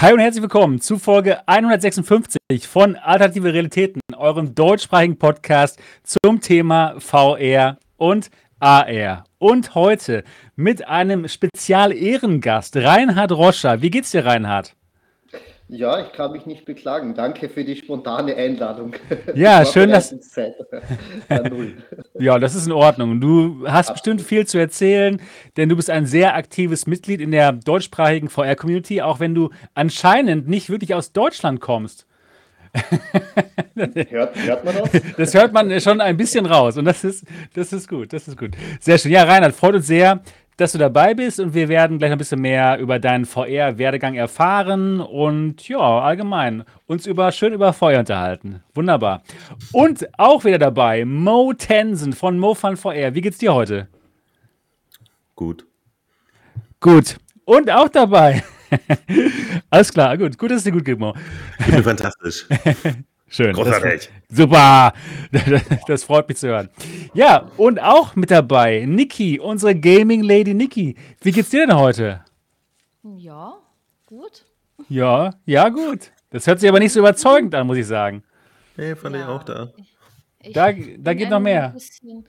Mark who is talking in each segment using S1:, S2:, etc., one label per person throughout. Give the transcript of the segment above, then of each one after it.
S1: Hi und herzlich willkommen zu Folge 156 von Alternative Realitäten, eurem deutschsprachigen Podcast zum Thema VR und AR. Und heute mit einem Spezial-Ehrengast, Reinhard Roscher. Wie geht's dir, Reinhard?
S2: Ja, ich kann mich nicht beklagen. Danke für die spontane Einladung.
S1: Ja, schön, dass. ja, das ist in Ordnung. Du hast Absolut. bestimmt viel zu erzählen, denn du bist ein sehr aktives Mitglied in der deutschsprachigen VR-Community, auch wenn du anscheinend nicht wirklich aus Deutschland kommst. hört, hört man das? Das hört man schon ein bisschen raus und das ist, das ist gut, das ist gut. Sehr schön. Ja, Reinhard, freut uns sehr, dass du dabei bist und wir werden gleich ein bisschen mehr über deinen VR-Werdegang erfahren und ja, allgemein uns über schön über Feuer unterhalten. Wunderbar. Und auch wieder dabei Mo Tensen von MoFun VR. Wie geht's dir heute?
S3: Gut.
S1: Gut. Und auch dabei. Alles klar, gut. Gut, dass es dir gut geht, Mo.
S3: Ich bin fantastisch.
S1: Schön. Großartig. Das, super. Das freut mich zu hören. Ja, und auch mit dabei Niki, unsere Gaming Lady Niki. Wie geht's dir denn heute?
S4: Ja, gut.
S1: Ja, ja, gut. Das hört sich aber nicht so überzeugend an, muss ich sagen.
S3: Nee, fand ja, ich auch da.
S1: Ich da da geht noch mehr.
S4: Bisschen,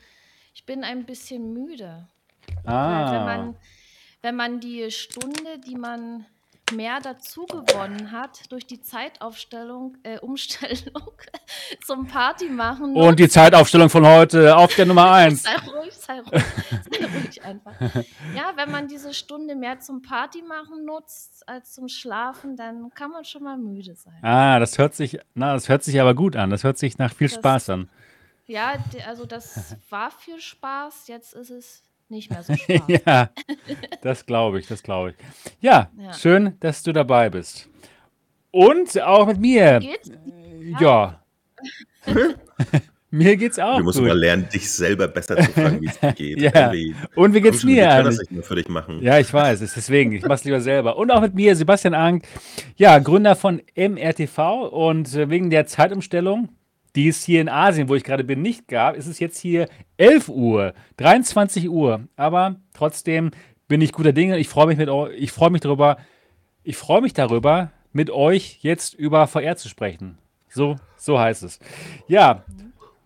S4: ich bin ein bisschen müde.
S1: Ah.
S4: Wenn man, wenn man die Stunde, die man mehr dazu gewonnen hat durch die Zeitaufstellung, äh, Umstellung zum Party machen.
S1: Und die Zeitaufstellung von heute auf der Nummer 1.
S4: sei ruhig, sei ruhig, sei ruhig einfach. Ja, wenn man diese Stunde mehr zum Party machen nutzt als zum Schlafen, dann kann man schon mal müde sein.
S1: Ah, das hört sich, na, das hört sich aber gut an. Das hört sich nach viel das, Spaß an.
S4: Ja, also das war viel Spaß. Jetzt ist es nicht mehr so Spaß.
S1: ja, das glaube ich, das glaube ich. Ja, ja, schön, dass du dabei bist. Und auch mit mir. Geht's? Ja. mir geht's auch.
S3: Du musst gut. mal lernen, dich selber besser zu fragen, wie es dir geht.
S1: ja. Und wie geht's mir? Ich
S3: kann das nicht nur für dich machen.
S1: Ja, ich weiß, deswegen, ich mach's lieber selber. Und auch mit mir, Sebastian Ank, ja, Gründer von MRTV und äh, wegen der Zeitumstellung die es hier in Asien, wo ich gerade bin, nicht gab, ist es jetzt hier 11 Uhr, 23 Uhr. Aber trotzdem bin ich guter Dinge. Ich freue mich mit ich freue mich darüber, ich freue mich darüber, mit euch jetzt über VR zu sprechen. So, so heißt es. Ja,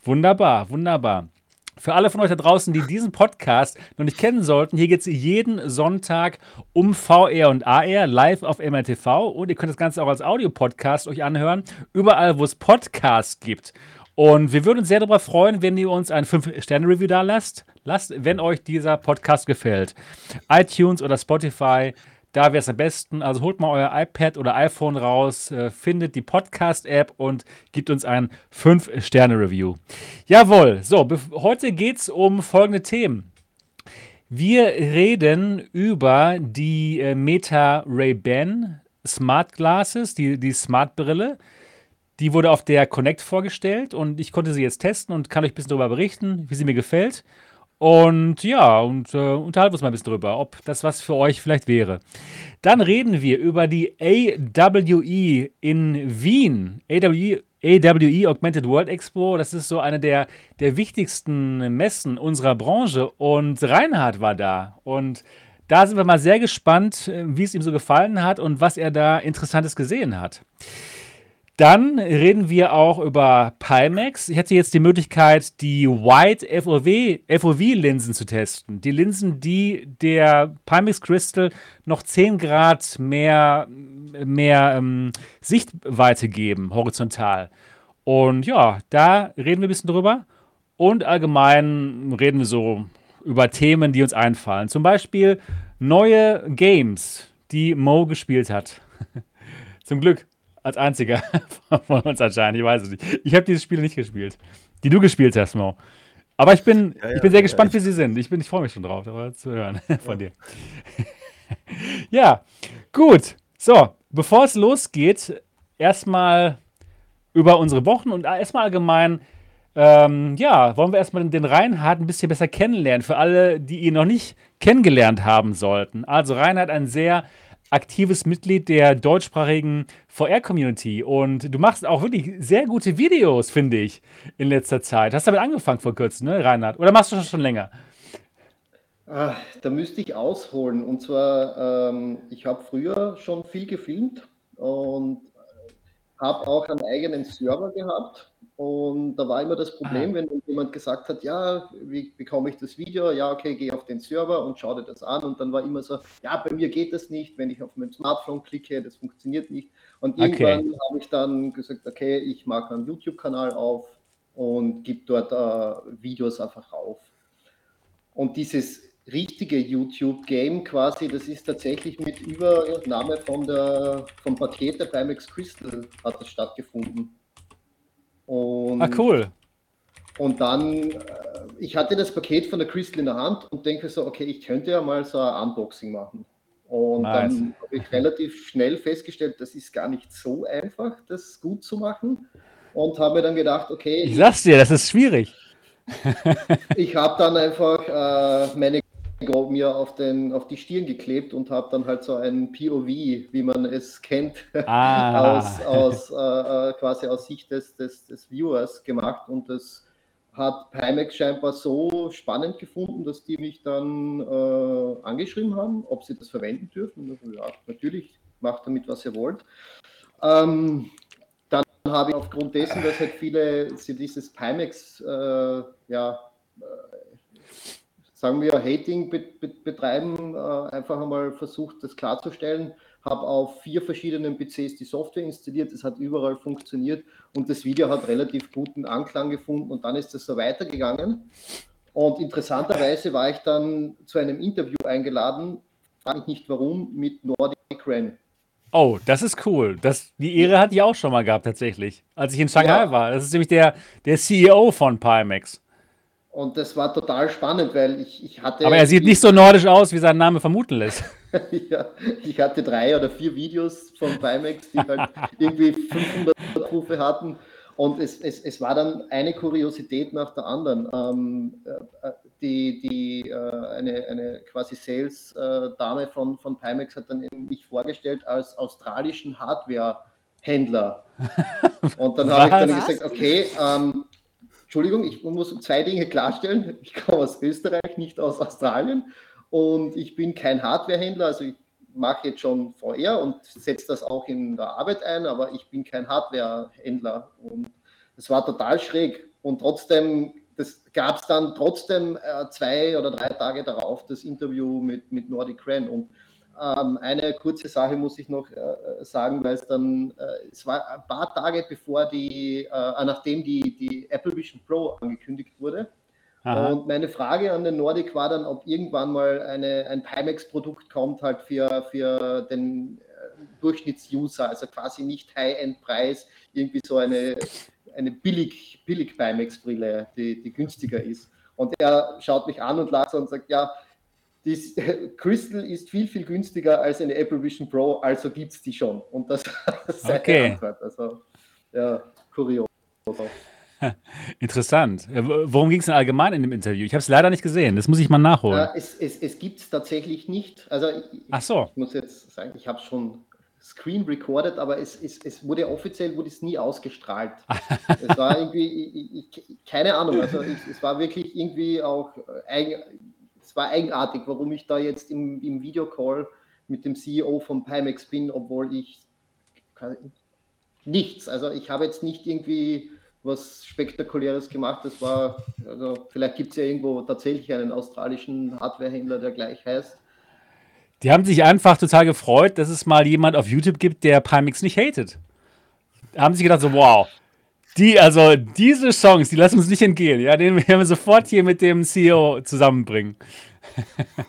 S1: wunderbar, wunderbar. Für alle von euch da draußen, die diesen Podcast noch nicht kennen sollten, hier geht es jeden Sonntag um VR und AR live auf MRTV und ihr könnt das Ganze auch als Audiopodcast euch anhören, überall, wo es Podcasts gibt. Und wir würden uns sehr darüber freuen, wenn ihr uns ein 5-Sterne-Review da lasst, lasst, wenn euch dieser Podcast gefällt. iTunes oder Spotify da wäre es am besten. Also holt mal euer iPad oder iPhone raus, äh, findet die Podcast-App und gibt uns ein 5-Sterne-Review. Jawohl, so, heute geht es um folgende Themen. Wir reden über die äh, Meta Ray-Ban Smart Glasses, die, die Smart-Brille. Die wurde auf der Connect vorgestellt und ich konnte sie jetzt testen und kann euch ein bisschen darüber berichten, wie sie mir gefällt. Und ja, und äh, unterhalten wir uns mal ein bisschen drüber, ob das was für euch vielleicht wäre. Dann reden wir über die AWE in Wien. AWE, AWE Augmented World Expo, das ist so eine der, der wichtigsten Messen unserer Branche. Und Reinhard war da. Und da sind wir mal sehr gespannt, äh, wie es ihm so gefallen hat und was er da Interessantes gesehen hat. Dann reden wir auch über Pimax. Ich hätte jetzt die Möglichkeit, die White FOV-Linsen zu testen. Die Linsen, die der Pimax Crystal noch 10 Grad mehr, mehr ähm, Sichtweite geben, horizontal. Und ja, da reden wir ein bisschen drüber. Und allgemein reden wir so über Themen, die uns einfallen. Zum Beispiel neue Games, die Mo gespielt hat. Zum Glück. Als einziger von uns anscheinend. Ich weiß es nicht. Ich habe diese Spiele nicht gespielt. Die du gespielt hast, Mo. Aber ich bin, ja, ja, ich bin sehr gespannt, wie sie sind. Ich, ich freue mich schon drauf, darüber zu hören von dir. ja, gut. So, bevor es losgeht, erstmal über unsere Wochen und erstmal allgemein, ähm, ja, wollen wir erstmal den Reinhard ein bisschen besser kennenlernen. Für alle, die ihn noch nicht kennengelernt haben sollten. Also, Reinhard, ein sehr aktives Mitglied der deutschsprachigen VR-Community und du machst auch wirklich sehr gute Videos, finde ich, in letzter Zeit. Hast damit angefangen vor kurzem, ne, Reinhard? Oder machst du das schon länger?
S2: Ah, da müsste ich ausholen. Und zwar, ähm, ich habe früher schon viel gefilmt, und habe auch einen eigenen Server gehabt. Und da war immer das Problem, wenn jemand gesagt hat, ja, wie bekomme ich das Video? Ja, okay, geh auf den Server und schau dir das an. Und dann war immer so, ja, bei mir geht das nicht, wenn ich auf meinem Smartphone klicke, das funktioniert nicht. Und irgendwann okay. habe ich dann gesagt, okay, ich mache einen YouTube-Kanal auf und gebe dort äh, Videos einfach auf. Und dieses richtige YouTube-Game quasi, das ist tatsächlich mit Übernahme von der, vom Paket der Pimax Crystal hat das stattgefunden.
S1: Und, ah, cool.
S2: Und dann, äh, ich hatte das Paket von der Crystal in der Hand und denke so, okay, ich könnte ja mal so ein Unboxing machen. Und nice. dann habe ich relativ schnell festgestellt, das ist gar nicht so einfach, das gut zu machen. Und habe mir dann gedacht, okay.
S1: Ich sag's dir, das ist schwierig.
S2: ich habe dann einfach äh, meine mir auf, den, auf die Stirn geklebt und habe dann halt so ein POV, wie man es kennt, ah. aus, aus äh, äh, quasi aus Sicht des, des, des Viewers gemacht. Und das hat Pimax scheinbar so spannend gefunden, dass die mich dann äh, angeschrieben haben, ob sie das verwenden dürfen. Und ja, natürlich, macht damit, was ihr wollt. Ähm, dann habe ich aufgrund dessen, dass halt viele sie dieses Pimax äh, ja, sagen wir, Hating betreiben, äh, einfach einmal versucht, das klarzustellen. Habe auf vier verschiedenen PCs die Software installiert, es hat überall funktioniert und das Video hat relativ guten Anklang gefunden und dann ist es so weitergegangen. Und interessanterweise war ich dann zu einem Interview eingeladen, frage ich nicht warum, mit Nordic Ren.
S1: Oh, das ist cool. Das, die Ehre hatte ich auch schon mal gehabt, tatsächlich, als ich in Shanghai ja. war. Das ist nämlich der, der CEO von Pimax.
S2: Und das war total spannend, weil ich, ich hatte.
S1: Aber er sieht nicht so nordisch aus, wie sein Name vermuten lässt.
S2: ja, ich hatte drei oder vier Videos von Pimax, die halt irgendwie 500 Rufe hatten. Und es, es, es war dann eine Kuriosität nach der anderen. Ähm, äh, die, die, äh, eine, eine quasi Sales-Dame von, von Pimax hat dann mich vorgestellt als australischen Hardware-Händler. Und dann habe ich dann gesagt, okay, ähm, Entschuldigung, ich muss zwei Dinge klarstellen. Ich komme aus Österreich, nicht aus Australien. Und ich bin kein Hardwarehändler, also ich mache jetzt schon VR und setze das auch in der Arbeit ein, aber ich bin kein Hardwarehändler. Und es war total schräg. Und trotzdem, das gab es dann trotzdem äh, zwei oder drei Tage darauf, das Interview mit, mit Nordic Ren. Und ähm, eine kurze Sache muss ich noch äh, sagen, weil es dann, äh, es war ein paar Tage bevor die, äh, nachdem die, die Apple Vision Pro angekündigt wurde. Aha. Und meine Frage an den Nordic war dann, ob irgendwann mal eine, ein Pimax-Produkt kommt, halt für, für den äh, Durchschnittsuser, also quasi nicht High-End-Preis, irgendwie so eine, eine billig, billig Pimax-Brille, die, die günstiger ist. Und er schaut mich an und lacht und sagt, ja, das Crystal ist viel, viel günstiger als eine Apple Vision Pro, also gibt es die schon. Und das, ist
S1: okay. Antwort. Also,
S2: ja, kurios.
S1: Interessant. Worum ging es denn allgemein in dem Interview? Ich habe es leider nicht gesehen. Das muss ich mal nachholen.
S2: Es es, es gibt es tatsächlich nicht. Also ich,
S1: Ach so.
S2: ich muss jetzt sagen, ich habe es schon Screen recorded, aber es, es, es wurde offiziell wurde es nie ausgestrahlt. es war irgendwie, ich, ich, keine Ahnung, also es war wirklich irgendwie auch war eigenartig, warum ich da jetzt im, im Videocall mit dem CEO von Pimax bin, obwohl ich nichts, also ich habe jetzt nicht irgendwie was Spektakuläres gemacht. Das war, also vielleicht gibt es ja irgendwo tatsächlich einen australischen Hardwarehändler, der gleich heißt.
S1: Die haben sich einfach total gefreut, dass es mal jemand auf YouTube gibt, der Pimax nicht hatet. Haben sie gedacht so, wow, die, also diese Songs, die lassen uns nicht entgehen. Ja, den werden wir sofort hier mit dem CEO zusammenbringen.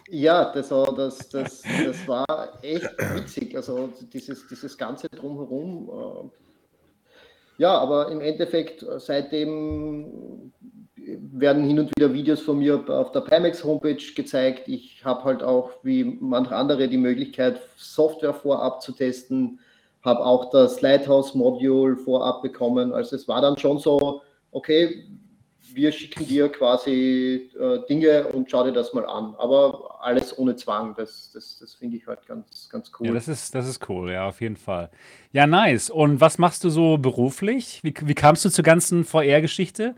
S2: Ja, das war, das, das, das war echt witzig. Also dieses, dieses Ganze drumherum. Äh, ja, aber im Endeffekt seitdem werden hin und wieder Videos von mir auf der Pimax Homepage gezeigt. Ich habe halt auch wie manche andere die Möglichkeit, Software vorab zu testen habe auch das Lighthouse-Module vorab bekommen. Also es war dann schon so, okay, wir schicken dir quasi äh, Dinge und schau dir das mal an. Aber alles ohne Zwang, das, das, das finde ich halt ganz, ganz cool.
S1: Ja, das ist, das ist cool, ja, auf jeden Fall. Ja, nice. Und was machst du so beruflich? Wie, wie kamst du zur ganzen VR-Geschichte?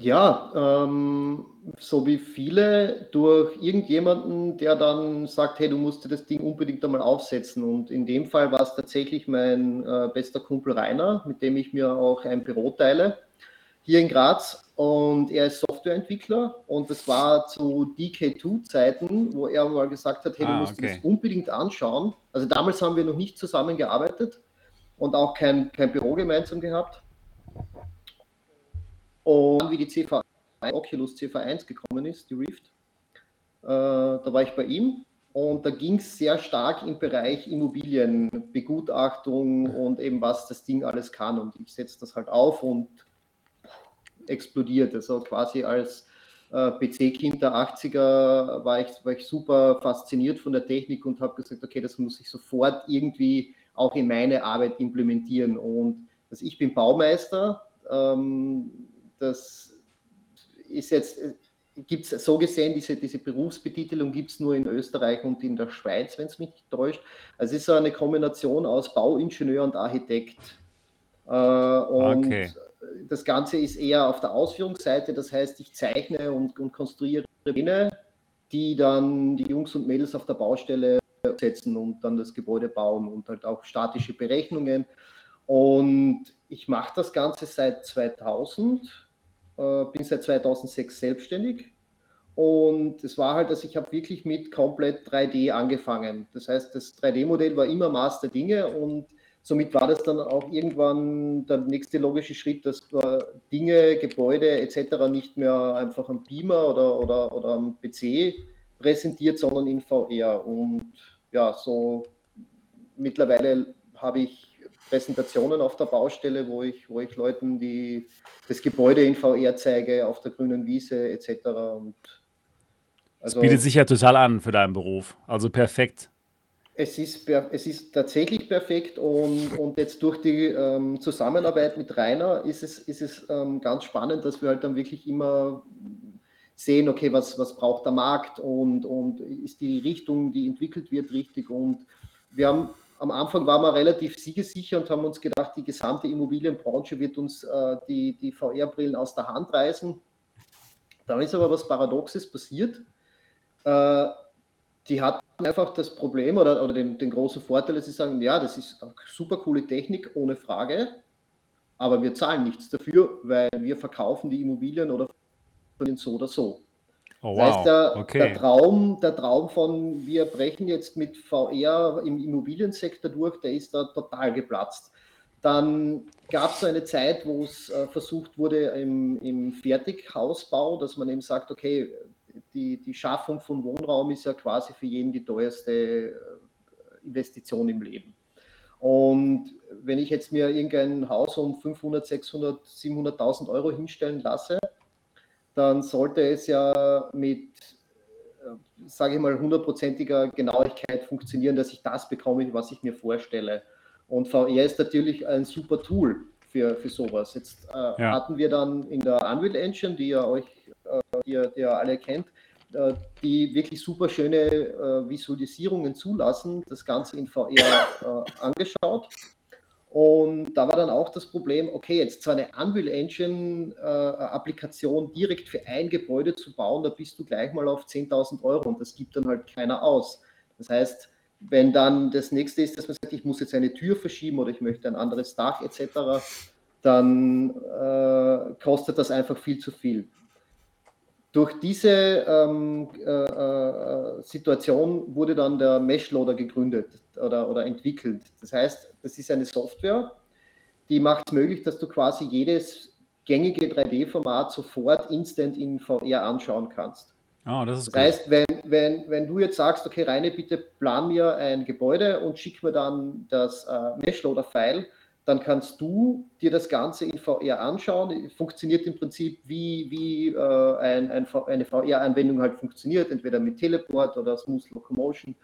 S2: Ja, ähm, so wie viele durch irgendjemanden, der dann sagt, hey, du musst dir das Ding unbedingt einmal aufsetzen. Und in dem Fall war es tatsächlich mein äh, bester Kumpel Rainer, mit dem ich mir auch ein Büro teile, hier in Graz. Und er ist Softwareentwickler und das war zu DK2-Zeiten, wo er mal gesagt hat, hey, du
S1: Ah,
S2: musst dir
S1: okay.
S2: das unbedingt anschauen. Also damals haben wir noch nicht zusammengearbeitet und auch kein, kein Büro gemeinsam gehabt. Und wie die CV, Oculus CV1 gekommen ist, die Rift, äh, da war ich bei ihm und da ging es sehr stark im Bereich Immobilienbegutachtung und eben was das Ding alles kann. Und ich setze das halt auf und explodiert. Also quasi als äh, PC-Kind der 80er war ich, war ich super fasziniert von der Technik und habe gesagt, okay, das muss ich sofort irgendwie auch in meine Arbeit implementieren. Und also ich bin Baumeister. Ähm, das ist jetzt, gibt es so gesehen, diese, diese Berufsbetitelung gibt es nur in Österreich und in der Schweiz, wenn es mich nicht täuscht. Also es ist so eine Kombination aus Bauingenieur und Architekt. Äh, und
S1: Okay.
S2: das Ganze ist eher auf der Ausführungsseite, das heißt, ich zeichne und, und konstruiere Pläne, die dann die Jungs und Mädels auf der Baustelle setzen und dann das Gebäude bauen und halt auch statische Berechnungen. Und ich mache das Ganze seit 2000, äh, bin seit 2006 selbstständig. Und es war halt, dass ich habe wirklich mit komplett 3D angefangen. Das heißt, das 3D-Modell war immer Maß der Dinge und somit war das dann auch irgendwann der nächste logische Schritt, dass äh, Dinge, Gebäude etc. nicht mehr einfach am Beamer oder, oder, oder am PC präsentiert, sondern in VR. Und ja, so mittlerweile habe ich Präsentationen auf der Baustelle, wo ich, wo ich Leuten die, das Gebäude in VR zeige, auf der grünen Wiese etc. Und
S1: Das
S2: also,
S1: bietet sich ja total an für deinen Beruf. Also perfekt.
S2: es ist, es ist tatsächlich perfekt und, und jetzt durch die ähm, Zusammenarbeit mit Rainer ist es, ist es ähm, ganz spannend, dass wir halt dann wirklich immer sehen, okay, was, was braucht der Markt und, und ist die Richtung, die entwickelt wird, richtig. Und wir haben am Anfang waren wir relativ siegesicher und haben uns gedacht, die gesamte Immobilienbranche wird uns äh, die, die VR-Brillen aus der Hand reißen. Dann ist aber was Paradoxes passiert. Äh, die hatten einfach das Problem oder, oder den, den großen Vorteil, dass sie sagen, ja, das ist super coole Technik, ohne Frage, aber wir zahlen nichts dafür, weil wir verkaufen die Immobilien oder so oder so.
S1: Oh,
S2: Das heißt,
S1: wow.
S2: der, der,
S1: Okay.
S2: Traum, der Traum von, wir brechen jetzt mit VR im Immobiliensektor durch, der ist da total geplatzt. Dann gab es so eine Zeit, wo es äh, versucht wurde im, im Fertighausbau, dass man eben sagt, okay, die, die Schaffung von Wohnraum ist ja quasi für jeden die teuerste äh, Investition im Leben. Und wenn ich jetzt mir irgendein Haus um 500, 600, 700.000 Euro hinstellen lasse, dann sollte es ja mit, sage ich mal, hundertprozentiger Genauigkeit funktionieren, dass ich das bekomme, was ich mir vorstelle. Und VR ist natürlich ein super Tool für, für sowas. Jetzt äh,
S1: Ja.
S2: hatten wir dann in der Unreal Engine, die ihr euch, äh, die, ihr, die ihr alle kennt, äh, die wirklich super schöne äh, Visualisierungen zulassen, das Ganze in VR äh, angeschaut. Und da war dann auch das Problem, okay, jetzt so eine Unreal Engine äh, direkt für ein Gebäude zu bauen, da bist du gleich mal auf 10.000 Euro und das gibt dann halt keiner aus. Das heißt, wenn dann das nächste ist, dass man sagt, ich muss jetzt eine Tür verschieben oder ich möchte ein anderes Dach etc., dann äh, kostet das einfach viel zu viel. Durch diese ähm, äh, äh, Situation wurde dann der Meshloader gegründet oder, oder entwickelt. Das heißt, das ist eine Software, die macht es möglich, dass du quasi jedes gängige 3D-Format sofort instant in VR anschauen kannst.
S1: Oh, das ist
S2: Das heißt, wenn, wenn, wenn du jetzt sagst, okay, Reine, bitte plan mir ein Gebäude und schick mir dann das äh, Meshloader-File, dann kannst du dir das Ganze in VR anschauen. Funktioniert im Prinzip wie, wie äh, ein, ein, eine VR-Anwendung halt funktioniert, entweder mit Teleport oder Smooth Locomotion.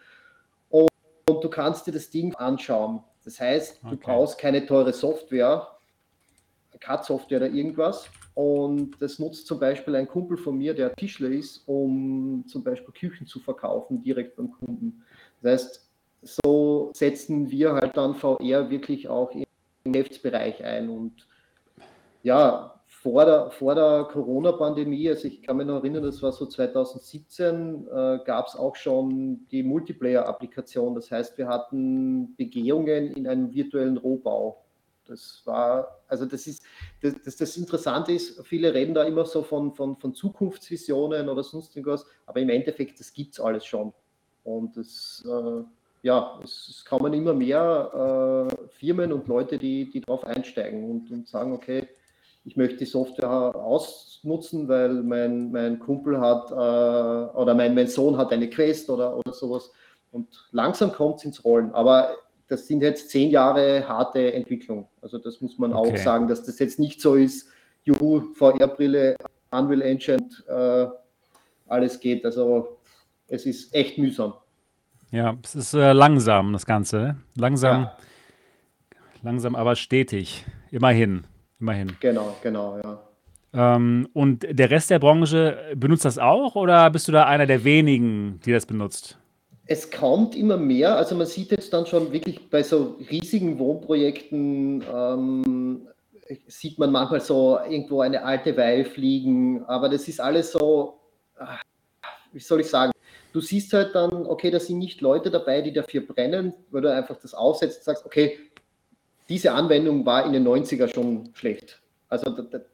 S2: Und, und du kannst dir das Ding anschauen. Das heißt, du
S1: Okay.
S2: brauchst keine teure Software, CAD-Software oder irgendwas. Und das nutzt zum Beispiel ein Kumpel von mir, der Tischler ist, um zum Beispiel Küchen zu verkaufen, direkt beim Kunden. Das heißt, so setzen wir halt dann VR wirklich auch im Geschäftsbereich ein. Und ja, vor der, vor der Corona-Pandemie, also ich kann mich noch erinnern, das war so 2017, äh, gab es auch schon die Multiplayer-Applikation. Das heißt, wir hatten Begehungen in einem virtuellen Rohbau. Das war, also das ist, das, das, das Interessante ist, viele reden da immer so von, von, von Zukunftsvisionen oder sonst irgendwas, aber im Endeffekt, das gibt es alles schon. Und das, äh, ja, es, es kommen immer mehr äh, Firmen und Leute, die, die darauf einsteigen und, und sagen, okay, ich möchte die Software ausnutzen, weil mein, mein Kumpel hat äh, oder mein, mein Sohn hat eine Quest oder, oder sowas. Und langsam kommt es ins Rollen. Aber das sind jetzt zehn Jahre harte Entwicklung. Also das muss man okay. auch sagen, dass das jetzt nicht so ist, Juhu, VR-Brille, Unreal Engine, äh, alles geht. Also es ist echt mühsam.
S1: Ja, es ist äh, langsam, das Ganze. Langsam, ja. langsam, aber stetig. Immerhin. Immerhin.
S2: Genau, genau, ja.
S1: Ähm, und der Rest der Branche benutzt das auch oder bist du da einer der wenigen, die das benutzt?
S2: Es kommt immer mehr. Also man sieht jetzt dann schon wirklich bei so riesigen Wohnprojekten, ähm, sieht man manchmal so irgendwo eine alte Weih fliegen, aber das ist alles so, ah, wie soll ich sagen, du siehst halt dann, okay, da sind nicht Leute dabei, die dafür brennen, weil du einfach das aufsetzt und sagst, okay, diese Anwendung war in den 90er schon schlecht. Also der,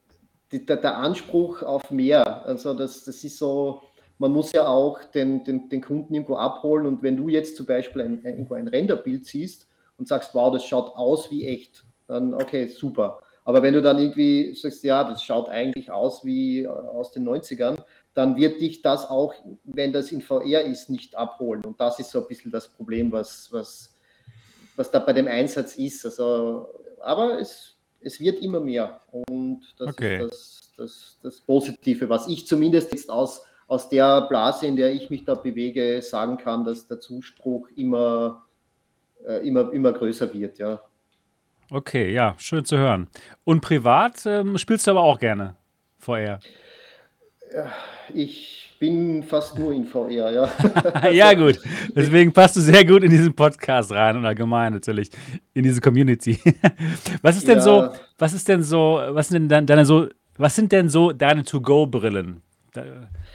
S2: der, der Anspruch auf mehr, also das, das ist so, man muss ja auch den, den, den Kunden irgendwo abholen und wenn du jetzt zum Beispiel ein, irgendwo ein Renderbild siehst und sagst, wow, das schaut aus wie echt, dann okay, super. Aber wenn du dann irgendwie sagst, ja, das schaut eigentlich aus wie aus den 90ern, dann wird dich das auch, wenn das in VR ist, nicht abholen. Und das ist so ein bisschen das Problem, was, was, was da bei dem Einsatz ist. Also, aber es, es wird immer mehr. Und das okay. ist das, das, das Positive, was ich zumindest jetzt aus, aus der Blase, in der ich mich da bewege, sagen kann, dass der Zuspruch immer, äh, immer, immer größer wird. Ja.
S1: Okay, ja, schön zu hören. Und privat ähm, spielst du aber auch gerne VR?
S2: Ich bin fast nur in VR, ja.
S1: ja, gut. Deswegen passt du sehr gut in diesen Podcast rein und allgemein natürlich in diese Community. was ist denn ja. so, was ist denn so, was sind denn deine so, was sind denn so deine To-Go-Brillen?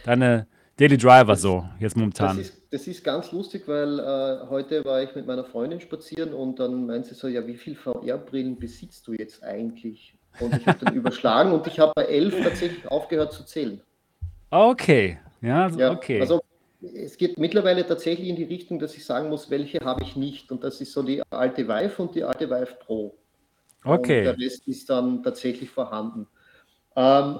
S1: Deine Daily Driver so, jetzt momentan.
S2: Das ist, das ist ganz lustig, weil äh, heute war ich mit meiner Freundin spazieren und dann meint sie so, ja, wie viele VR-Brillen besitzt du jetzt eigentlich? Und ich habe dann überschlagen und ich habe bei elf tatsächlich aufgehört zu zählen.
S1: Okay, ja, ja okay.
S2: Also es geht mittlerweile tatsächlich in die Richtung, dass ich sagen muss, welche habe ich nicht. Und das ist so die alte Vive und die alte Vive Pro.
S1: Okay. Und
S2: der Rest ist dann tatsächlich vorhanden. Ähm,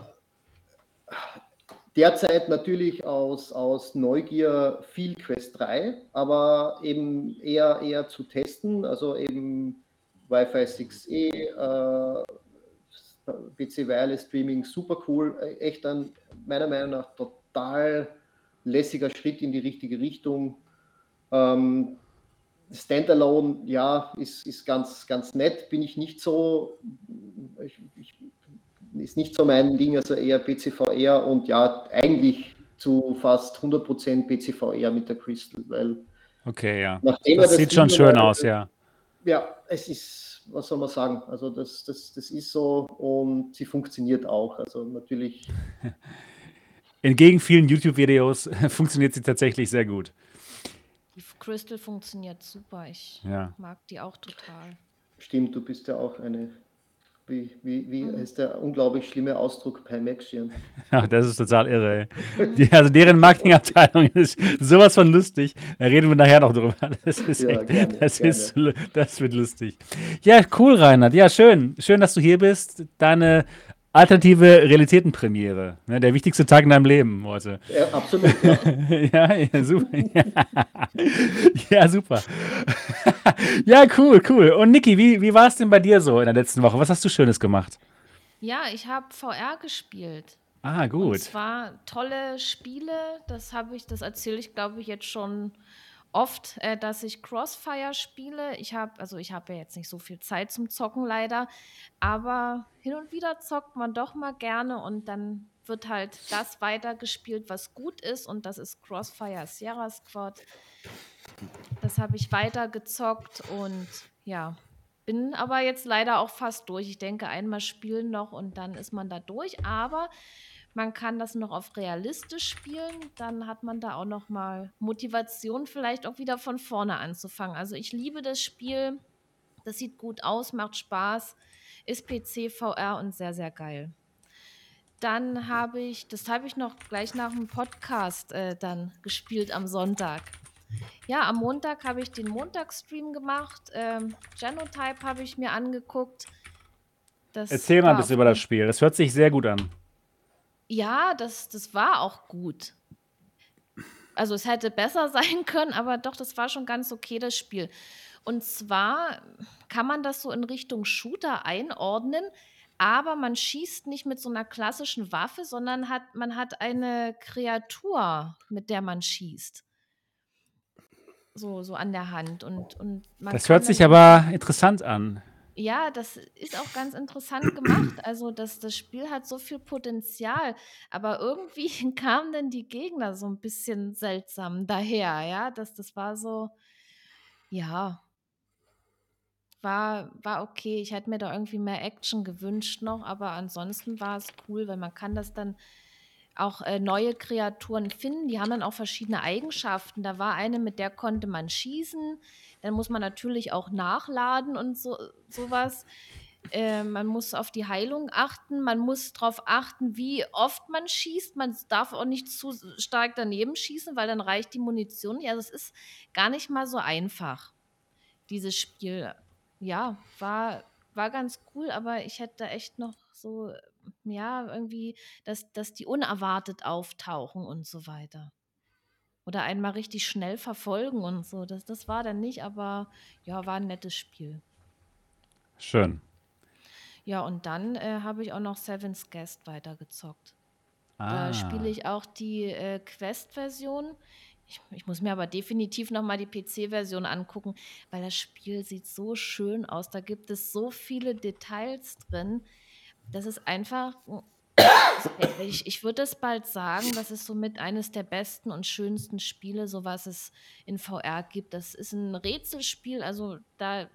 S2: derzeit natürlich aus, aus Neugier viel Quest 3, aber eben eher, eher zu testen, also eben Wi-Fi 6E, äh, PC Wireless Streaming, super cool, äh, echt ein meiner Meinung nach total lässiger Schritt in die richtige Richtung. Ähm, Standalone, ja, ist, ist ganz, ganz nett, bin ich nicht so, ich, ich, ist nicht so mein Ding, also eher PCVR und ja, eigentlich zu fast 100% PCVR mit der Crystal, weil
S1: Okay, ja. Das, das sieht schon schön aus, ja.
S2: Ja, es ist was soll man sagen? Also das, das, das ist so und sie funktioniert auch. Also natürlich.
S1: Entgegen vielen YouTube-Videos funktioniert sie tatsächlich sehr gut.
S4: Die Crystal funktioniert super. Ich ja. mag die auch total.
S2: Stimmt, du bist ja auch eine wie, wie, wie mhm. ist der unglaublich schlimme Ausdruck Pimaxion?
S1: Ja, das ist total irre. Die, also deren Marketingabteilung ist sowas von lustig. Da reden wir nachher noch drüber. Das, ist ja, echt, gerne, das, gerne. Ist, das wird lustig. Ja, cool, Reinhard. Ja, schön. Schön, dass du hier bist. Deine alternative Realitätenpremiere. Ne, der wichtigste Tag in deinem Leben heute.
S2: Ja, absolut. Ja, ja, ja super.
S1: Ja, super. ja, cool, cool. Und Niki, wie, wie war es denn bei dir so in der letzten Woche? Was hast du Schönes gemacht?
S4: Ja, ich habe VR gespielt.
S1: Ah, gut. Und
S4: zwar tolle Spiele. Das habe ich, das erzähle ich, glaube ich, jetzt schon oft, äh, dass ich Crossfire spiele. Ich habe, also ich habe ja jetzt nicht so viel Zeit zum Zocken leider, aber hin und wieder zockt man doch mal gerne und dann wird halt das weitergespielt, was gut ist und das ist Crossfire Sierra Squad. Das habe ich weiter gezockt und ja, bin aber jetzt leider auch fast durch. Ich denke, einmal spielen noch und dann ist man da durch. Aber man kann das noch auf realistisch spielen. Dann hat man da auch noch mal Motivation, vielleicht auch wieder von vorne anzufangen. Also ich liebe das Spiel. Das sieht gut aus, macht Spaß, ist PC, VR und sehr, sehr geil. Dann habe ich, das habe ich noch gleich nach dem Podcast äh, dann gespielt am Sonntag. Ja, am Montag habe ich den Montagsstream gemacht. Ähm, Genotype habe ich mir angeguckt.
S1: Das Erzähl mal ein bisschen über das Spiel. Das hört sich sehr gut an.
S4: Ja, das, das war auch gut. Also es hätte besser sein können, aber doch, das war schon ganz okay, das Spiel. Und zwar kann man das so in Richtung Shooter einordnen, aber man schießt nicht mit so einer klassischen Waffe, sondern hat, man hat eine Kreatur, mit der man schießt so, so an der Hand. Und, und
S1: das hört sich aber interessant an.
S4: Ja, das ist auch ganz interessant gemacht. Also das, das Spiel hat so viel Potenzial, aber irgendwie kamen dann die Gegner so ein bisschen seltsam daher, ja. Das, das war so, ja, war, war okay. Ich hätte mir da irgendwie mehr Action gewünscht noch, aber ansonsten war es cool, weil man kann das dann auch äh, neue Kreaturen finden. Die haben dann auch verschiedene Eigenschaften. Da war eine, mit der konnte man schießen. Dann muss man natürlich auch nachladen und so sowas. Äh, man muss auf die Heilung achten. Man muss darauf achten, wie oft man schießt. Man darf auch nicht zu stark daneben schießen, weil dann reicht die Munition nicht. Also es ist gar nicht mal so einfach, dieses Spiel. Ja, war, war ganz cool, aber ich hätte da echt noch so ja, irgendwie, dass, dass die unerwartet auftauchen und so weiter. Oder einmal richtig schnell verfolgen und so. Das, das war dann nicht, aber ja, war ein nettes Spiel.
S1: Schön.
S4: Ja, und dann äh, habe ich auch noch Seven's Guest weitergezockt. Ah. Da spiele ich auch die äh, Quest-Version. Ich, ich, muss mir aber definitiv nochmal die PC-Version angucken, weil das Spiel sieht so schön aus. Da gibt es so viele Details drin das ist einfach, ich, ich würde es bald sagen, das ist somit eines der besten und schönsten Spiele, so was es in VR gibt. Das ist ein Rätselspiel, also da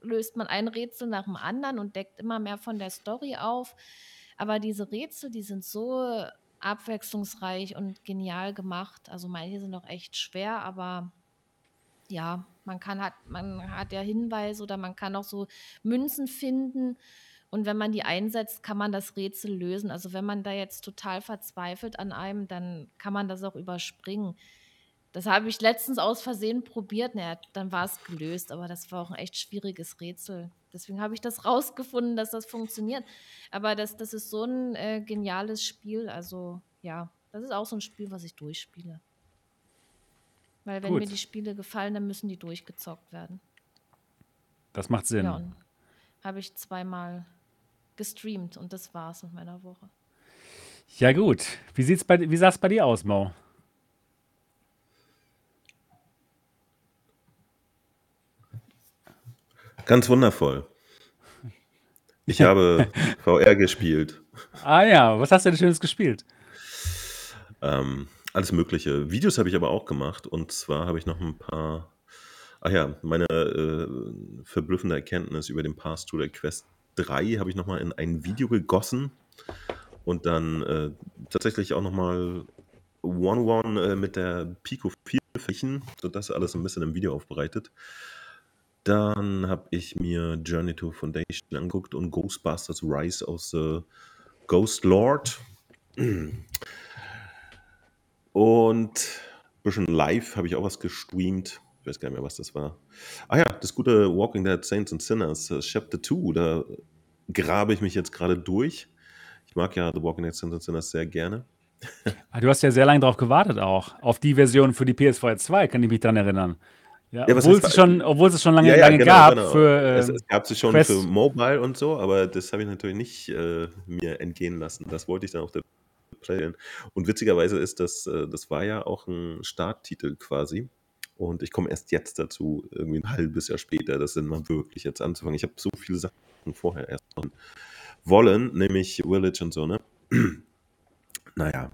S4: löst man ein Rätsel nach dem anderen und deckt immer mehr von der Story auf. Aber diese Rätsel, die sind so abwechslungsreich und genial gemacht. Also manche sind auch echt schwer, aber ja, man kann hat, man hat ja Hinweise oder man kann auch so Münzen finden und wenn man die einsetzt, kann man das Rätsel lösen. Also wenn man da jetzt total verzweifelt an einem, dann kann man das auch überspringen. Das habe ich letztens aus Versehen probiert. Naja, dann war es gelöst, aber das war auch ein echt schwieriges Rätsel. Deswegen habe ich das rausgefunden, dass das funktioniert. Aber das, das ist so ein äh, geniales Spiel. Also ja, das ist auch so ein Spiel, was ich durchspiele. Weil wenn Gut. mir die Spiele gefallen, dann müssen die durchgezockt werden.
S1: Das macht Sinn.
S4: Ja, habe ich zweimal gestreamt und das war's mit meiner Woche.
S1: Ja, gut. Wie, sieht's bei, wie sah es bei dir aus, Mo?
S3: Ganz wundervoll. Ich habe VR gespielt.
S1: Ah ja, was hast du denn Schönes gespielt?
S3: Ähm, alles Mögliche. Videos habe ich aber auch gemacht. Und zwar habe ich noch ein paar. Ach ja, meine äh, verblüffende Erkenntnis über den Pass to der Quest 3 habe ich nochmal in ein Video gegossen und dann äh, tatsächlich auch nochmal One-One äh, mit der Pico 4 verglichen, sodass alles ein bisschen im Video aufbereitet. Dann habe ich mir Journey to Foundation angeguckt und Ghostbusters Rise aus the Ghost Lord. Und ein bisschen live habe ich auch was gestreamt. Ich weiß gar nicht mehr, was das war. Ah ja, das gute Walking Dead Saints and Sinners, uh, Chapter 2, da grabe ich mich jetzt gerade durch. Ich mag ja The Walking Dead Saints and Sinners sehr gerne.
S1: Ah, du hast ja sehr lange darauf gewartet auch, auf die Version für die PS4 2, kann ich mich daran erinnern. Ja, ja, obwohl, es schon, obwohl es schon lange, ja, ja, lange genau, gab. Genau. Für,
S3: äh, es, es, gab sie schon Quest. für Mobile und so, aber das habe ich natürlich nicht äh, mir entgehen lassen. Das wollte ich dann auf der Play. Und witzigerweise ist das, äh, das war ja auch ein Starttitel quasi. Und ich komme erst jetzt dazu, irgendwie ein halbes Jahr später, das sind mal wirklich jetzt anzufangen. Ich habe so viele Sachen vorher erst machen wollen, nämlich Village und so, ne? naja,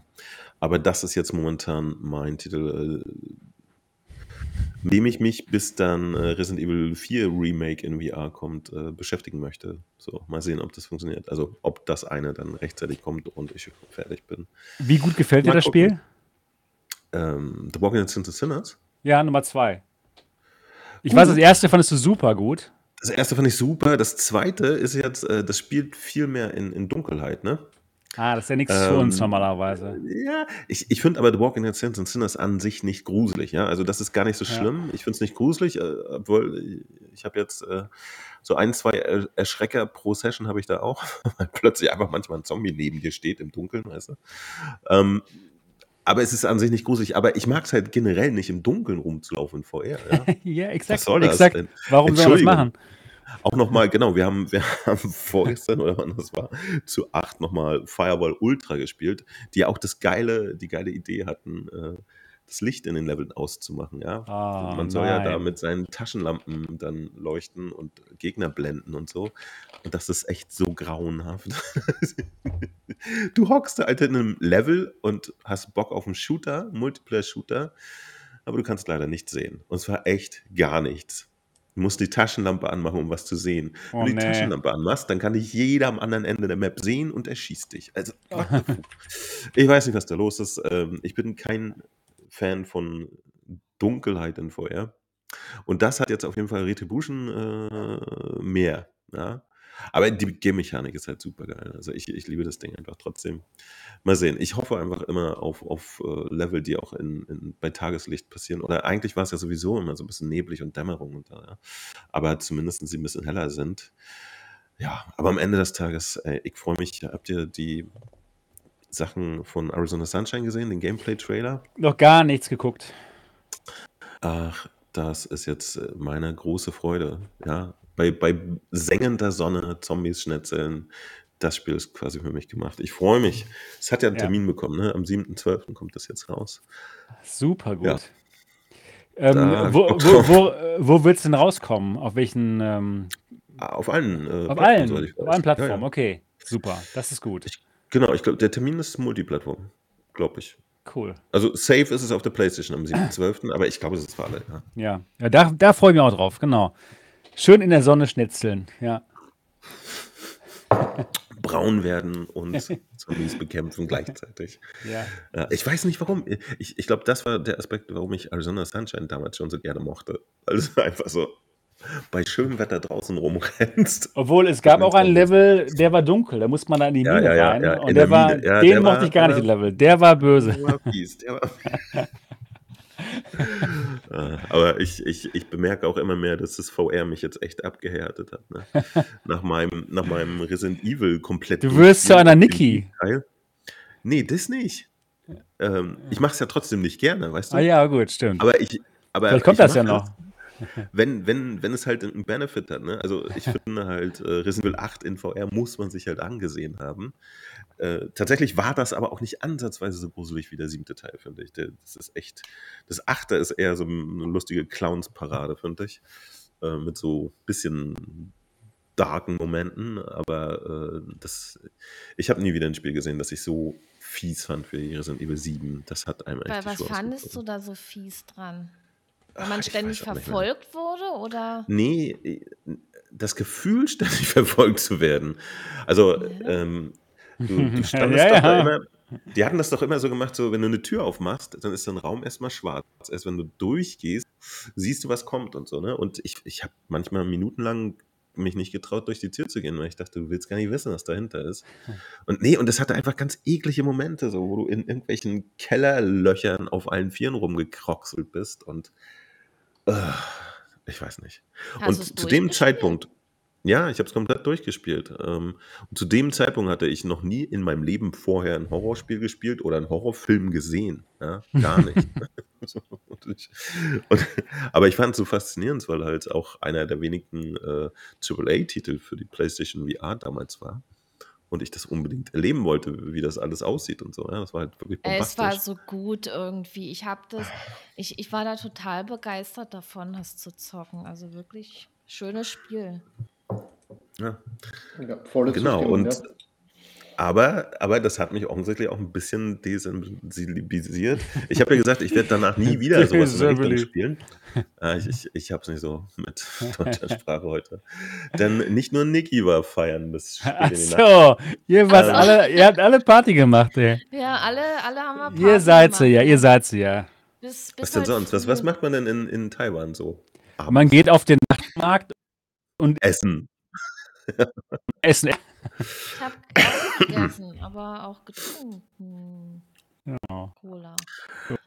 S3: aber das ist jetzt momentan mein Titel. Äh, dem ich mich, bis dann äh, Resident Evil 4 Remake in VR kommt, äh, beschäftigen möchte. So, mal sehen, ob das funktioniert. Also, ob das eine dann rechtzeitig kommt und ich fertig bin.
S1: Wie gut gefällt dir das gucken. Spiel?
S3: Ähm, The Walking Dead Sinners?
S1: Ja, Nummer zwei. Ich uh. weiß, das erste fandest du super gut.
S3: Das erste fand ich super. Das zweite ist jetzt, äh, das spielt viel mehr in, in Dunkelheit, ne?
S1: Ah, das ist ja nichts ähm, für uns normalerweise.
S3: Ja, ich, ich finde aber The Walking Dead Saints and Sinners an sich nicht gruselig. Ja? Also das ist gar nicht so schlimm. Ja. Ich finde es nicht gruselig, äh, obwohl ich habe jetzt äh, so ein, zwei Erschrecker pro Session habe ich da auch, weil plötzlich einfach manchmal ein Zombie neben dir steht im Dunkeln, weißt du. Ähm, aber es ist an sich nicht gruselig. Aber ich mag es halt generell nicht im Dunkeln rumzulaufen in VR. Ja,
S1: ja exakt. Was soll das exakt. Denn? Warum soll man das machen?
S3: Auch nochmal, genau, wir haben, wir haben vorgestern oder wann das war, zu acht nochmal Firewall Ultra gespielt, die auch das geile, die geile Idee hatten, äh, das Licht in den Leveln auszumachen, ja. Oh, man soll nein. ja da mit seinen Taschenlampen dann leuchten und Gegner blenden und so. Und das ist echt so grauenhaft. du hockst da halt in einem Level und hast Bock auf einen Shooter, Multiplayer-Shooter, aber du kannst leider nichts sehen. Und es war echt gar nichts. Du musst die Taschenlampe anmachen, um was zu sehen. Oh, Wenn du die nee. Taschenlampe anmachst, dann kann dich jeder am anderen Ende der Map sehen und er schießt dich. Also, ich weiß nicht, was da los ist. Ähm, ich bin kein Fan von Dunkelheit in VR. Und das hat jetzt auf jeden Fall Retribution äh, mehr. Ja? Aber die Game-Mechanik ist halt super geil. Also ich, ich liebe das Ding einfach trotzdem. Mal sehen. Ich hoffe einfach immer auf, auf äh, Level, die auch in, in, bei Tageslicht passieren. Oder eigentlich war es ja sowieso immer so ein bisschen neblig und Dämmerung und da, ja. Aber zumindest sie ein bisschen heller sind. Ja, aber am Ende des Tages, ey, ich freue mich. Habt ihr die Sachen von Arizona Sunshine gesehen, den Gameplay-Trailer?
S1: Noch gar nichts geguckt.
S3: Ach, das ist jetzt äh, meine große Freude. Ja, bei, bei sengender Sonne, Zombies schnetzeln, das Spiel ist quasi für mich gemacht. Ich freue mich. Es hat ja einen Termin ja. bekommen, ne? Am 7.12. kommt das jetzt raus.
S1: Super gut. Ja. Ähm, wo, wo, wo, wo wird es denn rauskommen? Auf welchen? Ähm,
S3: auf allen.
S1: Äh, auf allen. Auf allen Plattformen. Ja, okay, super. Das ist gut.
S3: Ich, genau, ich glaube, der Termin ist Multiplattform, glaube ich.
S1: Cool.
S3: Also safe ist es auf der PlayStation am 7.12., aber ich glaube, es ist für alle.
S1: Ja, ja. ja da, da freue ich mich auch drauf, genau. Schön in der Sonne schnitzeln, ja.
S3: Braun werden und Zombies bekämpfen gleichzeitig. Ja. Ich weiß nicht warum. Ich, ich glaube, das war der Aspekt, warum ich Arizona Sunshine damals schon so gerne mochte. Also einfach so bei schönem Wetter draußen rumrennst.
S1: Obwohl es gab auch ein Level, der war dunkel, da musste man da in die Mine ja, ja, rein. Ja, und der, war, Mine, den mochte war, ich gar nicht, den Level. Der war böse. Der war fies, der war fies.
S3: Äh, aber ich, ich, ich bemerke auch immer mehr, dass das VR mich jetzt echt abgehärtet hat. Ne? Nach, meinem, nach meinem Resident Evil komplett.
S1: Du wirst zu einer Niki.
S3: Nee, das nicht. Ähm, ich mache es ja trotzdem nicht gerne, weißt du?
S1: Ah ja, gut, stimmt.
S3: Aber ich. Aber
S1: Vielleicht kommt das ja noch.
S3: Wenn, wenn, wenn es halt einen Benefit hat, ne? Also ich finde halt, äh, Resident Evil 8 in VR muss man sich halt angesehen haben. Äh, tatsächlich war das aber auch nicht ansatzweise so gruselig wie der siebte Teil, finde ich. Der, das ist echt. Das achte ist eher so eine lustige Clowns-Parade, finde ich. Äh, mit so bisschen darken Momenten, aber äh, das, ich habe nie wieder ein Spiel gesehen, das ich so fies fand wie Resident Evil 7. Das hat einem
S4: Weil was fandest du da so fies dran? Weil man Ach, ständig verfolgt wurde, oder?
S3: Nee, das Gefühl, ständig verfolgt zu werden. Also, ja. ähm, Du, du standest ja, doch ja. immer, die hatten das doch immer so gemacht, so wenn du eine Tür aufmachst, dann ist so ein Raum erstmal schwarz. Erst wenn du durchgehst, siehst du, was kommt und so, ne? Und ich, ich habe manchmal minutenlang mich nicht getraut, durch die Tür zu gehen, weil ich dachte, du willst gar nicht wissen, was dahinter ist. Und nee, und das hatte einfach ganz eklige Momente, so, wo du in irgendwelchen Kellerlöchern auf allen Vieren rumgekroxelt bist und ich weiß nicht. Hast und zu dem Zeitpunkt, ja, ich habe es komplett durchgespielt. Ähm, und zu dem Zeitpunkt hatte ich noch nie in meinem Leben vorher ein Horrorspiel gespielt oder einen Horrorfilm gesehen. Ja, gar nicht. und aber ich fand es so faszinierend, weil halt auch einer der wenigen äh, AAA-Titel für die PlayStation VR damals war. Und ich das unbedingt erleben wollte, wie das alles aussieht und so. Ja, das war halt wirklich
S4: bombastisch. Es war so gut irgendwie. Ich habe das, ich, ich war da total begeistert davon, das zu zocken. Also wirklich schönes Spiel.
S3: Ja. ja volle
S2: genau,
S3: und Aber, aber das hat mich offensichtlich auch ein bisschen desensibilisiert. Ich habe ja gesagt, ich werde danach nie wieder sowas in der spielen. Äh, ich ich, ich habe es nicht so mit deutscher Sprache heute. Denn nicht nur Niki war feiern bis spät
S1: so, ihr, wart
S3: Ähm.
S1: alle, ihr habt alle Party gemacht, ey.
S4: Ja, alle, alle haben wir Party
S1: Ihr seid sie
S4: gemacht,
S1: ja, ihr seid sie ja.
S4: Bis, bis
S3: Was denn sonst? Was, was macht man denn in, in Taiwan so?
S1: Man geht auf den Nachtmarkt
S3: Essen.
S1: essen.
S4: Ich habe gegessen, aber auch getrunken.
S1: Ja.
S4: Cola.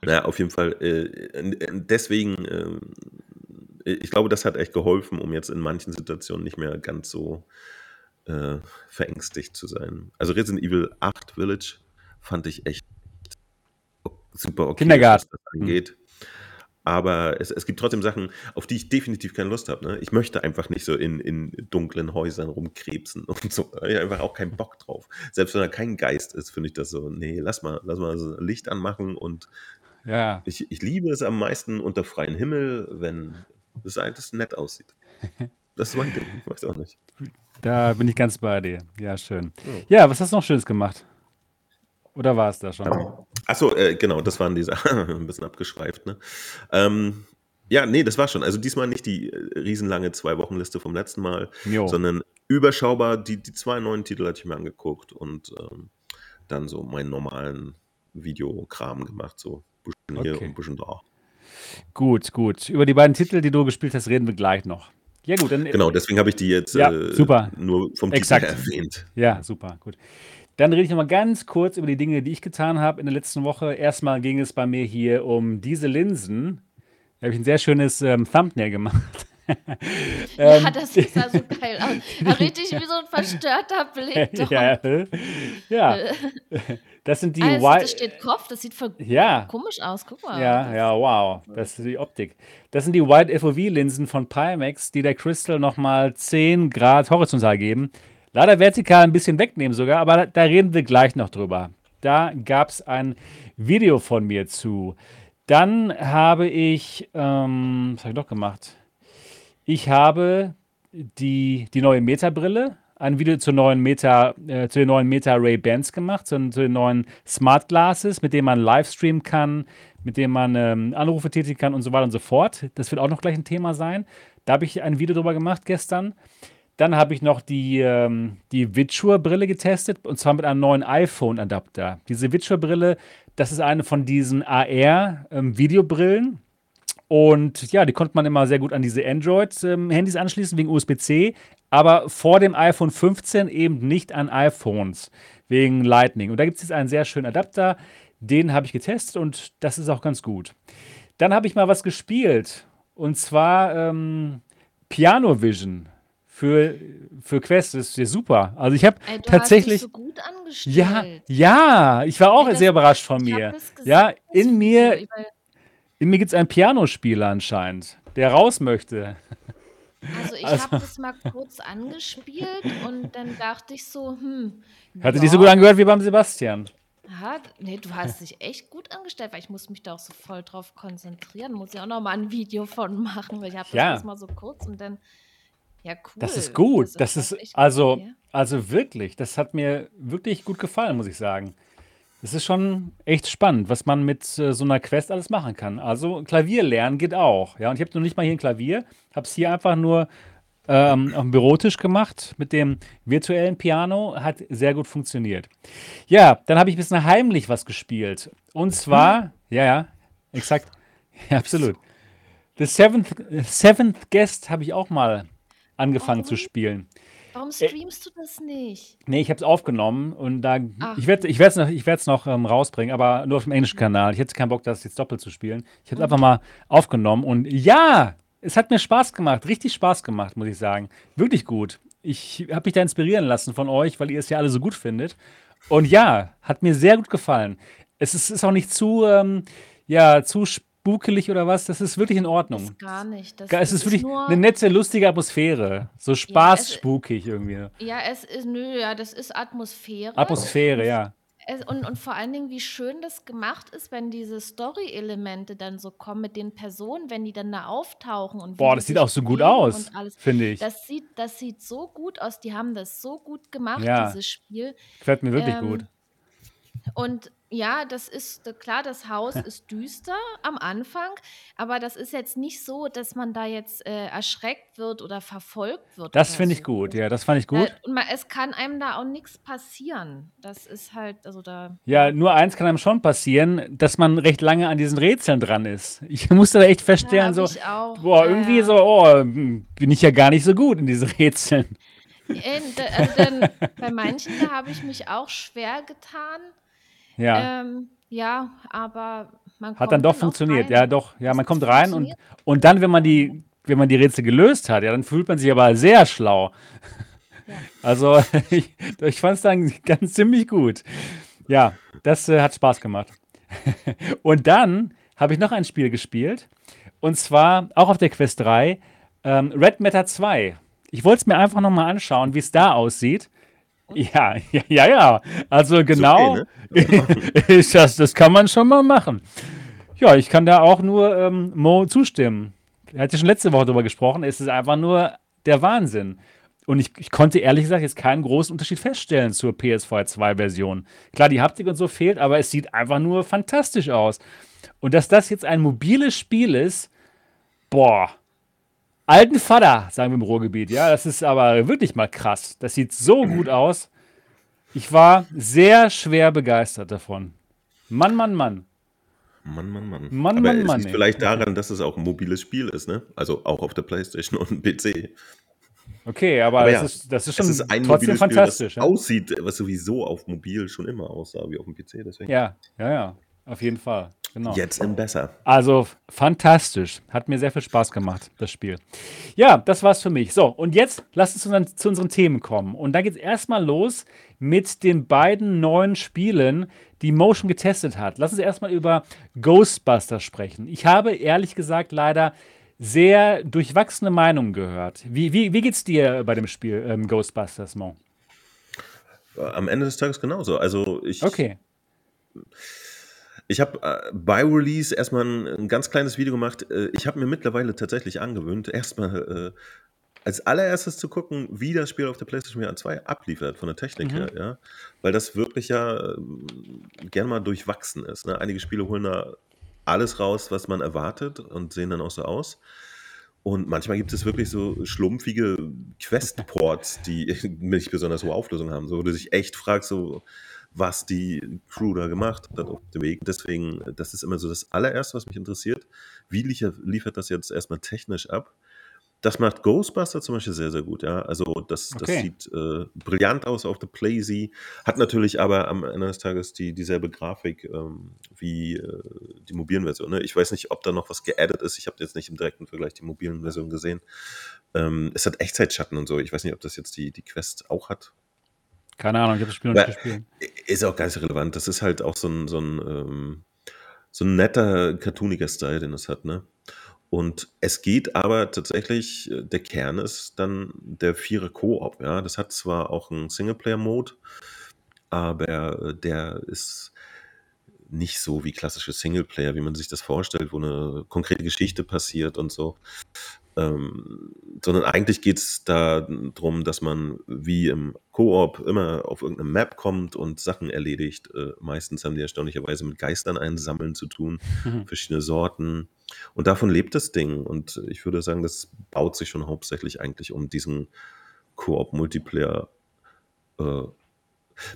S3: Naja, auf jeden Fall. Äh, deswegen, äh, ich glaube, das hat echt geholfen, um jetzt in manchen Situationen nicht mehr ganz so äh, verängstigt zu sein. Also Resident Evil 8 Village fand ich echt super okay,
S1: Kindergarten.
S3: was das angeht. Aber es, es gibt trotzdem Sachen, auf die ich definitiv keine Lust habe. Ne? Ich möchte einfach nicht so in, in dunklen Häusern rumkrebsen und so. Da hab Ich einfach auch keinen Bock drauf. Selbst wenn da kein Geist ist, finde ich das so, nee, lass mal, lass mal so Licht anmachen und
S1: Ja,
S3: ich, ich liebe es am meisten unter freiem Himmel, wenn es alles nett aussieht. Das ist mein Ding, ich weiß auch nicht.
S1: da bin ich ganz bei dir. Ja, schön.
S3: Ja.
S1: Ja, was hast du noch Schönes gemacht? Oder war es da schon?
S3: Achso, äh, genau, das waren diese, ein bisschen abgeschweift, ne? Ähm, ja, nee, das war schon. Also diesmal nicht die äh, riesenlange Zwei-Wochen-Liste vom letzten Mal,
S1: Jo.
S3: sondern überschaubar. Die, die zwei neuen Titel hatte ich mir angeguckt und ähm, dann so meinen normalen Videokram gemacht, so ein bisschen hier
S1: Okay.
S3: und ein bisschen da.
S1: Gut, gut. Über die beiden Titel, die du gespielt hast, reden wir gleich noch. Ja, gut, dann
S3: Genau, deswegen habe ich die jetzt
S1: Ja,
S3: äh,
S1: super.
S3: nur vom
S1: Exakt.
S3: Titel erwähnt.
S1: Ja, super, gut. Dann rede ich noch mal ganz kurz über die Dinge, die ich getan habe in der letzten Woche. Erstmal ging es bei mir hier um diese Linsen. Da habe ich ein sehr schönes ähm, Thumbnail gemacht. Ähm,
S4: ja, das sah so geil aus. Richtig wie so ein verstörter Blick.
S1: ja, ja, das sind die
S4: Ah, es-
S1: Wi-
S4: das steht Kopf, das sieht voll
S1: Ja,
S4: komisch aus. Guck mal.
S1: ja, ja, wow. Das ist die Optik. Das sind die Wide FOV-Linsen von Pimax, die der Crystal nochmal 10 Grad horizontal geben. Leider vertikal ein bisschen wegnehmen sogar, aber da, reden wir gleich noch drüber. Da gab es ein Video von mir zu. Dann habe ich, ähm, was habe ich noch gemacht? Ich habe die, die neue Meta-Brille, ein Video zur neuen Meta, äh, zu den neuen Meta Ray Bans gemacht, zu, zu den neuen Smart Glasses, mit denen man Livestreamen kann, mit denen man ähm, Anrufe tätigen kann und so weiter und so fort. Das wird auch noch gleich ein Thema sein. Da habe ich ein Video drüber gemacht gestern. Dann habe ich noch die, ähm, die Viture-Brille getestet und zwar mit einem neuen iPhone-Adapter. Diese Viture-Brille, das ist eine von diesen AR-Videobrillen. Und ja, die konnte man immer sehr gut an diese Android-Handys anschließen wegen USB-C, aber vor dem iPhone 15 eben nicht an iPhones wegen Lightning. Und da gibt es jetzt einen sehr schönen Adapter, den habe ich getestet und das ist auch ganz gut. Dann habe ich mal was gespielt und zwar ähm, Piano Vision für, für Quest. Das ist ja super. Also ich habe tatsächlich.
S4: so gut angestellt.
S1: Ja, ja, ich war auch
S4: das-
S1: sehr überrascht von
S4: Ich
S1: mir. Ja, in mir, in mir gibt es einen Pianospieler anscheinend, der raus möchte.
S4: Also ich
S1: Also-
S4: habe das mal kurz angespielt und dann dachte ich so, hm.
S1: Hatte
S4: ja,
S1: nicht so gut angehört wie beim Sebastian.
S4: Ja, nee, du hast dich echt gut angestellt, weil ich muss mich da auch so voll drauf konzentrieren. Muss ja auch noch mal ein Video von machen, weil ich habe das
S1: Ja.
S4: mal so kurz und dann, ja cool.
S1: Das ist gut. Das
S4: passt
S1: ist also,
S4: ja.
S1: also wirklich, das hat mir wirklich gut gefallen, muss ich sagen. Es ist schon echt spannend, was man mit äh, so einer Quest alles machen kann. Also Klavier lernen geht auch. Ja, und ich habe noch nicht mal hier ein Klavier, habe es hier einfach nur ähm, auf dem Bürotisch gemacht mit dem virtuellen Piano. Hat sehr gut funktioniert. Ja, dann habe ich ein bisschen heimlich was gespielt. Und zwar, ja, ja, exakt. Ja, absolut. The Seventh, Seventh Guest habe ich auch mal angefangen zu
S4: Oh.
S1: spielen.
S4: Warum streamst du das nicht?
S1: Nee, ich habe es aufgenommen und da
S4: Ach.
S1: ich werde ich werde es noch ich werde es noch ähm, rausbringen, aber nur auf dem englischen Kanal. Ich hätte keinen Bock, das jetzt doppelt zu spielen. Ich habe es einfach mal aufgenommen und ja, es hat mir Spaß gemacht, richtig Spaß gemacht, muss ich sagen. Wirklich gut. Ich habe mich da inspirieren lassen von euch, weil ihr es ja alle so gut findet. Und ja, hat mir sehr gut gefallen. Es ist, ist auch nicht zu ähm, ja, zu spukelig oder was, das ist wirklich in Ordnung.
S4: Das gar nicht. Das,
S1: Es
S4: das
S1: ist wirklich
S4: nur,
S1: eine nette, lustige Atmosphäre. So spaßspukig irgendwie.
S4: Ja, es ist, nö, ja, das ist Atmosphäre.
S1: Atmosphäre, ja.
S4: Es, und, und vor allen Dingen, wie schön das gemacht ist, wenn diese Story-Elemente dann so kommen mit den Personen, wenn die dann da auftauchen und
S1: Boah, das sieht auch so gut aus, finde ich.
S4: Das sieht, das sieht so gut aus. Die haben das so gut gemacht,
S1: Ja,
S4: dieses Spiel.
S1: gefällt mir wirklich gut.
S4: Ähm, und ja, das ist klar, das Haus ist düster am Anfang, aber das ist jetzt nicht so, dass man da jetzt äh, erschreckt wird oder verfolgt wird
S1: Das
S4: oder
S1: finde ich
S4: so.
S1: gut, ja, das fand ich
S4: Äh,
S1: gut.
S4: und ma- es kann einem da auch nichts passieren. Das ist halt, also da,
S1: Ja,
S4: ja.
S1: nur eins kann einem schon passieren, dass man recht lange an diesen Rätseln dran ist. Ich musste da echt
S4: Ja,
S1: feststellen,
S4: habe
S1: so,
S4: ich auch.
S1: boah,
S4: Ja,
S1: irgendwie
S4: ja.
S1: so, oh, hm, bin ich ja gar nicht so gut in diesen Rätseln.
S4: Äh, da- Also dann, bei manchen, da habe ich mich auch schwer getan.
S1: Ja,
S4: Ähm, ja, aber man
S1: hat dann
S4: kommt
S1: doch
S4: dann
S1: funktioniert. Ja, doch, ja, man kommt rein und, und dann, wenn man die, wenn man die Rätsel gelöst hat, ja, dann fühlt man sich aber sehr schlau.
S4: Ja.
S1: Also, ich, ich fand es dann ganz ziemlich gut. Ja, das äh, hat Spaß gemacht. Und dann habe ich noch ein Spiel gespielt. Und zwar auch auf der Quest 3, ähm, Red Matter 2. Ich wollte es mir einfach nochmal anschauen, wie es da aussieht. Ja, ja, ja, ja. Also
S3: Ist okay,
S1: genau,
S3: ne?
S1: ist das, das kann man schon mal machen. Ja, ich kann da auch nur ähm, Mo zustimmen. Er hat ja schon letzte Woche darüber gesprochen. Es ist einfach nur der Wahnsinn. Und ich, ich konnte ehrlich gesagt jetzt keinen großen Unterschied feststellen zur PS4 2-Version. Klar, die Haptik und so fehlt, aber es sieht einfach nur fantastisch aus. Und dass das jetzt ein mobiles Spiel ist, boah, alten Vater, sagen wir im Ruhrgebiet. Ja, das ist aber wirklich mal krass. Das sieht so gut aus. Ich war sehr schwer begeistert davon. Mann, Mann, Mann.
S3: Mann, Mann, Mann.
S1: Mann,
S3: Aber
S1: Mann,
S3: es
S1: Mann,
S3: liegt vielleicht daran, dass es auch ein mobiles Spiel ist, ne? Also auch auf der Playstation und PC.
S1: Okay, aber,
S3: Aber
S1: das,
S3: ja,
S1: ist, das ist schon
S3: ist ein
S1: trotzdem
S3: mobiles Spiel, das
S1: fantastisch. Ja?
S3: aussieht, was sowieso auf mobil schon immer aussah, wie auf dem PC. Deswegen.
S1: ja, ja, ja, auf jeden Fall. Genau.
S3: Jetzt im Besser.
S1: Also fantastisch. Hat mir sehr viel Spaß gemacht, das Spiel. Ja, das war's für mich. So, und jetzt lasst uns zu unseren, zu unseren Themen kommen. Und da geht's erstmal los mit den beiden neuen Spielen, die Motion getestet hat. Lass uns erstmal über Ghostbusters sprechen. Ich habe ehrlich gesagt leider sehr durchwachsene Meinungen gehört. Wie, wie, wie geht's dir bei dem Spiel ähm, Ghostbusters, Mo?
S3: Äh, Am Ende des Tages genauso. Also ich,
S1: Okay.
S3: Ich habe äh, bei Release erstmal ein, ein ganz kleines Video gemacht. Äh, ich habe mir mittlerweile tatsächlich angewöhnt, erstmal äh, als allererstes zu gucken, wie das Spiel auf der PlayStation VR 2 abliefert von der Technik
S1: Mhm.
S3: her, ja. Weil das wirklich ja ähm, gern mal durchwachsen ist. Ne? Einige Spiele holen da alles raus, was man erwartet und sehen dann auch so aus. Und manchmal gibt es wirklich so schlumpfige Quest-Ports, die nicht besonders hohe Auflösung haben, so, wo du dich echt fragst, so, was die Crew da gemacht hat auf dem Weg. Deswegen, das ist immer so das allererste, was mich interessiert. Wie liefert, das jetzt erstmal technisch ab? Das macht Ghostbuster zum Beispiel sehr, sehr gut, ja. Also das, das
S1: Okay.
S3: sieht äh, brillant aus auf der Playsee, hat natürlich aber am Ende des Tages die, dieselbe Grafik ähm, wie äh, die mobilen Version. Ne? Ich weiß nicht, ob da noch was geaddet ist. Ich habe jetzt nicht im direkten Vergleich die mobilen Version gesehen. Ähm, es hat Echtzeitschatten und so. Ich weiß nicht, ob das jetzt die, die Quest auch hat.
S1: Keine Ahnung, ich habe das Spiel noch nicht gespielt.
S3: ist auch ganz relevant. Das ist halt auch so ein, so ein, ähm, so ein netter, cartooniger Style, den es hat, ne? Und es geht aber tatsächlich, äh, der Kern ist dann der Vierer Koop, ja. Das hat zwar auch einen Singleplayer-Mode, aber äh, der ist nicht so wie klassische Singleplayer, wie man sich das vorstellt, wo eine konkrete Geschichte passiert und so. Ähm, sondern eigentlich geht es da darum, dass man wie im Koop immer auf irgendeine Map kommt und Sachen erledigt. Äh, meistens haben die erstaunlicherweise mit Geistern einsammeln zu tun,
S1: Mhm.
S3: verschiedene Sorten. Und davon lebt das Ding. Und ich würde sagen, das baut sich schon hauptsächlich eigentlich um diesen Koop-Multiplayer. Äh,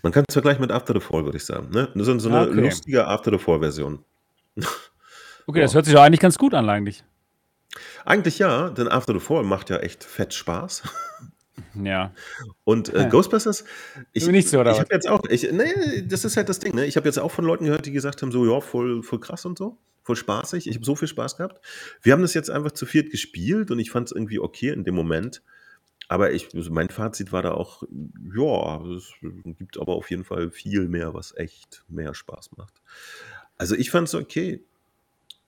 S3: man kann es vergleichen mit After the Fall, würde ich sagen. Ne? So, so eine
S1: Ah, okay.
S3: lustige After the Fall-Version.
S1: Okay, das hört sich doch eigentlich ganz gut an, eigentlich.
S3: Eigentlich ja, denn After the Fall macht ja echt fett Spaß.
S1: Ja.
S3: Und äh. Ghostbusters, ich,
S1: Du nicht so, oder
S3: ich habe jetzt auch, ich, nee, das ist halt das Ding, ne? Ich habe jetzt auch von Leuten gehört, die gesagt haben, so, ja, voll, voll krass und so, voll spaßig. Ich habe so viel Spaß gehabt. Wir haben das jetzt einfach zu viert gespielt und ich fand es irgendwie okay in dem Moment. Aber ich, also mein Fazit war da auch, ja, es gibt aber auf jeden Fall viel mehr, was echt mehr Spaß macht. Also ich fand es okay.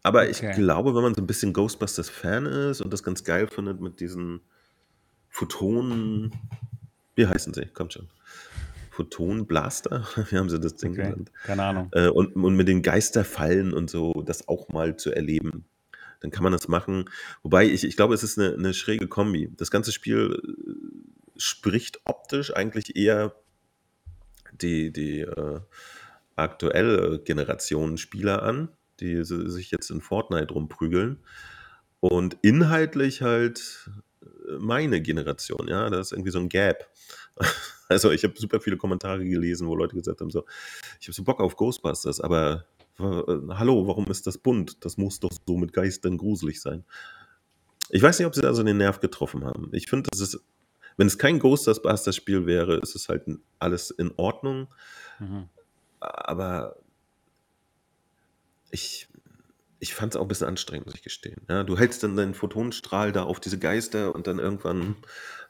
S3: Aber ich
S1: Okay.
S3: glaube, wenn man so ein bisschen Ghostbusters-Fan ist und das ganz geil findet mit diesen Photonen, wie heißen sie? Kommt schon. Photon-Blaster, wie haben sie das Ding
S1: Okay,
S3: genannt?
S1: keine Ahnung.
S3: Äh, und, und mit den Geisterfallen und so, das auch mal zu erleben. Dann kann man das machen. Wobei ich, ich glaube, es ist eine, eine schräge Kombi. Das ganze Spiel äh, spricht optisch eigentlich eher die, die äh, aktuelle Generation Spieler an, die si- sich jetzt in Fortnite rumprügeln. Und inhaltlich halt äh, meine Generation, ja, da ist irgendwie so ein Gap. Also ich habe super viele Kommentare gelesen, wo Leute gesagt haben, so, ich habe so Bock auf Ghostbusters, aber äh, hallo, warum ist das bunt? Das muss doch so mit Geistern gruselig sein. Ich weiß nicht, ob sie da so den Nerv getroffen haben. Ich finde, das ist, wenn es kein Ghostbusters-Spiel wäre, ist es halt alles in Ordnung,
S1: Mhm.
S3: aber ich, ich fand es auch ein bisschen anstrengend, muss ich gestehen. Ja, du hältst dann deinen Photonenstrahl da auf diese Geister und dann irgendwann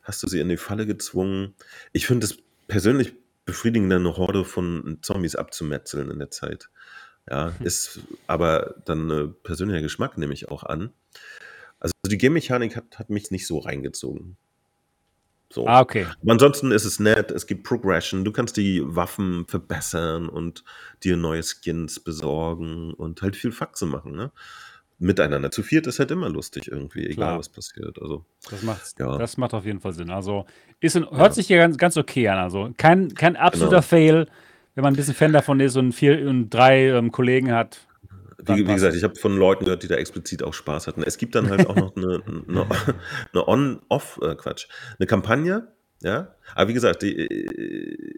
S3: hast du sie in die Falle gezwungen. Ich finde es persönlich befriedigender, eine Horde von Zombies abzumetzeln in der Zeit. Ja, ist aber dann äh, persönlicher Geschmack, nehme ich auch an. Also die Game-Mechanik hat, hat mich nicht so reingezogen. So.
S1: Ah, okay.
S3: Aber ansonsten ist es nett, es gibt Progression, du kannst die Waffen verbessern und dir neue Skins besorgen und halt viel Faxe machen, ne? Miteinander. Zu viert ist halt immer lustig irgendwie, egal
S1: Klar.
S3: was passiert. Also,
S1: Das macht,
S3: Ja.
S1: das macht auf jeden Fall Sinn. Also ist in, hört
S3: Ja.
S1: sich ja ganz, ganz okay an. Also kein, kein absoluter
S3: Genau.
S1: Fail, wenn man ein bisschen Fan davon ist und vier und drei ähm, Kollegen hat.
S3: Wie, wie gesagt,
S1: es.
S3: ich habe von Leuten gehört, die da explizit auch Spaß hatten. Es gibt dann halt auch noch eine, eine, eine On-Off, äh, eine Kampagne, ja. Aber wie gesagt, die, äh,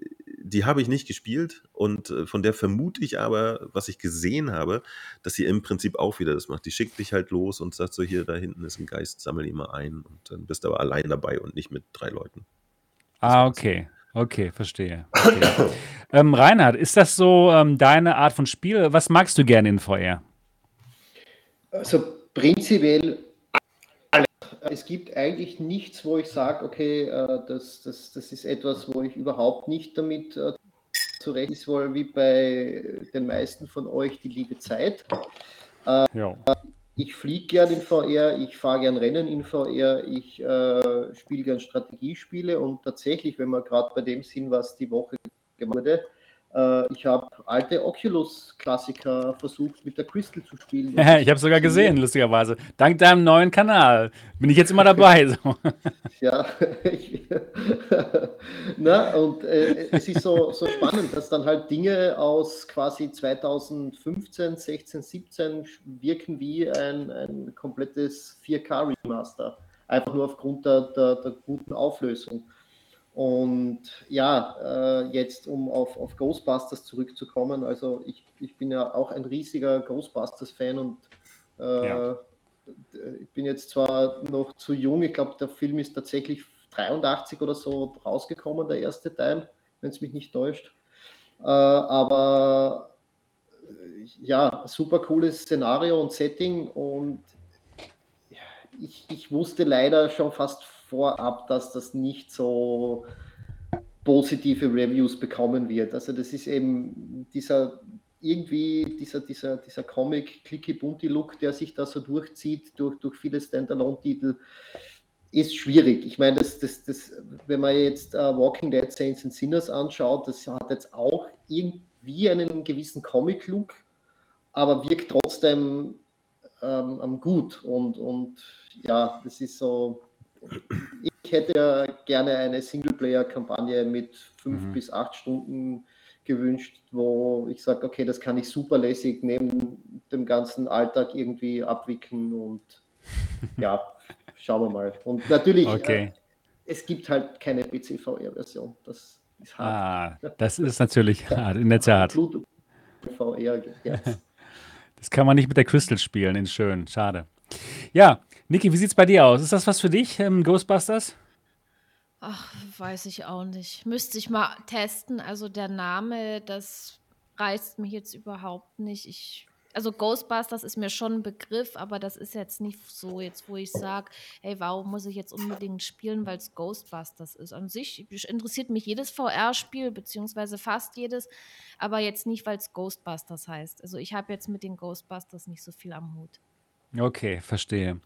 S3: die habe ich nicht gespielt und äh, von der vermute ich aber, was ich gesehen habe, dass sie im Prinzip auch wieder das macht. Die schickt dich halt los und sagt so, hier, da hinten ist ein Geist, sammel ihn mal ein und dann bist du aber allein dabei und nicht mit drei Leuten.
S1: Ah, okay. Okay, verstehe. Okay. ähm, Reinhard, ist das so ähm, deine Art von Spiel? Was magst du gerne in VR?
S2: Also prinzipiell alles. Es gibt eigentlich nichts, wo ich sage, okay, äh, das, das, das ist etwas, wo ich überhaupt nicht damit äh, zurecht ist, wohl wie bei den meisten von euch die liebe Zeit.
S1: Ja.
S2: Ich fliege gern in VR, ich fahre gern Rennen in VR, ich äh, spiele gern Strategiespiele und tatsächlich, wenn wir gerade bei dem sind, was die Woche gemacht wurde, ich habe alte Oculus-Klassiker versucht mit der Crystal zu spielen.
S1: ich habe es sogar gesehen, lustigerweise. Dank deinem neuen Kanal bin ich jetzt immer dabei. So.
S2: Ja, na, und äh, es ist so, so spannend, dass dann halt Dinge aus quasi 2015, 16, 17 wirken wie ein, ein komplettes 4K-Remaster. Einfach nur aufgrund der, der, der guten Auflösung. Und ja, äh, jetzt um auf, auf Ghostbusters zurückzukommen, also ich, ich bin ja auch ein riesiger Ghostbusters-Fan und äh,
S1: Ja.
S2: ich bin jetzt zwar noch zu jung, ich glaube, der Film ist tatsächlich 83 oder so rausgekommen, der erste Teil, wenn es mich nicht täuscht. Äh, aber ja, super cooles Szenario und Setting und ich, ich wusste leider schon fast vorab, dass das nicht so positive Reviews bekommen wird. Also das ist eben dieser irgendwie dieser, dieser, dieser Comic clicky bunti Look, der sich da so durchzieht durch, durch viele Standalone-Titel, ist schwierig. Ich meine, das, das, das, wenn man jetzt uh, Walking Dead Saints and Sinners anschaut, das hat jetzt auch irgendwie einen gewissen Comic-Look, aber wirkt trotzdem ähm, gut. Und, und ja, das ist so. Ich hätte ja gerne eine Singleplayer-Kampagne mit fünf
S1: Mhm.
S2: bis acht Stunden gewünscht, wo ich sage, okay, das kann ich super lässig neben dem ganzen Alltag irgendwie abwickeln und ja, schauen wir mal. Und natürlich,
S1: Okay.
S2: äh, es gibt halt keine PC-VR-Version. Das ist hart.
S1: Ah, das ist natürlich hart, in der Tat.
S2: Blut VR jetzt.
S1: Das kann man nicht mit der Crystal spielen, ist schön, schade. Ja, Niki, wie sieht's bei dir aus? Ist das was für dich, ähm, Ghostbusters?
S4: Ach, weiß ich auch nicht. Müsste ich mal testen. Also der Name, das reizt mich jetzt überhaupt nicht. Ich, also Ghostbusters ist mir schon ein Begriff, aber das ist jetzt nicht so, jetzt wo ich sage, hey, warum muss ich jetzt unbedingt spielen, weil es Ghostbusters ist. An sich interessiert mich jedes VR-Spiel, beziehungsweise fast jedes, aber jetzt nicht, weil es Ghostbusters heißt. Also ich habe jetzt mit den Ghostbusters nicht so viel am Hut.
S1: Okay, verstehe.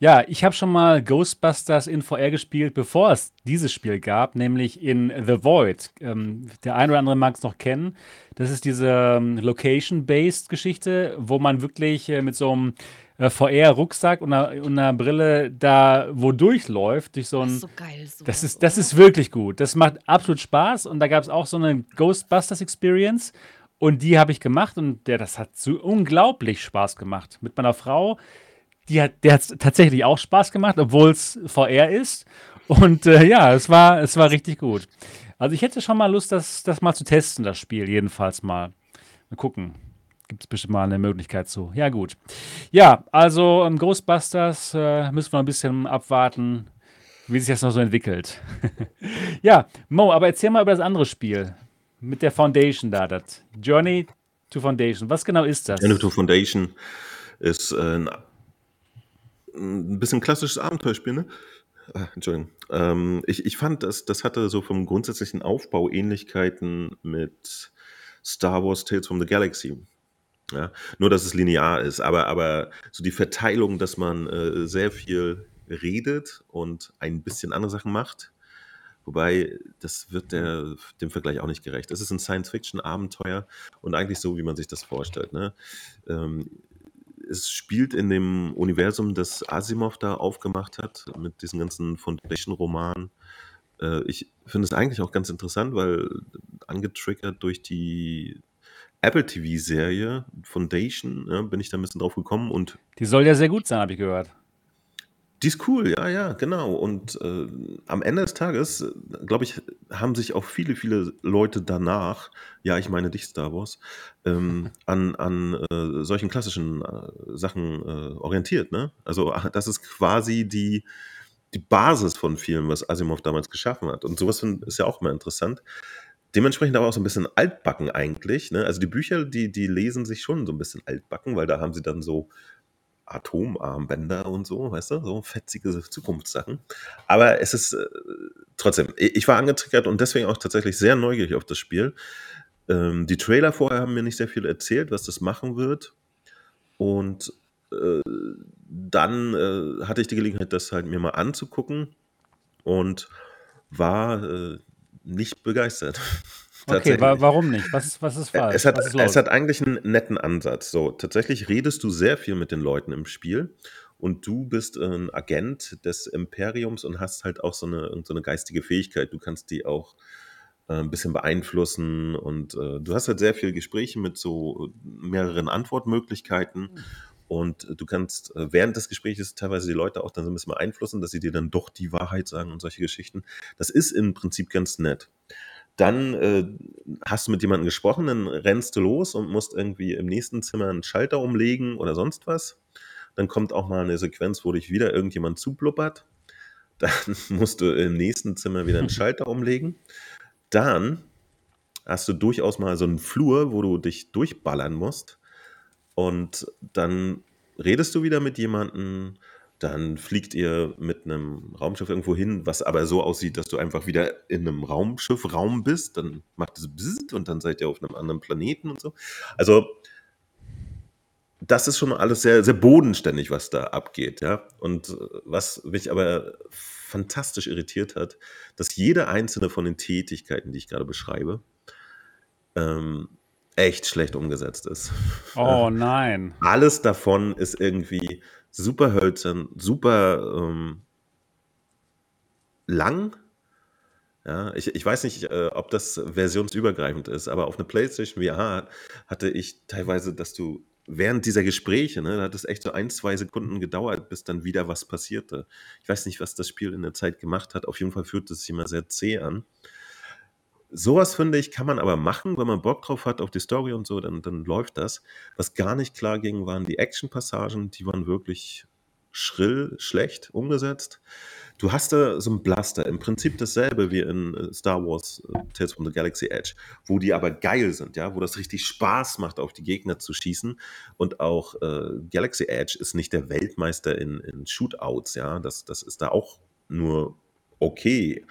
S1: Ja, ich habe schon mal Ghostbusters in VR gespielt, bevor es dieses Spiel gab, nämlich in The Void. Ähm, der ein oder andere mag es noch kennen. Das ist diese ähm, Location-based Geschichte, wo man wirklich äh, mit so einem äh, VR-Rucksack und einer, und einer Brille da wo durchläuft, durch so
S4: Das
S1: ein
S4: ist so geil,
S1: das
S4: sowas,
S1: ist, das
S4: oder?
S1: ist wirklich gut. Das macht absolut Spaß. Und da gab es auch so eine Ghostbusters Experience. Und die habe ich gemacht und der, das hat so unglaublich Spaß gemacht. Mit meiner Frau, die hat, der hat tatsächlich auch Spaß gemacht, obwohl es VR ist. Und äh, ja, es war, es war richtig gut. Also ich hätte schon mal Lust, das, das mal zu testen, das Spiel, jedenfalls mal. Mal gucken. Gibt es bestimmt mal eine Möglichkeit zu. Ja, gut. Ja, also ähm, Ghostbusters äh, müssen wir ein bisschen abwarten, wie sich das noch so entwickelt. Ja, Mo, aber erzähl mal über das andere Spiel mit der Foundation da, das Journey to Foundation. Was genau ist
S3: Journey to
S1: das?
S3: Foundation ist äh, ein, ein bisschen klassisches Abenteuerspiel, ne? Ah, Entschuldigung. Ähm, ich, ich fand, das, das hatte so vom grundsätzlichen Aufbau Ähnlichkeiten mit Star Wars Tales from the Galaxy. Ja, nur, dass es linear ist, aber, aber so die Verteilung, dass man äh, sehr viel redet und ein bisschen andere Sachen macht, wobei das wird der, dem Vergleich auch nicht gerecht. Es ist ein Science-Fiction-Abenteuer und eigentlich so, wie man sich das vorstellt. Ne? Ähm, es spielt in dem Universum, das Asimov da aufgemacht hat, mit diesen ganzen Foundation-Romanen. Äh, ich finde es eigentlich auch ganz interessant, weil angetriggert durch die Apple TV-Serie Foundation ja, bin ich da ein bisschen drauf gekommen und
S1: Die soll ja sehr gut sein, habe ich gehört.
S3: Die ist cool, ja, ja, genau. Und äh, am Ende des Tages, glaube ich, haben sich auch viele, viele Leute danach, ja, ich meine dich, Star Wars, ähm, an, an äh, solchen klassischen äh, Sachen äh, orientiert. Ne? Also das ist quasi die, die Basis von vielem, was Asimov damals geschaffen hat. Und sowas find- ist ja auch immer interessant. Dementsprechend aber auch so ein bisschen altbacken eigentlich. Ne? Also die Bücher, die, die lesen sich schon so ein bisschen altbacken, weil da haben sie dann so Atomarmbänder und so, weißt du, so fetzige Zukunftssachen. Aber es ist äh, trotzdem, ich war angetriggert und deswegen auch tatsächlich sehr neugierig auf das Spiel. Ähm, die Trailer vorher haben mir nicht sehr viel erzählt, was das machen wird. Und äh, dann äh, hatte ich die Gelegenheit, das halt mir mal anzugucken und war äh, nicht begeistert.
S1: Okay, wa warum nicht? Was ist, was ist
S3: Es
S1: falsch?
S3: hat,
S1: Was ist
S3: es hat eigentlich einen netten Ansatz. So, tatsächlich redest du sehr viel mit den Leuten im Spiel und du bist ein Agent des Imperiums und hast halt auch so eine, so eine geistige Fähigkeit. Du kannst die auch äh, ein bisschen beeinflussen und äh, du hast halt sehr viele Gespräche mit so mehreren Antwortmöglichkeiten und du kannst äh, während des Gesprächs teilweise die Leute auch dann so ein bisschen beeinflussen, dass sie dir dann doch die Wahrheit sagen und solche Geschichten. Das ist im Prinzip ganz nett. Dann äh, hast du mit jemandem gesprochen, dann rennst du los und musst irgendwie im nächsten Zimmer einen Schalter umlegen oder sonst was. Dann kommt auch mal eine Sequenz, wo dich wieder irgendjemand zublubbert. Dann musst du im nächsten Zimmer wieder einen Schalter umlegen. Dann hast du durchaus mal so einen Flur, wo du dich durchballern musst. Und dann redest du wieder mit jemandem, dann fliegt ihr mit einem Raumschiff irgendwo hin, was aber so aussieht, dass du einfach wieder in einem Raumschiffraum bist. Dann macht es Bzzzt und dann seid ihr auf einem anderen Planeten und so. Also, das ist schon mal alles sehr, sehr bodenständig, was da abgeht, ja. Und äh, was mich aber fantastisch irritiert hat, dass jede einzelne von den Tätigkeiten, die ich gerade beschreibe, ähm, echt schlecht umgesetzt ist.
S1: Oh nein.
S3: Alles davon ist irgendwie super hölzern, super ähm, lang. Ja, ich, ich weiß nicht, äh, ob das versionsübergreifend ist, aber auf einer PlayStation VR hatte ich teilweise, dass du während dieser Gespräche, ne, da hat es echt so ein, zwei Sekunden gedauert, bis dann wieder was passierte. Ich weiß nicht, was das Spiel in der Zeit gemacht hat. Auf jeden Fall fühlt es sich immer sehr zäh an. Sowas finde ich, kann man aber machen, wenn man Bock drauf hat auf die Story und so, dann, dann läuft das. Was gar nicht klar ging, waren die Action-Passagen, die waren wirklich schrill, schlecht umgesetzt. Du hast da so einen Blaster, im Prinzip dasselbe wie in äh, Star Wars äh, Tales from the Galaxy Edge, wo die aber geil sind, ja, wo das richtig Spaß macht, auf die Gegner zu schießen. Und auch äh, Galaxy Edge ist nicht der Weltmeister in, in Shootouts, ja, das, das ist da auch nur okay.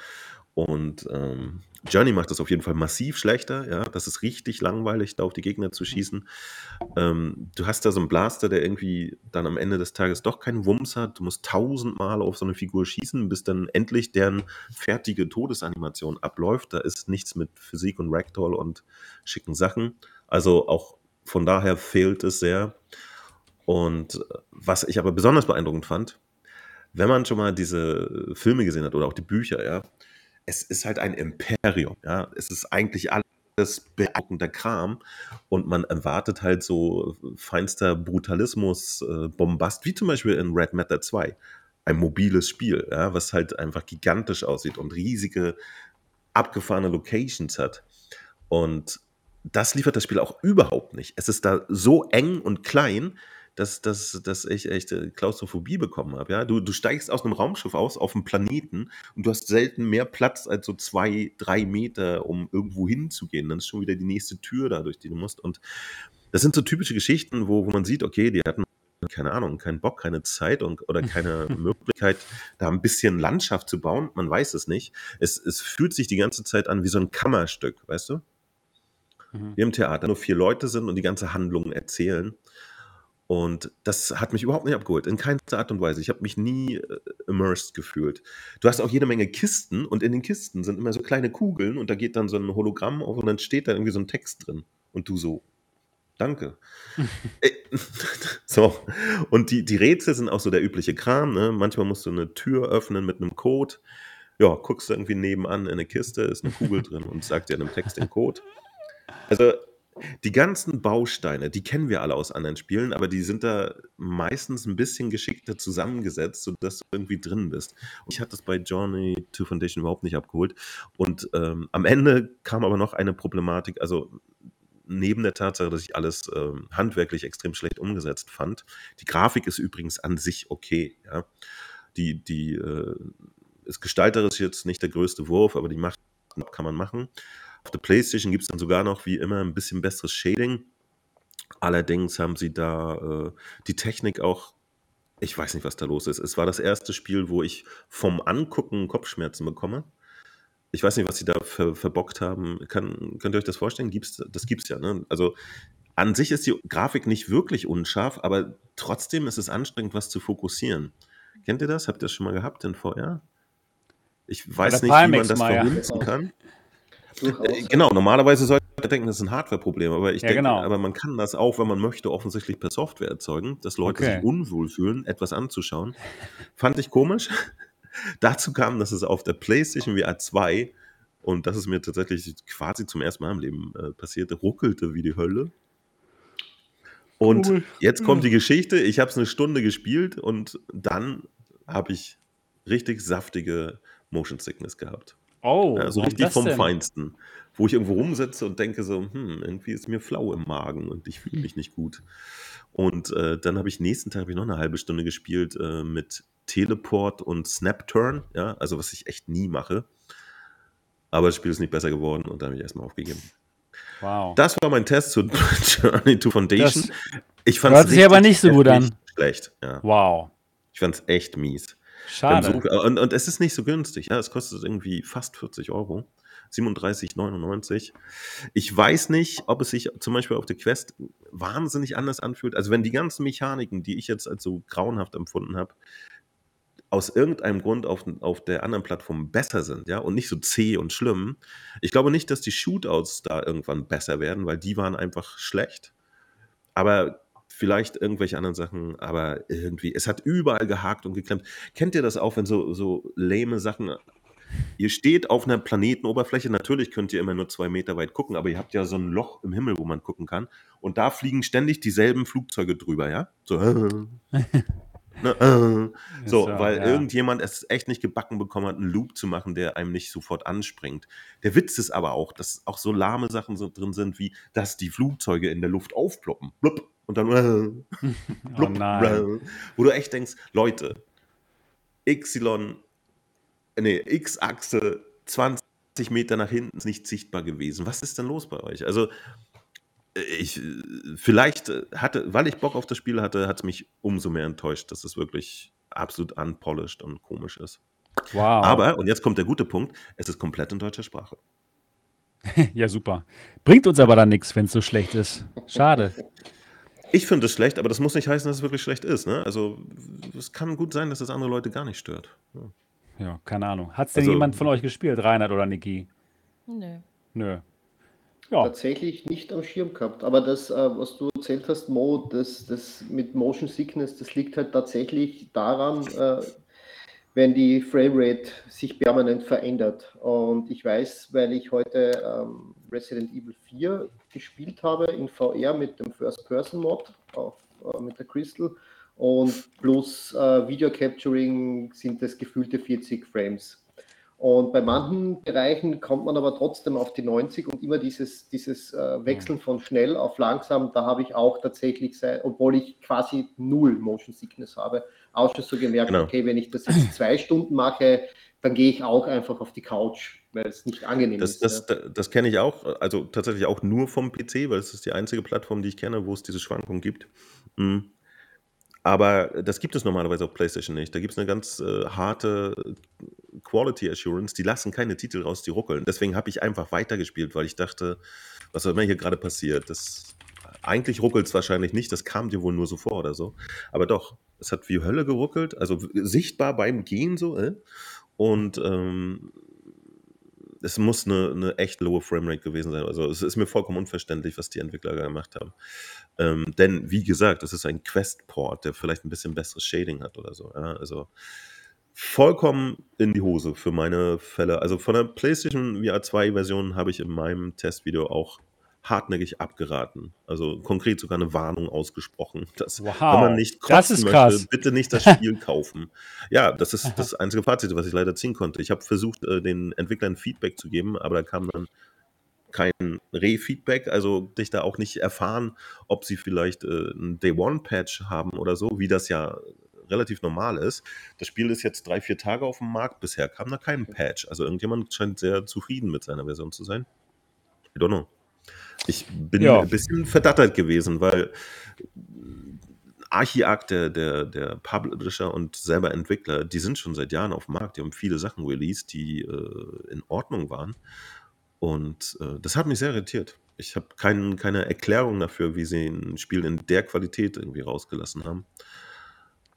S3: Und ähm, Journey macht das auf jeden Fall massiv schlechter. Ja, das ist richtig langweilig, da auf die Gegner zu schießen. Ähm, du hast da so einen Blaster, der irgendwie dann am Ende des Tages doch keinen Wumms hat. Du musst tausendmal auf so eine Figur schießen, bis dann endlich deren fertige Todesanimation abläuft. Da ist nichts mit Physik und Ragdoll und schicken Sachen. Also auch von daher fehlt es sehr. Und äh, was ich aber besonders beeindruckend fand, wenn man schon mal diese Filme gesehen hat oder auch die Bücher, ja, es ist halt ein Imperium, ja. Es ist eigentlich alles beeindruckender Kram und man erwartet halt so feinster Brutalismus, äh, Bombast, wie zum Beispiel in Red Matter 2. Ein mobiles Spiel, ja, was halt einfach gigantisch aussieht und riesige, abgefahrene Locations hat. Und das liefert das Spiel auch überhaupt nicht. Es ist da so eng und klein, dass, dass, dass ich echt äh, Klaustrophobie bekommen habe. Ja? Du, du steigst aus einem Raumschiff aus, auf einem Planeten und du hast selten mehr Platz als so zwei, drei Meter, um irgendwo hinzugehen. Dann ist schon wieder die nächste Tür da, durch die du musst. Und das sind so typische Geschichten, wo, wo man sieht, okay, die hatten keine Ahnung, keinen Bock, keine Zeit und, oder keine Möglichkeit, da ein bisschen Landschaft zu bauen. Man weiß es nicht. Es, es fühlt sich die ganze Zeit an wie so ein Kammerstück, weißt du? Mhm. Wie im Theater nur vier Leute sind und die ganze Handlung erzählen. Und das hat mich überhaupt nicht abgeholt, in keinster Art und Weise. Ich habe mich nie äh, immersed gefühlt. Du hast auch jede Menge Kisten und in den Kisten sind immer so kleine Kugeln und da geht dann so ein Hologramm auf und dann steht da irgendwie so ein Text drin. Und du so, danke. Äh, so, und die, die Rätsel sind auch so der übliche Kram. Ne? Manchmal musst du eine Tür öffnen mit einem Code. Ja, guckst du irgendwie nebenan in eine Kiste, ist eine Kugel drin und sagt dir in einem Text den Code. Also die ganzen Bausteine, die kennen wir alle aus anderen Spielen, aber die sind da meistens ein bisschen geschickter zusammengesetzt, sodass du irgendwie drin bist. Ich hatte das bei Journey to Foundation überhaupt nicht abgeholt. Und ähm, am Ende kam aber noch eine Problematik, also neben der Tatsache, dass ich alles ähm, handwerklich extrem schlecht umgesetzt fand. Die Grafik ist übrigens an sich okay. Ja? Die, die äh, ist gestalterisch jetzt nicht der größte Wurf, aber die macht kann man machen. Auf der PlayStation gibt es dann sogar noch wie immer ein bisschen besseres Shading. Allerdings haben sie da äh, die Technik auch, ich weiß nicht, was da los ist. Es war das erste Spiel, wo ich vom Angucken Kopfschmerzen bekomme. Ich weiß nicht, was sie da ver verbockt haben. Kann, könnt ihr euch das vorstellen? Gibt's, das gibt es ja. Ne? Also an sich ist die Grafik nicht wirklich unscharf, aber trotzdem ist es anstrengend, was zu fokussieren. Kennt ihr das? Habt ihr das schon mal gehabt in VR? Ich weiß nicht, wie man das verhunzen kann. Äh, genau, normalerweise sollte man denken, das ist ein Hardware-Problem, aber ich ja, denke, genau. aber man kann das auch, wenn man möchte, offensichtlich per Software erzeugen, dass Leute okay. sich unwohl fühlen, etwas anzuschauen. Fand ich komisch. Dazu kam, dass es auf der PlayStation VR 2 und das ist mir tatsächlich quasi zum ersten Mal im Leben äh, passiert, ruckelte wie die Hölle. Und cool. jetzt kommt die Geschichte. Ich habe es eine Stunde gespielt und dann habe ich richtig saftige Motion Sickness gehabt.
S1: Oh,
S3: Ja, so richtig vom denn? Feinsten. Wo ich irgendwo rumsitze und denke so, hm, irgendwie ist mir flau im Magen und ich fühle mich nicht gut. Und äh, dann habe ich nächsten Tag ich noch eine halbe Stunde gespielt äh, mit Teleport und Snap Turn, ja, also was ich echt nie mache. Aber das Spiel ist nicht besser geworden und dann habe ich erstmal aufgegeben.
S1: Wow.
S3: Das war mein Test zu Journey to Foundation.
S1: Das ich fand sich aber nicht so gut an.
S3: Schlecht, ja.
S1: Wow.
S3: Ich fand es echt mies.
S1: Schade.
S3: So, und, und, es ist nicht so günstig. Ja, es kostet irgendwie fast 40 Euro. 37,99. Ich weiß nicht, ob es sich zum Beispiel auf der Quest wahnsinnig anders anfühlt. Also wenn die ganzen Mechaniken, die ich jetzt als so grauenhaft empfunden habe, aus irgendeinem Grund auf, auf der anderen Plattform besser sind, ja, und nicht so zäh und schlimm. Ich glaube nicht, dass die Shootouts da irgendwann besser werden, weil die waren einfach schlecht. Aber vielleicht irgendwelche anderen Sachen, aber irgendwie, es hat überall gehakt und geklemmt. Kennt ihr das auch, wenn so, so lame Sachen Ihr steht auf einer Planetenoberfläche, natürlich könnt ihr immer nur zwei Meter weit gucken, aber ihr habt ja so ein Loch im Himmel, wo man gucken kann. Und da fliegen ständig dieselben Flugzeuge drüber, ja? So, äh, ne, äh, so, so weil ja. irgendjemand es echt nicht gebacken bekommen hat, einen Loop zu machen, der einem nicht sofort anspringt. Der Witz ist aber auch, dass auch so lahme Sachen so drin sind, wie dass die Flugzeuge in der Luft aufploppen. Blub, und dann äh,
S1: blub, oh nein.
S3: wo du echt denkst, Leute, Y, nee, X-Achse 20 Meter nach hinten ist nicht sichtbar gewesen. Was ist denn los bei euch? Also, ich, vielleicht hatte, weil ich Bock auf das Spiel hatte, hat es mich umso mehr enttäuscht, dass es wirklich absolut unpolished und komisch ist.
S1: Wow.
S3: Aber, und jetzt kommt der gute Punkt, es ist komplett in deutscher Sprache.
S1: ja, super. Bringt uns aber dann nichts, wenn es so schlecht ist. Schade.
S3: Ich finde es schlecht, aber das muss nicht heißen, dass es wirklich schlecht ist. Ne? Also es kann gut sein, dass es andere Leute gar nicht stört. Ja.
S1: Ja, keine Ahnung. Hat es denn
S3: Also-
S1: jemand von euch gespielt, Reinhard oder Niki?
S4: Nö.
S1: Nö. Ja,
S2: Tatsächlich nicht am Schirm gehabt. Aber das, äh, was du erzählt hast, Mo, das, das mit Motion Sickness, das liegt halt tatsächlich daran, äh, wenn die Framerate sich permanent verändert. Und ich weiß, weil ich heute ähm, Resident Evil 4 gespielt habe in VR mit dem First-Person-Mod äh, mit der Crystal und plus äh, Video Capturing sind das gefühlte 40 Frames. Und bei manchen Bereichen kommt man aber trotzdem auf die 90 und immer dieses, dieses äh, Wechseln von schnell auf langsam, da habe ich auch tatsächlich, sei, obwohl ich quasi null Motion Sickness habe, auch schon so gemerkt,
S3: Genau.
S2: okay, wenn ich das jetzt zwei Stunden mache, dann gehe ich auch einfach auf die Couch, weil es nicht angenehm
S3: Das,
S2: ist.
S3: das,
S2: ja.
S3: das, das kenne ich auch, also tatsächlich auch nur vom PC, weil es ist die einzige Plattform, die ich kenne, wo es diese Schwankung gibt. Mm. Aber das gibt es normalerweise auf PlayStation nicht. Da gibt es eine ganz äh, harte Quality Assurance. Die lassen keine Titel raus, die ruckeln. Deswegen habe ich einfach weitergespielt, weil ich dachte, was auch immer hier gerade passiert. Das, eigentlich ruckelt es wahrscheinlich nicht, das kam dir wohl nur so vor oder so. Aber doch, es hat wie Hölle geruckelt, also sichtbar beim Gehen so. Äh? Und ähm, es muss eine, eine echt lowe Framerate gewesen sein. Also es ist mir vollkommen unverständlich, was die Entwickler gemacht haben. Ähm, denn wie gesagt, es ist ein Quest-Port, der vielleicht ein bisschen besseres Shading hat oder so. Ja? Also vollkommen in die Hose für meine Fälle. Also von der PlayStation VR 2 Version habe ich in meinem Testvideo auch hartnäckig abgeraten. Also konkret sogar eine Warnung ausgesprochen. Dass,
S1: Wow,
S3: wenn man nicht kotzen
S1: ist
S3: möchte,
S1: krass.
S3: bitte nicht das Spiel kaufen. Ja, das ist das einzige Fazit, was ich leider ziehen konnte. Ich habe versucht, äh, den Entwicklern Feedback zu geben, aber da kam dann kein Re-Feedback, also dich da auch nicht erfahren, ob sie vielleicht äh, einen Day-One-Patch haben oder so, wie das ja relativ normal ist. Das Spiel ist jetzt drei, vier Tage auf dem Markt. Bisher kam da kein Patch. Also irgendjemand scheint sehr zufrieden mit seiner Version zu sein. I don't know. Ich bin
S1: Ja.
S3: ein bisschen verdattert gewesen, weil Archiarch, der, der, der Publisher und selber Entwickler, die sind schon seit Jahren auf dem Markt. Die haben viele Sachen released, die äh, in Ordnung waren. Und äh, das hat mich sehr irritiert. Ich habe kein, keine Erklärung dafür, wie sie ein Spiel in der Qualität irgendwie rausgelassen haben.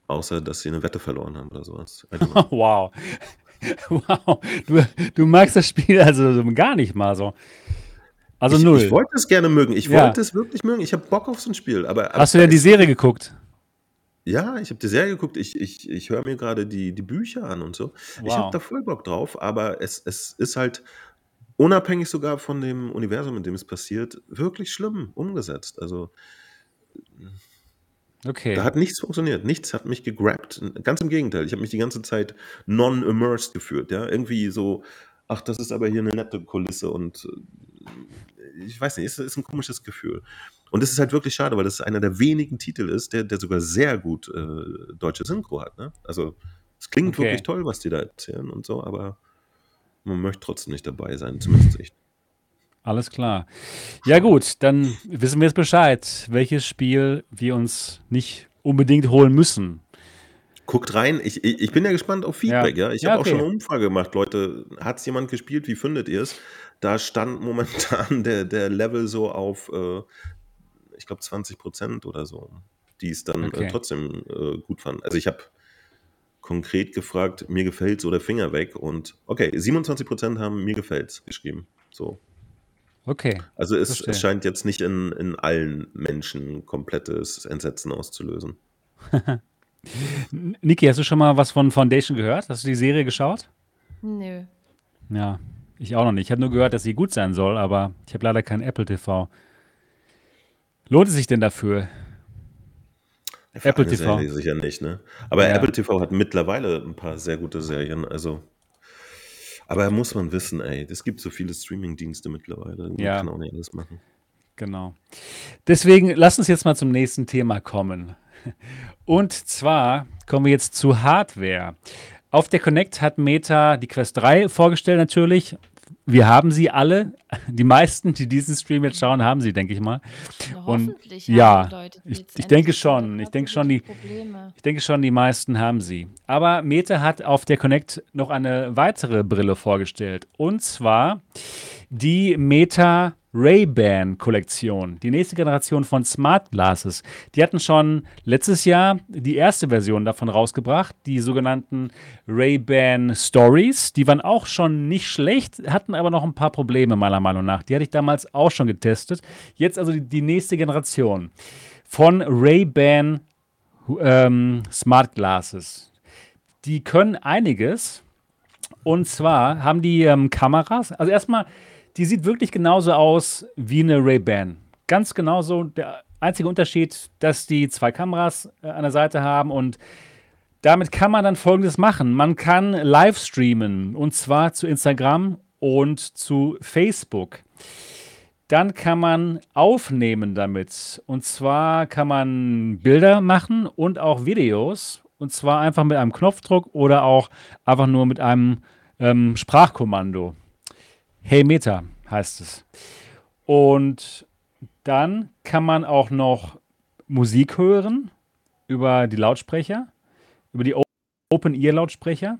S3: Außer, dass sie eine Wette verloren haben oder sowas.
S1: Wow. Wow. Du, du magst das Spiel also so gar nicht mal so. Also
S3: ich,
S1: null.
S3: Ich wollte es gerne mögen. Ich
S1: Ja.
S3: wollte es wirklich mögen. Ich habe Bock auf so ein Spiel. Aber,
S1: Hast du denn die Serie geguckt?
S3: Ja, ich habe die Serie geguckt. Ich, ich, ich höre mir gerade die, die Bücher an und so. Ich
S1: Wow.
S3: habe da voll Bock drauf, aber es, es ist halt unabhängig sogar von dem Universum, in dem es passiert, wirklich schlimm umgesetzt. Also
S1: Okay.
S3: da hat nichts funktioniert. Nichts hat mich gegrabt. Ganz im Gegenteil. Ich habe mich die ganze Zeit non-immersed gefühlt. Ja? Irgendwie so, ach, das ist aber hier eine nette Kulisse und äh, ich weiß nicht, es ist ein komisches Gefühl. Und es ist halt wirklich schade, weil das einer der wenigen Titel ist, der, der sogar sehr gut äh, deutsche Synchro hat. Ne? Also es klingt
S1: Okay.
S3: wirklich toll, was die da erzählen und so, aber man möchte trotzdem nicht dabei sein, zumindest ich.
S1: Alles klar. Ja gut, dann wissen wir jetzt Bescheid, welches Spiel wir uns nicht unbedingt holen müssen.
S3: Guckt rein, ich, ich, ich bin ja gespannt auf Feedback, ja. Ich
S1: Ja,
S3: habe
S1: okay.
S3: auch schon eine Umfrage gemacht, Leute, hat es jemand gespielt, wie findet ihr es? Da stand momentan der, der Level so auf, äh, ich glaube, 20 Prozent oder so, die es dann
S1: Okay.
S3: äh, trotzdem äh, gut fanden. Also ich habe konkret gefragt, mir gefällt's oder Finger weg und okay, 27 Prozent haben mir gefällt's geschrieben. So.
S1: Okay.
S3: Also es, es scheint jetzt nicht in, in allen Menschen komplettes Entsetzen auszulösen.
S1: Niki, hast du schon mal was von Foundation gehört? Hast du die Serie geschaut?
S4: Nö.
S1: Ja, ich auch noch nicht. Ich habe nur gehört, dass sie gut sein soll, aber ich habe leider kein Apple TV. Lohnt es sich denn dafür?
S3: Für
S1: Apple TV.
S3: Serie sicher nicht, ne? Aber
S1: Ja.
S3: Apple TV hat mittlerweile ein paar sehr gute Serien, also. Aber muss man wissen, ey, es gibt so viele Streaming-Dienste mittlerweile. Man
S1: Ja.
S3: kann auch nicht alles machen.
S1: Genau. Deswegen lass uns jetzt mal zum nächsten Thema kommen. Und zwar kommen wir jetzt zu Hardware. Auf der Connect hat Meta die Quest 3 vorgestellt natürlich. wir haben sie alle. Die meisten, die diesen Stream jetzt schauen, haben sie, denke ich mal.
S4: Ja,
S1: Und
S4: hoffentlich
S1: ja,
S4: Leute
S1: ich, ich denke schon. Ich denke schon, die,
S4: Probleme?
S1: ich denke schon, die meisten haben sie. Aber Meta hat auf der Connect noch eine weitere Brille vorgestellt. Und zwar die Meta Ray-Ban Kollektion. Die nächste Generation von Smart Glasses. Die hatten schon letztes Jahr die erste Version davon rausgebracht, die sogenannten Ray-Ban Stories. Die waren auch schon nicht schlecht, hatten aber noch ein paar Probleme meiner Meinung nach. Die hatte ich damals auch schon getestet. Jetzt also die, die nächste Generation von Ray-Ban ähm, Smart Glasses. Die können einiges. Und zwar haben die ähm, Kameras. Also erstmal, die sieht wirklich genauso aus wie eine Ray-Ban. Ganz genauso. Der einzige Unterschied, dass die zwei Kameras äh, an der Seite haben und damit kann man dann folgendes machen. Man kann live streamen und zwar zu Instagram und zu Facebook. Dann kann man aufnehmen damit. Und zwar kann man Bilder machen und auch Videos. Und zwar einfach mit einem Knopfdruck oder auch einfach nur mit einem ähm, Sprachkommando. Hey Meta heißt es. Und dann kann man auch noch Musik hören über die Lautsprecher, über die Open-Ear-Lautsprecher.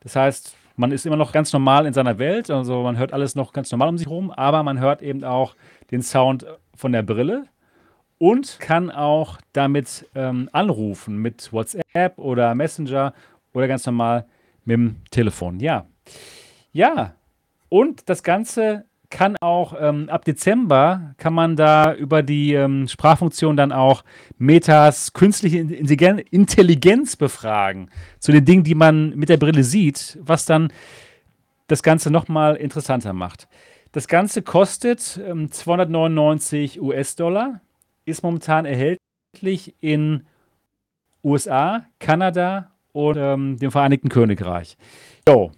S1: Das heißt, man ist immer noch ganz normal in seiner Welt, also man hört alles noch ganz normal um sich herum, aber man hört eben auch den Sound von der Brille und kann auch damit ähm, anrufen mit WhatsApp oder Messenger oder ganz normal mit dem Telefon. Ja. Ja. Und das Ganze kann auch ähm, ab Dezember kann man da über die ähm, Sprachfunktion dann auch Metas künstliche Intelligen- Intelligenz befragen zu den Dingen, die man mit der Brille sieht, was dann das Ganze nochmal interessanter macht. Das Ganze kostet ähm, 299 US-Dollar, ist momentan erhältlich in USA, Kanada und ähm, dem Vereinigten Königreich. So.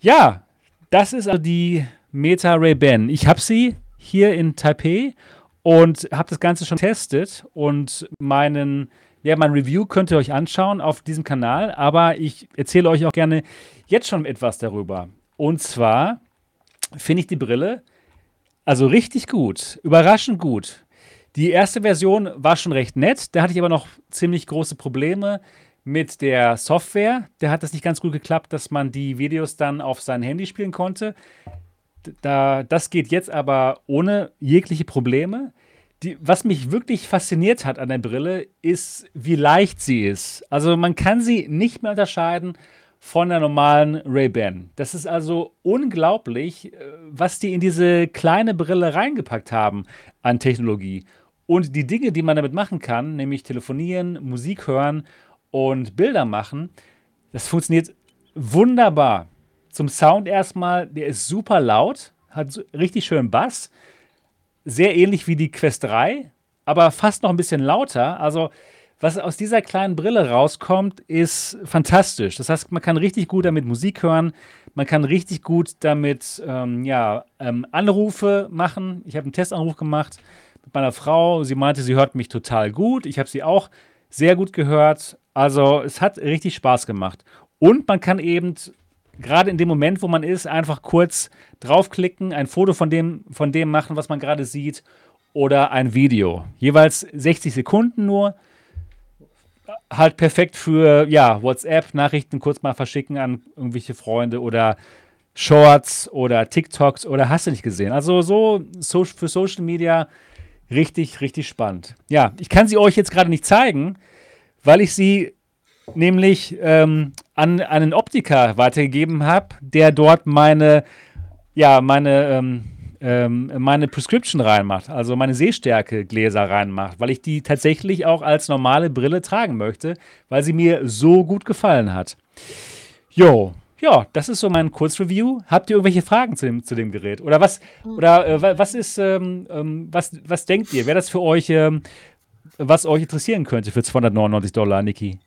S1: Ja, das ist also die Meta Ray-Ban. Ich habe sie hier in Taipei und habe das Ganze schon getestet und meinen, ja, mein Review könnt ihr euch anschauen auf diesem Kanal, aber ich erzähle euch auch gerne jetzt schon etwas darüber. Und zwar finde ich die Brille also richtig gut, überraschend gut. Die erste Version war schon recht nett, da hatte ich aber noch ziemlich große Probleme mit der Software. Da hat es nicht ganz gut geklappt, dass man die Videos dann auf sein Handy spielen konnte. Da, das geht jetzt aber ohne jegliche Probleme. Die, was mich wirklich fasziniert hat an der Brille, ist, wie leicht sie ist. Also man kann sie nicht mehr unterscheiden von der normalen Ray-Ban. Das ist also unglaublich, äh, was die in diese kleine Brille reingepackt haben an Technologie. Und die Dinge, die man damit machen kann, nämlich telefonieren, Musik hören und Bilder machen, das funktioniert wunderbar. Zum Sound erstmal, der ist super laut, hat richtig schön Bass, sehr ähnlich wie die Quest 3, aber fast noch ein bisschen lauter. Also, was aus dieser kleinen Brille rauskommt, ist fantastisch. Das heißt, man kann richtig gut damit Musik hören, man kann richtig gut damit ähm, ja, ähm, Anrufe machen. Ich habe einen Testanruf gemacht mit meiner Frau. Sie meinte, sie hört mich total gut. Ich habe sie auch sehr gut gehört. Also, es hat richtig Spaß gemacht. Und man kann eben gerade in dem Moment, wo man ist, einfach kurz draufklicken, ein Foto von dem, von dem machen, was man gerade sieht, oder ein Video. Jeweils 60 Sekunden nur. Halt perfekt für ja, WhatsApp-Nachrichten kurz mal verschicken an irgendwelche Freunde oder Shorts oder TikToks oder hast du nicht gesehen. Also so, so für Social Media richtig, richtig spannend. Ja, ich kann sie euch jetzt gerade nicht zeigen, weil ich sie nämlich ähm, an einen Optiker weitergegeben habe, der dort meine, ja, meine, ähm, ähm, meine Prescription reinmacht, also meine Sehstärke-Gläser reinmacht, weil ich die tatsächlich auch als normale Brille tragen möchte, weil sie mir so gut gefallen hat. Jo, ja, das ist so mein Kurzreview. Habt ihr irgendwelche Fragen zu dem, zu dem Gerät? Oder was, oder äh, wa- was ist, ähm, ähm, was, was denkt ihr? Wäre das für euch, ähm, was euch interessieren könnte für 299 Dollar, Niki?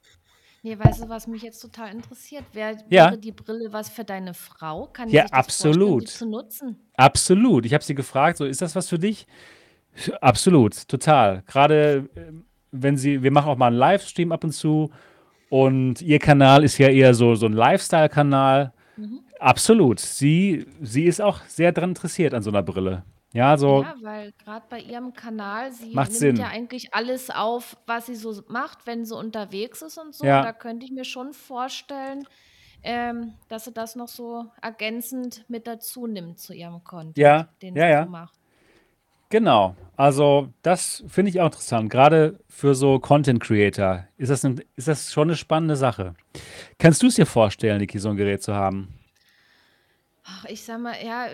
S4: Nee, weißt du, was mich jetzt total interessiert? Wär,
S1: Ja.
S4: Wäre die Brille was für deine Frau? Kann
S1: Ja,
S4: sich
S1: absolut.
S4: zu nutzen?
S1: Absolut. Ich habe sie gefragt, so ist das was für dich? Absolut, total. Gerade ähm, wenn sie, wir machen auch mal einen Livestream ab und zu und ihr Kanal ist ja eher so, so ein Lifestyle-Kanal. Absolut. Sie, sie ist auch sehr daran interessiert an so einer Brille. Ja, so
S4: Ja, weil gerade bei ihrem Kanal, sie
S1: macht
S4: nimmt ja
S1: Sinn.
S4: eigentlich alles auf, was sie so macht, wenn sie unterwegs ist und so. Und da
S1: Ja,
S4: könnte ich mir schon vorstellen, ähm, dass sie das noch so ergänzend mit dazu nimmt zu ihrem Content,
S1: ja,
S4: den
S1: ja,
S4: sie so
S1: ja.
S4: macht.
S1: Genau. Also, das finde ich auch interessant. Gerade für so Content Creator ist das, ein, ist das schon eine spannende Sache. Kannst du es dir vorstellen, Niki, so ein Gerät zu haben?
S4: Ach, ich sag mal, ja,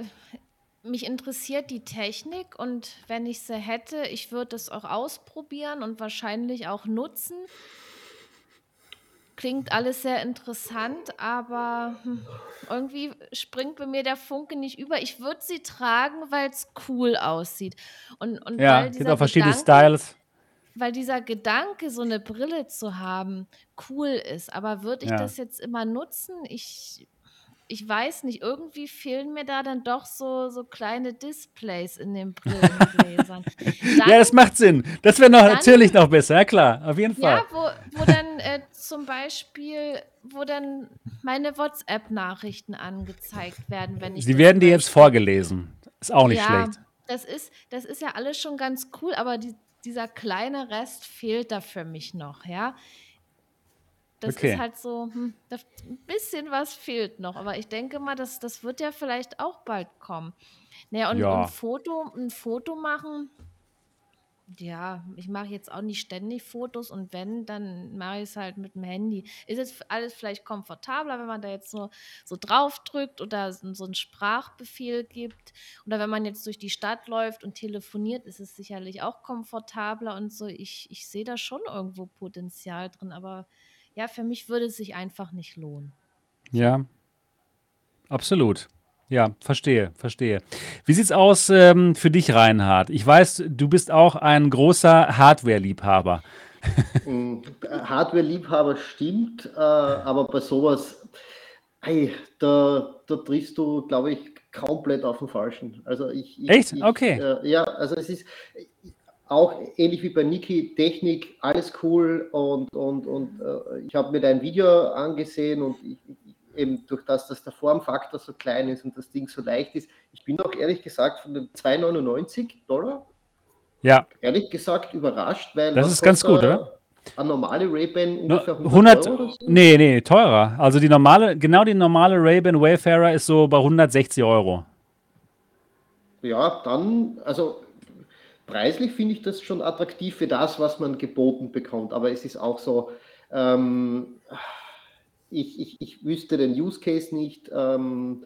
S4: mich interessiert die Technik und wenn ich sie hätte, ich würde es auch ausprobieren und wahrscheinlich auch nutzen. Klingt alles sehr interessant, aber hm, irgendwie springt bei mir der Funke nicht über. Ich würde sie tragen, weil es cool aussieht. Und, und
S1: Ja,
S4: weil
S1: gibt
S4: dieser
S1: auch verschiedene
S4: Gedanke,
S1: Styles.
S4: weil dieser Gedanke, so eine Brille zu haben, cool ist. Aber würde ich
S1: Ja.
S4: das jetzt immer nutzen? Ich, ich weiß nicht, irgendwie fehlen mir da dann doch so, so kleine Displays in den Brillengläsern.
S1: Ja, das macht Sinn. Das wäre noch
S4: dann
S1: natürlich noch besser. Ja, klar, auf jeden
S4: ja,
S1: Fall.
S4: wo, wo dann äh, zum Beispiel, wo dann meine WhatsApp-Nachrichten angezeigt werden, wenn ich
S1: Sie werden dir jetzt vorgelesen. Ist auch nicht
S4: Ja,
S1: schlecht.
S4: das ist, das ist ja alles schon ganz cool, aber die, dieser kleine Rest fehlt da für mich noch, ja. Das ist
S1: Okay.
S4: halt so, hm, ein bisschen was fehlt noch, aber ich denke mal, das, das wird ja vielleicht auch bald kommen. Naja, und, und
S1: Ja.
S4: Foto, ein Foto machen, ja, ich mache jetzt auch nicht ständig Fotos und wenn, dann mache ich es halt mit dem Handy. Ist jetzt alles vielleicht komfortabler, wenn man da jetzt so, so drauf drückt oder so so einen Sprachbefehl gibt. Oder wenn man jetzt durch die Stadt läuft und telefoniert, ist es sicherlich auch komfortabler und so. Ich, ich sehe da schon irgendwo Potenzial drin, aber ja, für mich würde es sich einfach nicht lohnen.
S1: Ja, absolut. Ja, verstehe, verstehe. Wie sieht's aus ähm, für dich, Reinhard? Ich weiß, du bist auch ein großer Hardware-Liebhaber.
S2: Mm, Hardware-Liebhaber stimmt, äh, aber bei sowas, hey, da, da triffst du, glaube ich, komplett auf den Falschen. Also ich, ich,
S1: Echt?
S2: ich
S1: Okay.
S2: äh, ja, also es ist auch ähnlich wie bei Niki, Technik, alles cool und, und, und äh, ich habe mir dein Video angesehen und ich, eben durch das, dass der Formfaktor so klein ist und das Ding so leicht ist, ich bin auch ehrlich gesagt von den 2,99 Dollar
S1: Ja,
S2: ehrlich gesagt überrascht, weil
S1: das ist ganz gut, oder?
S2: Eine normale Ray-Ban ungefähr 100
S1: 100,
S2: Euro so?
S1: nee, nee, teurer. Also die normale, genau die normale Ray-Ban Wayfarer ist so bei 160 Euro.
S2: Ja, dann, also preislich finde ich das schon attraktiv für das, was man geboten bekommt. Aber es ist auch so, ähm, ich, ich, ich wüsste den Use Case nicht. Ähm,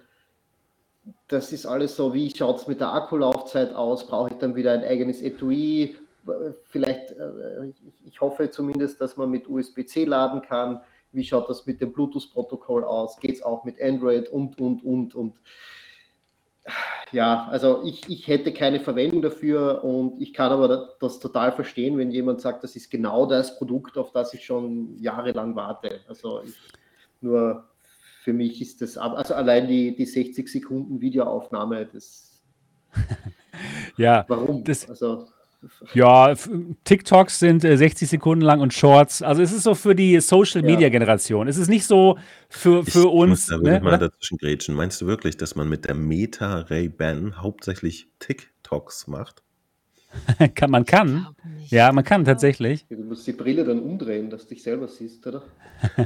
S2: das ist alles so, wie schaut es mit der Akkulaufzeit aus? Brauche ich dann wieder ein eigenes Etui? Vielleicht, äh, ich, hoffe zumindest, dass man mit USB-C laden kann. Wie schaut das mit dem Bluetooth-Protokoll aus? Geht es auch mit Android und, und, und, und. Ja, also ich, ich hätte keine Verwendung dafür und ich kann aber das, total verstehen, wenn jemand sagt, das ist genau das Produkt, auf das ich schon jahrelang warte. Also ich, nur für mich ist das, also allein die, die 60 Sekunden Videoaufnahme, das,
S1: Ja,
S2: warum?
S1: das,
S2: Also
S1: ja, TikToks sind äh, 60 Sekunden lang und Shorts. Also es ist so für die Social Media
S2: ja,
S1: Generation. Es ist nicht so für,
S3: Ich
S1: für
S3: muss
S1: uns,
S3: da wirklich
S1: ne,
S3: mal dazwischen grätschen. Meinst du wirklich, dass man mit der Meta Ray-Ban hauptsächlich TikToks macht?
S1: Kann, man
S4: Ich
S1: kann. Ja, man kann
S4: Ja.
S1: tatsächlich.
S2: du musst die Brille dann umdrehen, dass du dich selber siehst, oder?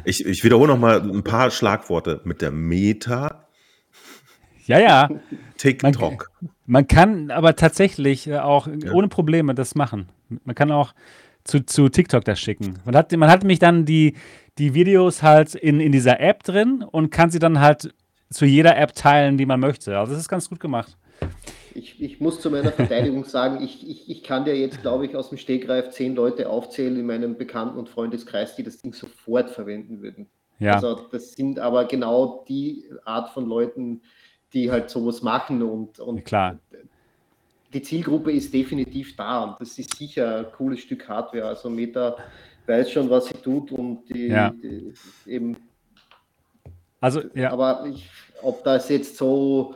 S3: Ich, ich wiederhole noch mal ein paar Schlagworte. Mit der Meta
S1: Ja, ja. Man,
S3: TikTok.
S1: man kann aber tatsächlich äh, auch
S3: Ja.
S1: ohne Probleme das machen. Man kann auch zu, zu TikTok das schicken. Man hat, man hat nämlich dann die, die Videos halt in, in dieser App drin und kann sie dann halt zu jeder App teilen, die man möchte. Also das ist ganz gut gemacht.
S2: Ich, ich muss zu meiner Verteidigung sagen, ich, ich, ich kann dir jetzt, glaube ich, aus dem Stegreif zehn Leute aufzählen in meinem Bekannten- und Freundeskreis, die das Ding sofort verwenden würden.
S1: Ja,
S2: Also das sind aber genau die Art von Leuten, die halt sowas machen und, und
S1: klar.
S2: die Zielgruppe ist definitiv da und das ist sicher ein cooles Stück Hardware. Also Meta weiß schon, was sie tut und die,
S1: Ja.
S2: die eben,
S1: Also, ja.
S2: aber ich, ob das jetzt so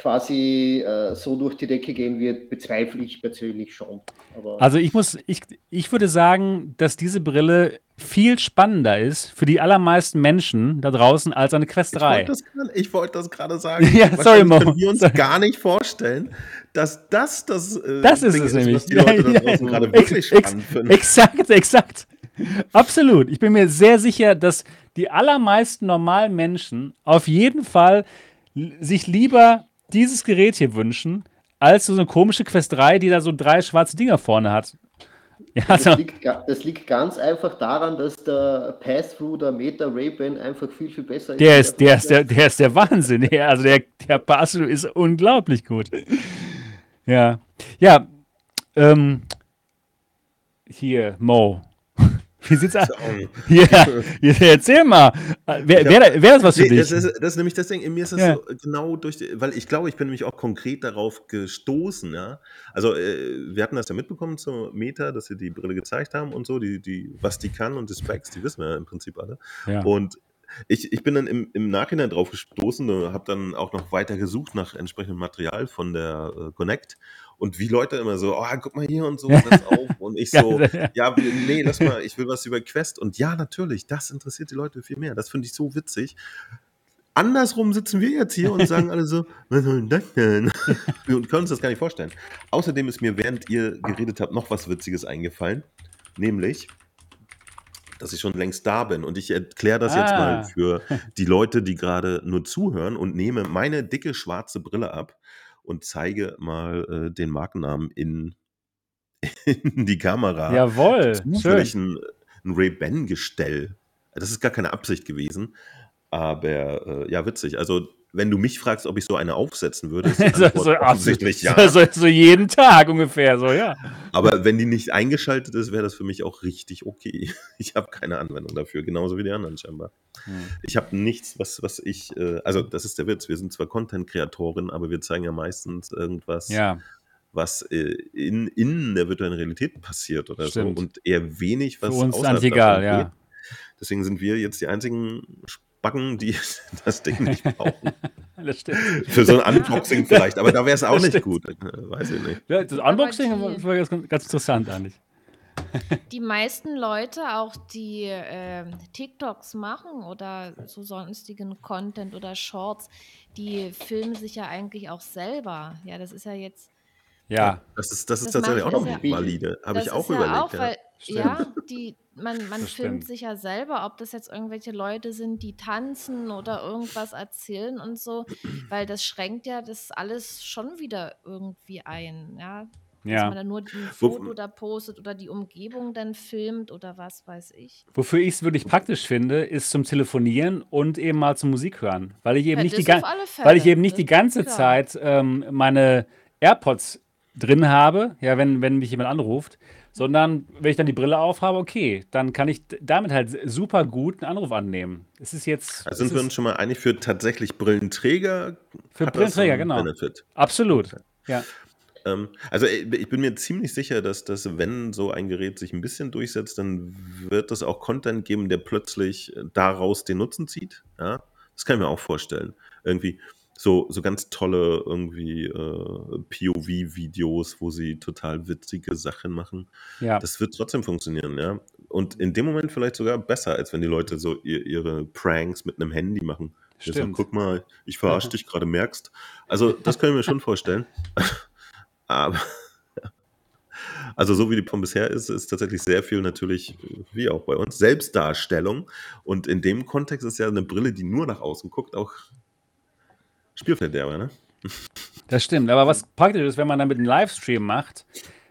S2: quasi äh, so durch die Decke gehen wird, bezweifle ich persönlich schon. Aber
S1: Also ich muss, ich, ich würde sagen, dass diese Brille viel spannender ist für die allermeisten Menschen da draußen als eine Quest
S3: Ich wollte
S1: 3.
S3: das gerade ich wollte das gerade sagen.
S1: Ja, sorry, Mo.
S3: können wir uns
S1: Sorry.
S3: gar nicht vorstellen, dass das das, äh,
S1: Das ist
S3: Ding
S1: es nämlich.
S3: was die Leute da draußen
S1: ja.
S3: gerade wirklich
S1: ex-
S3: spannend finden.
S1: Exakt, exakt. Absolut. Ich bin mir sehr sicher, dass die allermeisten normalen Menschen auf jeden Fall sich lieber dieses Gerät hier wünschen, als so eine komische Quest 3, die da so drei schwarze Dinger vorne hat. Ja,
S2: das
S1: also,
S2: liegt, das liegt ganz einfach daran, dass der Pass-Through der Meta Ray-Ban einfach viel, viel besser
S1: der ist, der ist der, der ist der Wahnsinn. Ja, also der, der Passo ist unglaublich gut. Ja. Ja. Ähm, hier, Mo. Wie sieht's aus? Hier, erzähl mal. Wäre wär, wär das was für
S3: Nee,
S1: dich?
S3: das, ist, das ist nämlich das Ding, mir ist das
S1: Ja.
S3: so genau durch, die, weil ich glaube, ich bin nämlich auch konkret darauf gestoßen, ja. Also, äh, wir hatten das ja mitbekommen zur Meta, dass sie die Brille gezeigt haben und so, die, die, was die kann und die Specs, die wissen wir ja im Prinzip alle.
S1: ja.
S3: Und ich, ich bin dann im, im Nachhinein drauf gestoßen, habe dann auch noch weiter gesucht nach entsprechendem Material von der äh, Connect. Und wie Leute immer so, oh, guck mal hier und so, das auf. Und ich so,
S1: Ja,
S3: nee, lass mal, ich will was über Quest. Und ja, natürlich, das interessiert die Leute viel mehr. Das finde ich so witzig. Andersrum sitzen wir jetzt hier und sagen alle so, was soll das denn? und können uns das gar nicht vorstellen. Außerdem ist mir, während ihr geredet habt, noch was Witziges eingefallen. Nämlich, dass ich schon längst da bin. Und ich erkläre das jetzt
S1: Ah.
S3: mal für die Leute, die gerade nur zuhören und nehme meine dicke schwarze Brille ab und zeige mal äh, den Markennamen in, in die Kamera.
S1: Jawohl, schön.
S3: Zufällig ein, ein Ray-Ban-Gestell. Das ist gar keine Absicht gewesen. Aber äh, ja, witzig. Also, wenn du mich fragst, ob ich so eine aufsetzen würde, ist die
S1: So,
S3: offensichtlich ja.
S1: so, so jeden Tag ungefähr, so, ja.
S3: Aber wenn die nicht eingeschaltet ist, wäre das für mich auch richtig okay. Ich habe keine Anwendung dafür, genauso wie die anderen scheinbar.
S1: Hm.
S3: Ich habe nichts, was, was ich, äh, also das ist der Witz, wir sind zwar Content-Kreatoren, aber wir zeigen ja meistens irgendwas,
S1: Ja,
S3: was äh, in, in der virtuellen Realität passiert oder
S1: Stimmt.
S3: so und eher wenig,
S1: für
S3: was
S1: uns
S3: außerhalb
S1: egal, ja.
S3: geht. Deswegen sind wir jetzt die einzigen Spacken, die das Ding nicht brauchen.
S1: Das stimmt.
S3: Für so ein Unboxing vielleicht, aber da wäre es auch
S1: Das
S3: nicht
S1: stimmt.
S3: gut. Äh, Weiß ich nicht.
S1: Ja, das Unboxing
S4: die-
S1: war ganz, ganz interessant eigentlich.
S4: Die meisten Leute, auch die ähm, TikToks machen oder so sonstigen Content oder Shorts, die filmen sich ja eigentlich auch selber. Ja, das ist ja jetzt.
S1: Ja,
S3: Das ist, das ist
S4: Das
S3: tatsächlich auch noch
S2: ja-
S3: valide. Habe ich auch
S4: ist ja
S3: überlegt.
S4: auch,
S3: ja.
S4: weil,
S1: Stimmt.
S4: ja, die, man, man
S1: Das
S4: filmt
S1: stimmt.
S4: sich ja selber, ob das jetzt irgendwelche Leute sind, die tanzen oder irgendwas erzählen und so, weil das schränkt ja das alles schon wieder irgendwie ein, ja. Dass man
S1: ja.
S4: dann nur ein
S3: Wo-
S4: Foto da postet oder die Umgebung dann filmt oder was weiß ich.
S1: Wofür ich es wirklich praktisch finde, ist zum Telefonieren und eben mal zum Musik hören. Weil ich eben
S4: Ja,
S1: nicht die, weil ich eben nicht die ganze
S4: klar.
S1: Zeit ähm, meine AirPods drin habe, ja, wenn, wenn mich jemand anruft, sondern wenn ich dann die Brille aufhabe, okay, dann kann ich damit halt super gut einen Anruf annehmen. Es ist jetzt
S3: Also sind wir uns schon mal einig für tatsächlich Brillenträger?
S1: für Brillenträger, genau.
S3: Benefit.
S1: Absolut. Ja.
S3: Ähm, also äh, ich bin mir ziemlich sicher, dass das, wenn so ein Gerät sich ein bisschen durchsetzt, dann wird es auch Content geben, der plötzlich äh, daraus den Nutzen zieht. Ja? Das kann ich mir auch vorstellen. Irgendwie so, so ganz tolle irgendwie äh, POV-Videos, wo sie total witzige Sachen machen.
S1: Ja.
S3: Das wird trotzdem funktionieren, ja. Und in dem Moment vielleicht sogar besser, als wenn die Leute so ihr, ihre Pranks mit einem Handy machen.
S1: Stimmt.
S3: guck mal, ich verarsche dich gerade, merkst. Also, das können wir schon vorstellen. Aber, also so wie die von bisher ist, ist tatsächlich sehr viel natürlich, wie auch bei uns, Selbstdarstellung. Und in dem Kontext ist ja eine Brille, die nur nach außen guckt, auch Spielverderber, ne?
S1: Das stimmt. Aber was praktisch ist, wenn man damit einen Livestream macht,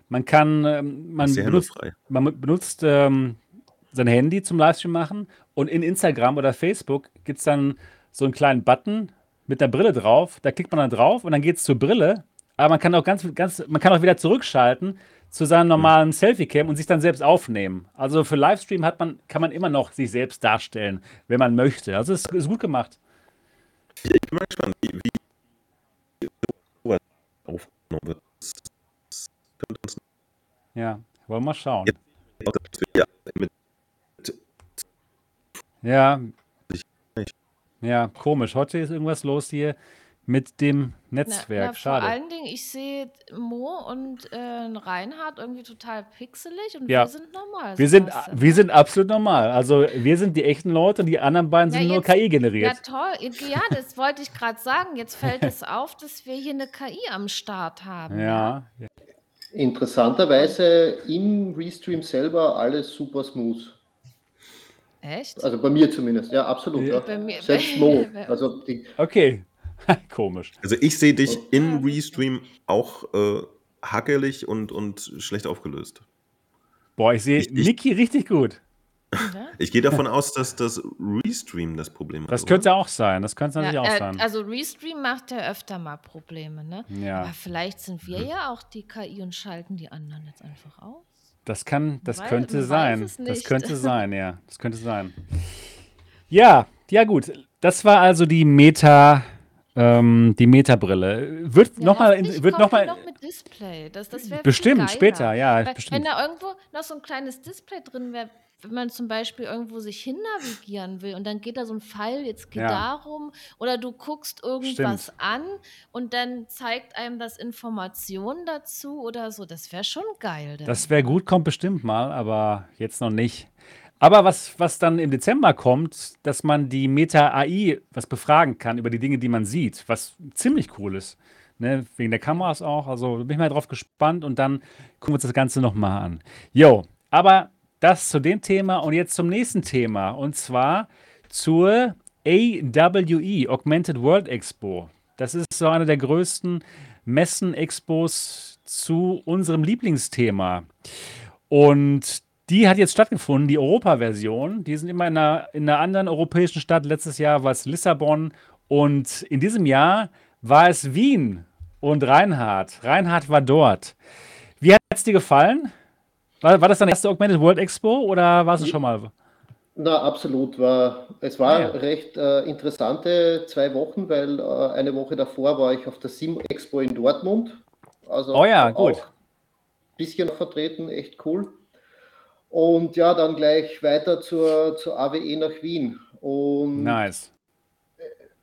S1: man kann, ähm, man benutzt, man benutzt ähm, sein Handy zum Livestream machen und in Instagram oder Facebook gibt es dann so einen kleinen Button mit der Brille drauf. Da klickt man dann drauf und dann geht es zur Brille. Aber man kann auch ganz, ganz, man kann auch wieder zurückschalten zu seinem normalen Selfie-Cam und sich dann selbst aufnehmen. Also für Livestream hat man, kann man immer noch sich selbst darstellen, wenn man möchte. Also es ist gut gemacht.
S3: Ich bin mal gespannt, wie, wie sowas aufgenommen wird. Das könnte uns
S1: Ja, wollen wir mal schauen.
S3: Ja
S1: Ja.
S3: Ich.
S1: Ja, komisch. Heute ist irgendwas los hier mit dem
S4: Na,
S1: Netzwerk.
S4: na, vor
S1: Schade.
S4: allen Dingen, ich sehe Mo und äh, Reinhard irgendwie total pixelig und
S1: Ja.
S4: wir sind normal,
S1: Wir sind, wir sind absolut normal. Also wir sind die echten Leute und die anderen beiden
S4: Ja,
S1: sind nur
S4: jetzt,
S1: KI
S4: ja
S1: generiert.
S4: toll, ja, das wollte ich gerade sagen. Jetzt fällt es auf, dass wir hier eine KI am Start haben, ja.
S1: Ja,
S2: Interessanterweise im Restream selber alles super smooth.
S4: echt?
S2: Also bei mir zumindest, ja, absolut.
S1: Ja.
S2: Ja.
S4: Bei mir,
S2: Selbst Mo. Also die,
S1: okay. Komisch.
S3: Also ich sehe dich in Restream auch äh, hackelig und, und schlecht aufgelöst.
S1: Boah, ich sehe Niki richtig gut.
S3: ich gehe davon aus, dass das Restream das Problem hat,
S1: Das
S3: oder?
S1: könnte auch sein. Das könnte
S4: Ja,
S1: natürlich auch
S4: äh,
S1: sein.
S4: also Restream macht ja öfter mal Probleme, ne?
S1: Ja.
S4: Aber vielleicht sind wir ja auch die KI und schalten die anderen jetzt einfach aus.
S1: Das kann, das
S4: Weil-
S1: könnte sein. Das könnte sein, ja. Das könnte sein. Ja, ja gut. Das war also die Meta, ähm, die Meta-Brille. Wird
S4: Ja,
S1: nochmal, wird noch mal,
S4: noch mit Display. Das, das
S1: bestimmt später, ja,
S4: Weil, wenn
S1: bestimmt.
S4: da irgendwo noch so ein kleines Display drin wäre, wenn man zum Beispiel irgendwo sich hinnavigieren will und dann geht da so ein Pfeil, jetzt geht
S1: Ja.
S4: darum, oder du guckst irgendwas
S1: Stimmt.
S4: an und dann zeigt einem das Informationen dazu oder so. Das wäre schon geil. Dann.
S1: Das wäre gut, kommt bestimmt mal, aber jetzt noch nicht. Aber was, was dann im Dezember kommt, dass man die Meta-AI was befragen kann über die Dinge, die man sieht, was ziemlich cool ist. Ne? Wegen der Kameras auch. Also bin ich mal drauf gespannt und dann gucken wir uns das Ganze nochmal an. Jo, aber das zu dem Thema und jetzt zum nächsten Thema und zwar zur AWE, Augmented World Expo. Das ist so eine der größten Messen-Expos zu unserem Lieblingsthema. Und die hat jetzt stattgefunden, die Europa-Version. Die sind immer in einer, in einer anderen europäischen Stadt. Letztes Jahr war es Lissabon und in diesem Jahr war es Wien und Reinhard. Reinhard war dort. Wie hat es dir gefallen? War, war das deine erste Augmented World Expo oder warst du schon mal?
S2: Na, absolut. War, es war
S1: Ah, ja.
S2: recht äh, interessante zwei Wochen, weil äh, eine Woche davor war ich auf der Sim Expo in Dortmund. Also
S1: Oh ja, gut.
S2: bisschen vertreten, echt cool. Und ja, dann gleich weiter zur, zur AWE nach Wien. Und
S1: Nice.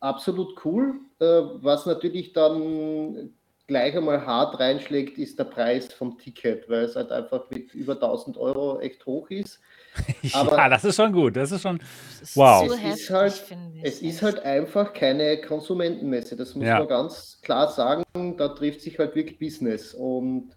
S2: absolut cool. Äh, was natürlich dann gleich einmal hart reinschlägt, ist der Preis vom Ticket, weil es halt einfach mit über 1000 Euro echt hoch ist. Aber-
S1: ja, das ist schon gut. Das ist schon.
S4: Ist
S1: Wow.
S2: Es ist
S4: heftig,
S2: halt-
S4: finde ich.
S2: Es ist
S4: echt.
S2: halt einfach keine Konsumentenmesse, das muss
S1: Ja.
S2: man ganz klar sagen. Da trifft sich halt wirklich Business. Und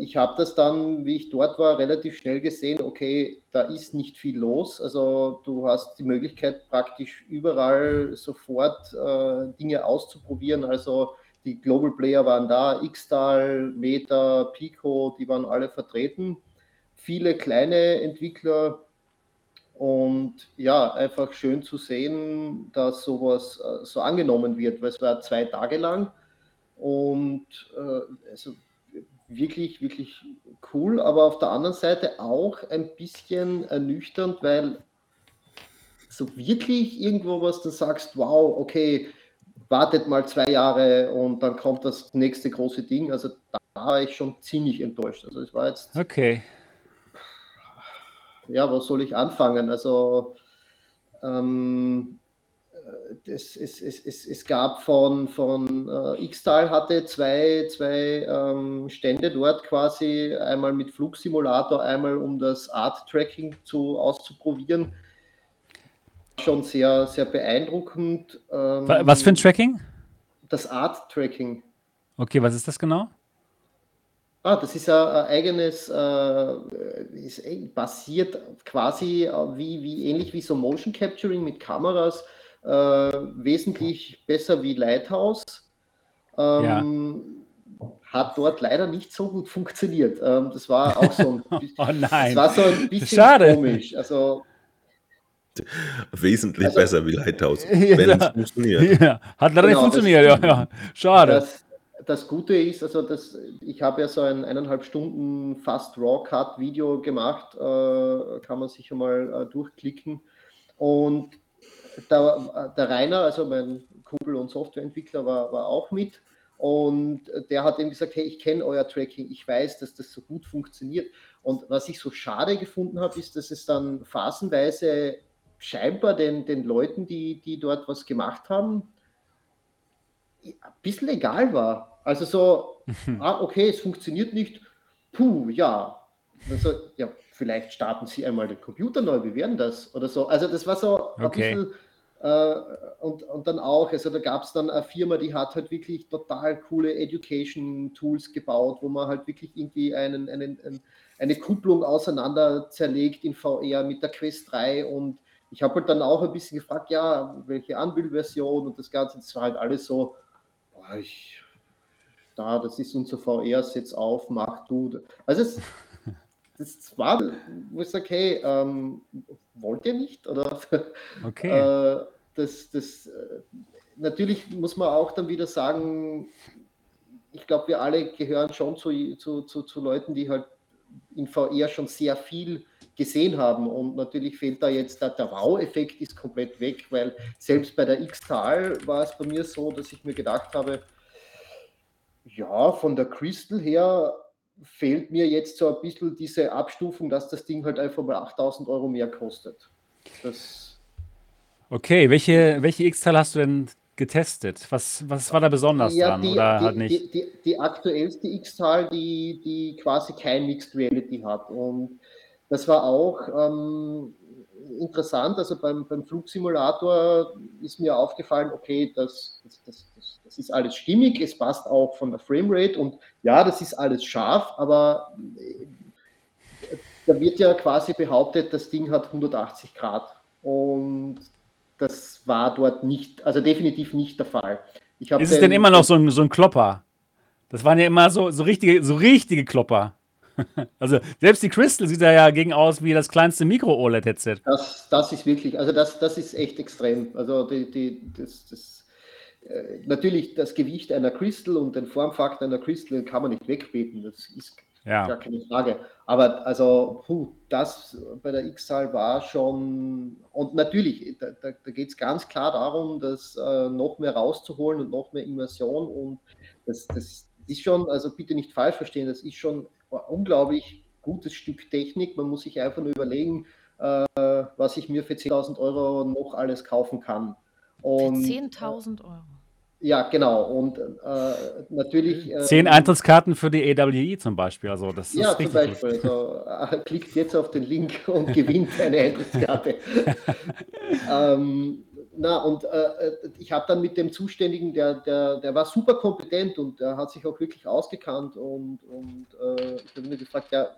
S2: ich habe das dann, wie ich dort war, relativ schnell gesehen, okay, da ist nicht viel los. Also du hast die Möglichkeit praktisch überall sofort äh, Dinge auszuprobieren. Also die Global Player waren da, Xtal, Meta, Pico, die waren alle vertreten. Viele kleine Entwickler, und ja, einfach schön zu sehen, dass sowas äh, so angenommen wird, weil es war zwei Tage lang und äh, also wirklich, wirklich cool, aber auf der anderen Seite auch ein bisschen ernüchternd, weil so wirklich irgendwo was du sagst, wow, okay, wartet mal zwei Jahre und dann kommt das nächste große Ding. Also da war ich schon ziemlich enttäuscht. Also es war jetzt
S1: Okay.
S2: ja, wo soll ich anfangen? Also ähm, äh, es, es, es, es, gab von, von äh, Xtal hatte zwei, zwei ähm, Stände dort quasi, einmal mit Flugsimulator, einmal um das Art-Tracking zu, auszuprobieren. Schon sehr, sehr beeindruckend. Ähm,
S1: Wa- Was für ein Tracking?
S2: Das Art-Tracking.
S1: Okay, was ist das genau?
S2: Ah, das ist ein, eigenes, äh, eh basiert quasi äh, wie, wie ähnlich wie so Motion Capturing mit Kameras, äh, wesentlich besser wie Lighthouse. Ähm, Hat dort leider nicht so gut funktioniert. Ähm, das war auch so ein, bi-
S1: Oh
S2: das
S1: nein.
S2: war so ein bisschen
S1: Schade.
S2: komisch. Also
S3: Wesentlich
S2: Also-
S3: besser wie Lighthouse,
S1: Ja.
S3: wenn es funktioniert.
S1: Ja, hat leider
S2: Genau,
S1: nicht
S2: das-
S1: funktioniert. Ja, ja. Schade.
S2: Das, das Gute ist, also das, ich habe ja so ein eineinhalb Stunden Fast Raw Cut Video gemacht, äh, kann man sich mal äh, durchklicken. Und der, der Rainer, also mein Kumpel und Softwareentwickler, war, war auch mit. Und der hat eben gesagt, hey, ich kenne euer Tracking, ich weiß, dass das so gut funktioniert. Und was ich so schade gefunden habe, ist, dass es dann phasenweise scheinbar den, den Leuten, die, die dort was gemacht haben, ein bisschen egal war. Also so, ah, okay, es funktioniert nicht, puh, ja. Also, ja, vielleicht starten Sie einmal den Computer neu, wie wären das? Oder so. Also das war so ein
S1: Okay.
S2: bisschen, äh, und, und dann auch, also da gab es dann eine Firma, die hat halt wirklich total coole Education-Tools gebaut, wo man halt wirklich irgendwie einen, einen, einen, eine Kupplung auseinander zerlegt in VR mit der Quest 3 und ich habe halt dann auch ein bisschen gefragt, ja, welche Anbildversion und das Ganze, das war halt alles so, boah, ich, da, das ist unser VR, setz auf, mach du. Also es, das war, wo ich sage, hey, ähm, wollt ihr nicht? Oder
S1: Okay.
S2: äh, das, das, äh, natürlich muss man auch dann wieder sagen, ich glaube, wir alle gehören schon zu, zu, zu, zu Leuten, die halt in VR schon sehr viel gesehen haben. Und natürlich fehlt da jetzt der, der Wow-Effekt ist komplett weg, weil selbst bei der X-Tal war es bei mir so, dass ich mir gedacht habe, ja, von der Crystal her fehlt mir jetzt so ein bisschen diese Abstufung, dass das Ding halt einfach mal 8000 Euro mehr kostet. Das,
S1: Okay, welche, welche X-Teil hast du denn getestet? Was, was war da besonders
S2: ja,
S1: dran
S2: die,
S1: oder
S2: die,
S1: halt nicht?
S2: Die, die, die aktuellste X-Zahl, die, die quasi kein Mixed Reality hat. Und das war auch ähm, interessant. Also beim, beim Flugsimulator ist mir aufgefallen, okay, das, das, das, das, das ist alles stimmig, es passt auch von der Framerate und ja, das ist alles scharf, aber äh, da wird ja quasi behauptet, das Ding hat 180 Grad. Und das war dort nicht, also definitiv nicht der Fall.
S1: Ist es
S2: den-
S1: denn immer noch so ein, so ein Klopper? Das waren ja immer so, so, richtige, so richtige Klopper. Also selbst die Crystal sieht da ja gegen aus wie das kleinste Micro-OLED-Headset.
S2: Das, das ist wirklich, also das, das ist echt extrem. Also die, die, das, das, äh, natürlich das Gewicht einer Crystal und den Formfaktor einer Crystal kann man nicht wegbeten. Das ist
S1: Ja.
S2: gar keine Frage. Aber also, puh, das bei der X-Zahl war schon, und natürlich, da, da, da geht es ganz klar darum, das äh, noch mehr rauszuholen und noch mehr Immersion und das, das ist schon, also bitte nicht falsch verstehen, das ist schon ein unglaublich gutes Stück Technik. Man muss sich einfach nur überlegen, äh, was ich mir für 10.000 Euro noch alles kaufen kann.
S4: Für
S2: Und,
S4: 10.000 Euro.
S2: Ja, genau. Und äh, natürlich. äh,
S1: Zehn Eintrittskarten für die AWI zum Beispiel. Also das ist
S2: Ja, zum
S1: richtig.
S2: Beispiel. Also, äh, klickt jetzt auf den Link und gewinnt eine Eintrittskarte. ähm, na, und äh, ich habe dann mit dem Zuständigen, der, der, der war super kompetent und der hat sich auch wirklich ausgekannt und, und äh, ich habe ihn gefragt, ja,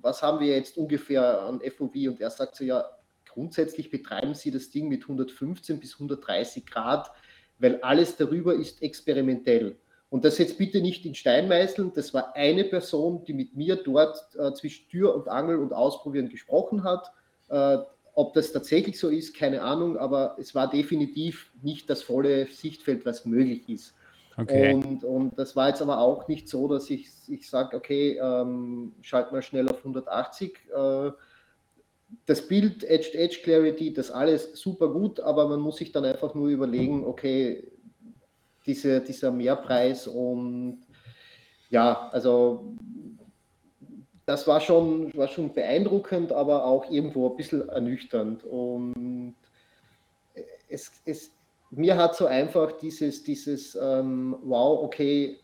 S2: was haben wir jetzt ungefähr an FOV? Und er sagt so, ja, grundsätzlich betreiben Sie das Ding mit 115 bis 130 Grad, weil alles darüber ist experimentell. Und das jetzt bitte nicht in Stein meißeln, das war eine Person, die mit mir dort äh, zwischen Tür und Angel und Ausprobieren gesprochen hat. Äh, ob das tatsächlich so ist, keine Ahnung, aber es war definitiv nicht das volle Sichtfeld, was möglich ist.
S1: Okay.
S2: Und, und das war jetzt aber auch nicht so, dass ich, ich sage, okay, ähm, schalt mal schnell auf 180. Äh, das Bild, Edge-to-Edge Clarity, das alles super gut, aber man muss sich dann einfach nur überlegen, okay, diese, dieser Mehrpreis und ja, also das war schon, war schon beeindruckend, aber auch irgendwo ein bisschen ernüchternd. Und es, es, mir hat so einfach dieses, dieses ähm, Wow, okay,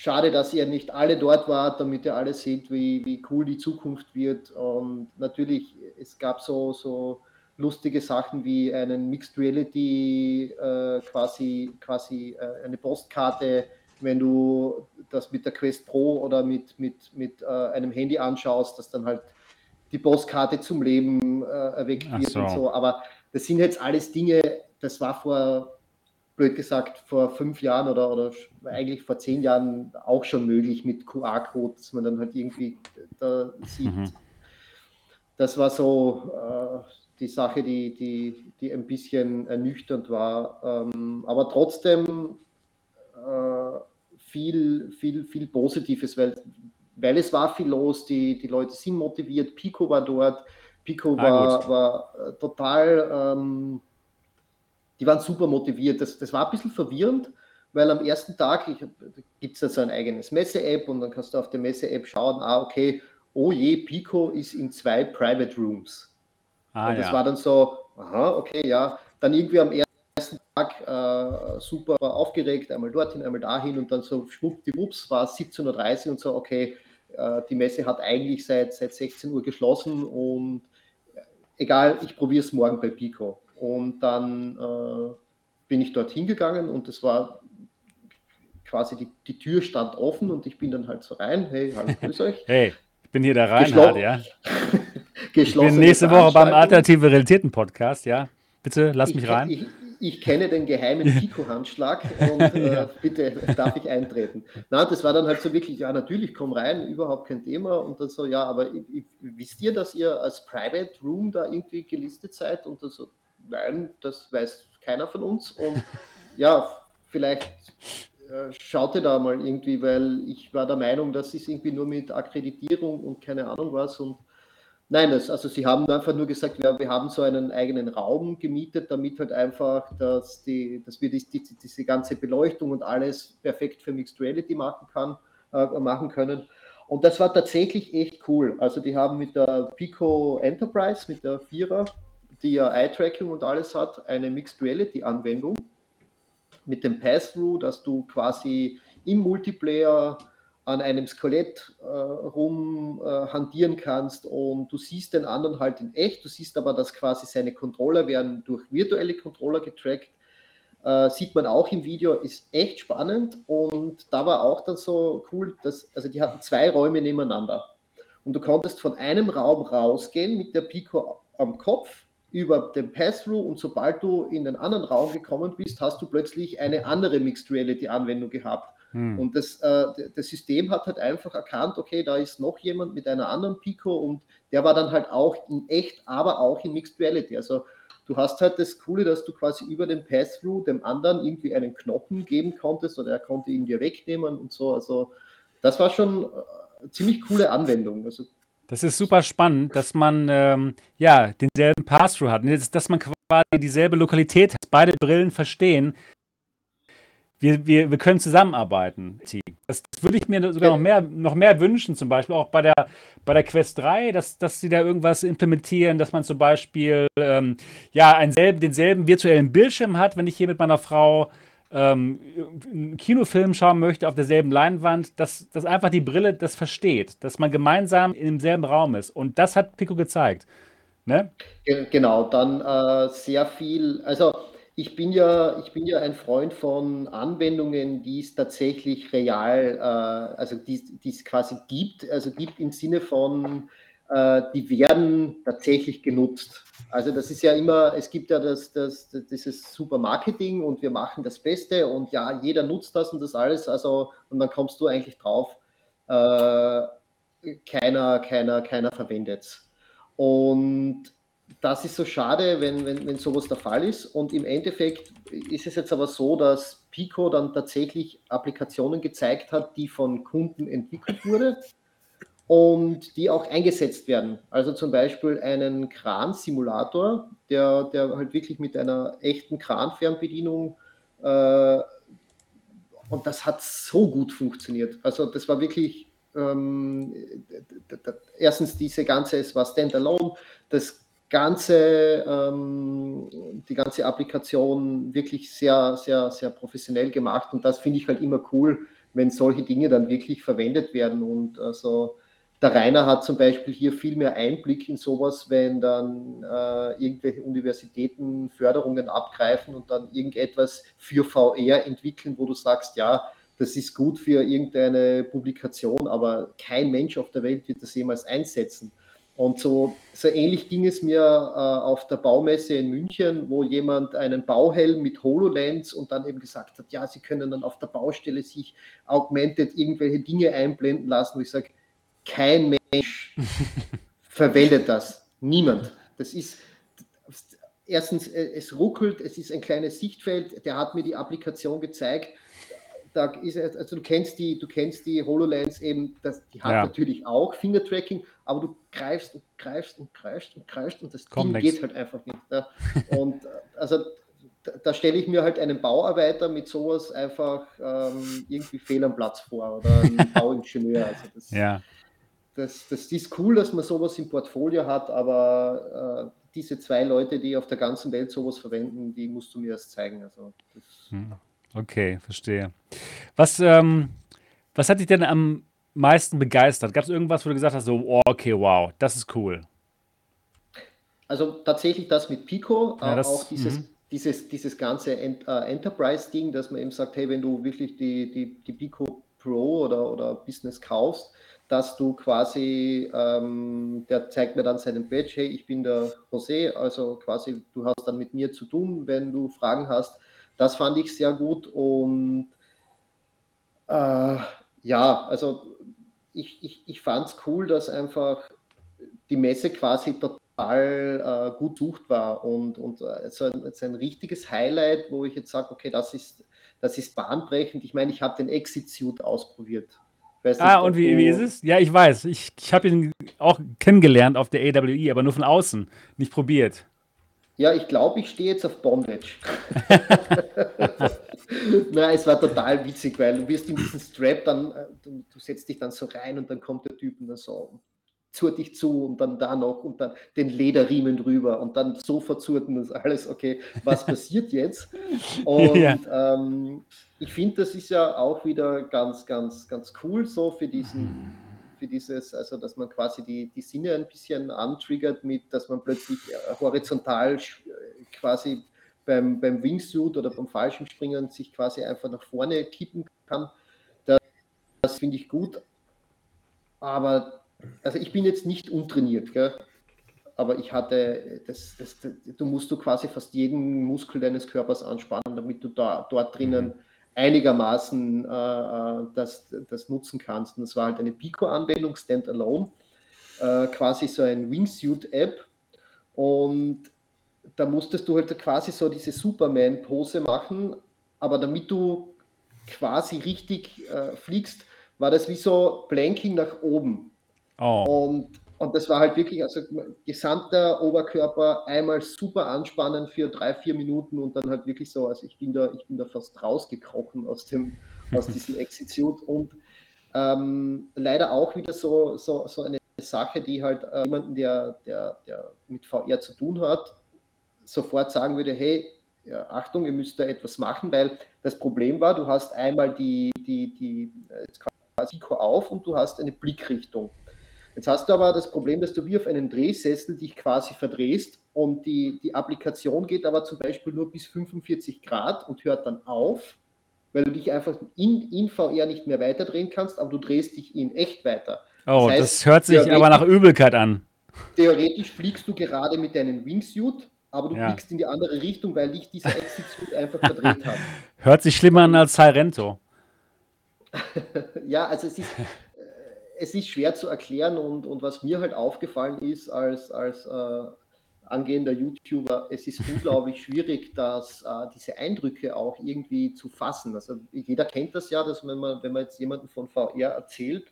S2: schade, dass ihr nicht alle dort wart, damit ihr alle seht, wie, wie cool die Zukunft wird. Und natürlich, es gab so, so lustige Sachen wie einen Mixed Reality, äh, quasi, quasi äh, eine Postkarte, wenn du das mit der Quest Pro oder mit, mit, mit äh, einem Handy anschaust, dass dann halt die Postkarte zum Leben äh, erweckt wird und
S1: so.
S2: so. Aber das sind jetzt alles Dinge, das war vor, blöd gesagt, vor fünf Jahren oder, oder eigentlich vor zehn Jahren auch schon möglich mit QR-Code, dass man dann halt irgendwie da sieht.
S1: Mhm.
S2: Das war so äh, die Sache, die, die, die ein bisschen ernüchternd war. Ähm, aber trotzdem äh, viel, viel, viel Positives, weil, weil es war viel los, die, die Leute sind motiviert, Pico war dort, Pico
S1: Ah,
S2: war,
S1: gut.
S2: war äh, total, ähm, die waren super motiviert. Das, das war ein bisschen verwirrend, weil am ersten Tag gibt es ja so ein eigenes Messe-App und dann kannst du auf der Messe-App schauen, ah, okay, oh je, Pico ist in zwei Private Rooms.
S1: Ah,
S2: und das
S1: ja.
S2: war dann so, aha, okay, ja. Dann irgendwie am ersten Tag äh, super aufgeregt, einmal dorthin, einmal dahin und dann so schwuppdiwupps war es 17.30 Uhr und so, okay, äh, die Messe hat eigentlich seit, seit 16 Uhr geschlossen und äh, egal, ich probiere es morgen bei Pico. Und dann äh, bin ich dort hingegangen und es war quasi die, die Tür stand offen und ich bin dann halt so rein, hey, hallo, grüß euch.
S1: Hey, ich bin hier der Reinhard, ja.
S2: ich
S1: bin nächste Woche beim Alternative Realitäten Podcast, ja. Bitte lass mich
S2: ich,
S1: rein.
S2: Ich, ich kenne den geheimen Pico-Handschlag und äh, bitte darf ich eintreten. Na, das war dann halt so wirklich, ja, natürlich, komm rein, überhaupt kein Thema. Und dann so, ja, aber wisst ihr, dass ihr als Private Room da irgendwie gelistet seid? Und dann so, nein, das weiß keiner von uns. Und ja, vielleicht äh, schaut ihr da mal irgendwie, weil ich war der Meinung, das ist irgendwie nur mit Akkreditierung und keine Ahnung was. Und Nein, das, also sie haben einfach nur gesagt, ja, wir haben so einen eigenen Raum gemietet, damit halt einfach, dass, die, dass wir die, die, diese ganze Beleuchtung und alles perfekt für Mixed Reality machen, kann, äh, machen können. Und das war tatsächlich echt cool. Also die haben mit der Pico Enterprise, mit der Vierer, die ja Eye-Tracking und alles hat, eine Mixed Reality-Anwendung mit dem Pass-Through, dass du quasi im Multiplayer an einem Skelett äh, rum äh, kannst und du siehst den anderen halt in echt, du siehst aber, dass quasi seine Controller werden durch virtuelle Controller getrackt. Äh, sieht man auch im Video, ist echt spannend und da war auch dann so cool, dass, also die hatten zwei Räume nebeneinander und du konntest von einem Raum rausgehen mit der Pico am Kopf über den Pass-Through und sobald du in den anderen Raum gekommen bist, hast du plötzlich eine andere Mixed Reality Anwendung gehabt hm. Und das, äh, das System hat halt einfach erkannt, okay, da ist noch jemand mit einer anderen Pico und der war dann halt auch in echt, aber auch in Mixed Reality. Also du hast halt das Coole, dass du quasi über den Pass-Through dem anderen irgendwie einen Knochen geben konntest oder er konnte ihn dir wegnehmen und so. Also das war schon eine äh, ziemlich coole Anwendung. Also
S1: das ist super spannend, dass man ähm, ja denselben Pass-Through hat, dass man quasi dieselbe Lokalität hat, beide Brillen verstehen, wir, wir, wir können zusammenarbeiten. Das, das würde ich mir sogar noch mehr, noch mehr wünschen, zum Beispiel auch bei der, bei der Quest 3, dass, dass sie da irgendwas implementieren, dass man zum Beispiel ähm, ja, einen selben, denselben virtuellen Bildschirm hat, wenn ich hier mit meiner Frau ähm, einen Kinofilm schauen möchte auf derselben Leinwand, dass, dass einfach die Brille das versteht, dass man gemeinsam im selben Raum ist. Und das hat Pico gezeigt. Ne?
S2: Genau, dann äh, sehr viel, also ich bin ja, ich bin ja ein Freund von Anwendungen, die es tatsächlich real, äh, also die, die es quasi gibt, also gibt im Sinne von, die werden tatsächlich genutzt. Also das ist ja immer, es gibt ja das, das, dieses Supermarketing und wir machen das Beste und ja, jeder nutzt das und das alles, also und dann kommst du eigentlich drauf, äh, keiner, keiner, keiner verwendet es. Und das ist so schade, wenn, wenn, wenn sowas der Fall ist. Und im Endeffekt ist es jetzt aber so, dass Pico dann tatsächlich Applikationen gezeigt hat, die von Kunden entwickelt wurde und die auch eingesetzt werden. Also zum Beispiel einen Kran-Simulator, der, der halt wirklich mit einer echten Kranfernbedienung äh, und das hat so gut funktioniert. Also das war wirklich ähm, erstens diese ganze, es war Standalone, das ganze, ähm, die ganze Applikation wirklich sehr, sehr, sehr professionell gemacht. Und das finde ich halt immer cool, wenn solche Dinge dann wirklich verwendet werden. Und also der Rainer hat zum Beispiel hier viel mehr Einblick in sowas, wenn dann äh, irgendwelche Universitäten Förderungen abgreifen und dann irgendetwas für VR entwickeln, wo du sagst, ja, das ist gut für irgendeine Publikation, aber kein Mensch auf der Welt wird das jemals einsetzen. Und so, so ähnlich ging es mir äh, auf der Baumesse in München, wo jemand einen Bauhelm mit HoloLens und dann eben gesagt hat, ja, Sie können dann auf der Baustelle sich augmented irgendwelche Dinge einblenden lassen. Und ich sage, kein Mensch verwendet das. Niemand. Das ist erstens, äh, es ruckelt, es ist ein kleines Sichtfeld. Der hat mir die Applikation gezeigt da ist also du kennst die, du kennst die HoloLens eben, das, die hat ja. natürlich auch Finger-Tracking, aber du greifst und greifst und greifst und greifst und das Komm, Ding geht halt einfach nicht. Ja. Und also da, da stelle ich mir halt einen Bauarbeiter mit sowas einfach ähm, irgendwie fehl am Platz vor oder einen Bauingenieur. Also das,
S1: ja.
S2: Das, das ist cool, dass man sowas im Portfolio hat, aber äh, diese zwei Leute, die auf der ganzen Welt sowas verwenden, die musst du mir erst zeigen. Also,
S1: hm. okay, verstehe. Was, ähm, was hat dich denn am meisten begeistert? Gab es irgendwas, wo du gesagt hast, so, oh, okay, wow, das ist cool?
S2: Also tatsächlich das mit Pico, ja, das, auch dieses, -hmm. dieses, dieses ganze äh, Enterprise-Ding, dass man eben sagt, hey, wenn du wirklich die, die, die Pico Pro oder, oder Business kaufst, dass du quasi, ähm, der zeigt mir dann seinen Badge, hey, ich bin der José, also quasi, du hast dann mit mir zu tun, wenn du Fragen hast. Das fand ich sehr gut und äh, ja, also ich, ich, ich fand es cool, dass einfach die Messe quasi total äh, gut sucht war und, und äh, so, ein, so ein richtiges Highlight, wo ich jetzt sage, okay, das ist, das ist bahnbrechend. Ich meine, ich habe den Exit Suit ausprobiert.
S1: Ah, und wie, wie ist es? Ja, ich weiß. Ich, ich habe ihn auch kennengelernt auf der AWE, aber nur von außen, nicht probiert.
S2: Ja, ich glaube, ich stehe jetzt auf Bondage. Nein, es war total witzig, weil du wirst in diesen Strap dann, äh, du, du, setzt dich dann so rein und dann kommt der Typ und dann so zurt dich zu und dann da noch und dann den Lederriemen drüber und dann so verzurrt und das alles, okay, was passiert jetzt? Und ja. ähm, ich finde, das ist ja auch wieder ganz, ganz, ganz cool so für diesen für dieses, also dass man quasi die, die Sinne ein bisschen antriggert mit, dass man plötzlich äh, horizontal äh, quasi beim, beim Wingsuit oder beim Fallschirmspringen sich quasi einfach nach vorne kippen kann. Das, das finde ich gut. Aber also ich bin jetzt nicht untrainiert, gell? aber ich hatte, das, das, du musst du quasi fast jeden Muskel deines Körpers anspannen, damit du da dort drinnen mhm einigermaßen äh, äh, das, das nutzen kannst. Und das war halt eine Pico-Anwendung, Standalone, äh, quasi so ein Wingsuit-App. Und da musstest du halt quasi so diese Superman-Pose machen, aber damit du quasi richtig äh, fliegst, war das wie so Planking nach oben. Oh. Und und das war halt wirklich, also gesamter Oberkörper einmal super anspannen für drei, vier Minuten und dann halt wirklich so, also ich bin da, ich bin da fast rausgekrochen aus dem, aus diesem Execute und ähm, leider auch wieder so, so, so eine Sache, die halt äh, jemanden, der, der, der mit VR zu tun hat, sofort sagen würde, hey, ja, Achtung, ihr müsst da etwas machen, weil das Problem war, du hast einmal die, die, die, jetzt quasi auf und du hast eine Blickrichtung. Jetzt hast du aber das Problem, dass du wie auf einen Drehsessel dich quasi verdrehst und die, die Applikation geht aber zum Beispiel nur bis 45 Grad und hört dann auf, weil du dich einfach in, in VR nicht mehr weiterdrehen kannst, aber du drehst dich in echt weiter.
S1: Oh, das, heißt, das hört sich aber nach Übelkeit an.
S2: Theoretisch fliegst du gerade mit deinem Wingsuit, aber du ja. fliegst in die andere Richtung, weil dich dieser Exit-Suit einfach verdreht hat.
S1: Hört sich schlimmer an als Silento.
S2: ja, also es ist, es ist schwer zu erklären und, und was mir halt aufgefallen ist als, als äh, angehender YouTuber, es ist unglaublich schwierig, dass äh, diese Eindrücke auch irgendwie zu fassen. Also jeder kennt das ja, dass wenn man, wenn man jetzt jemanden von VR erzählt,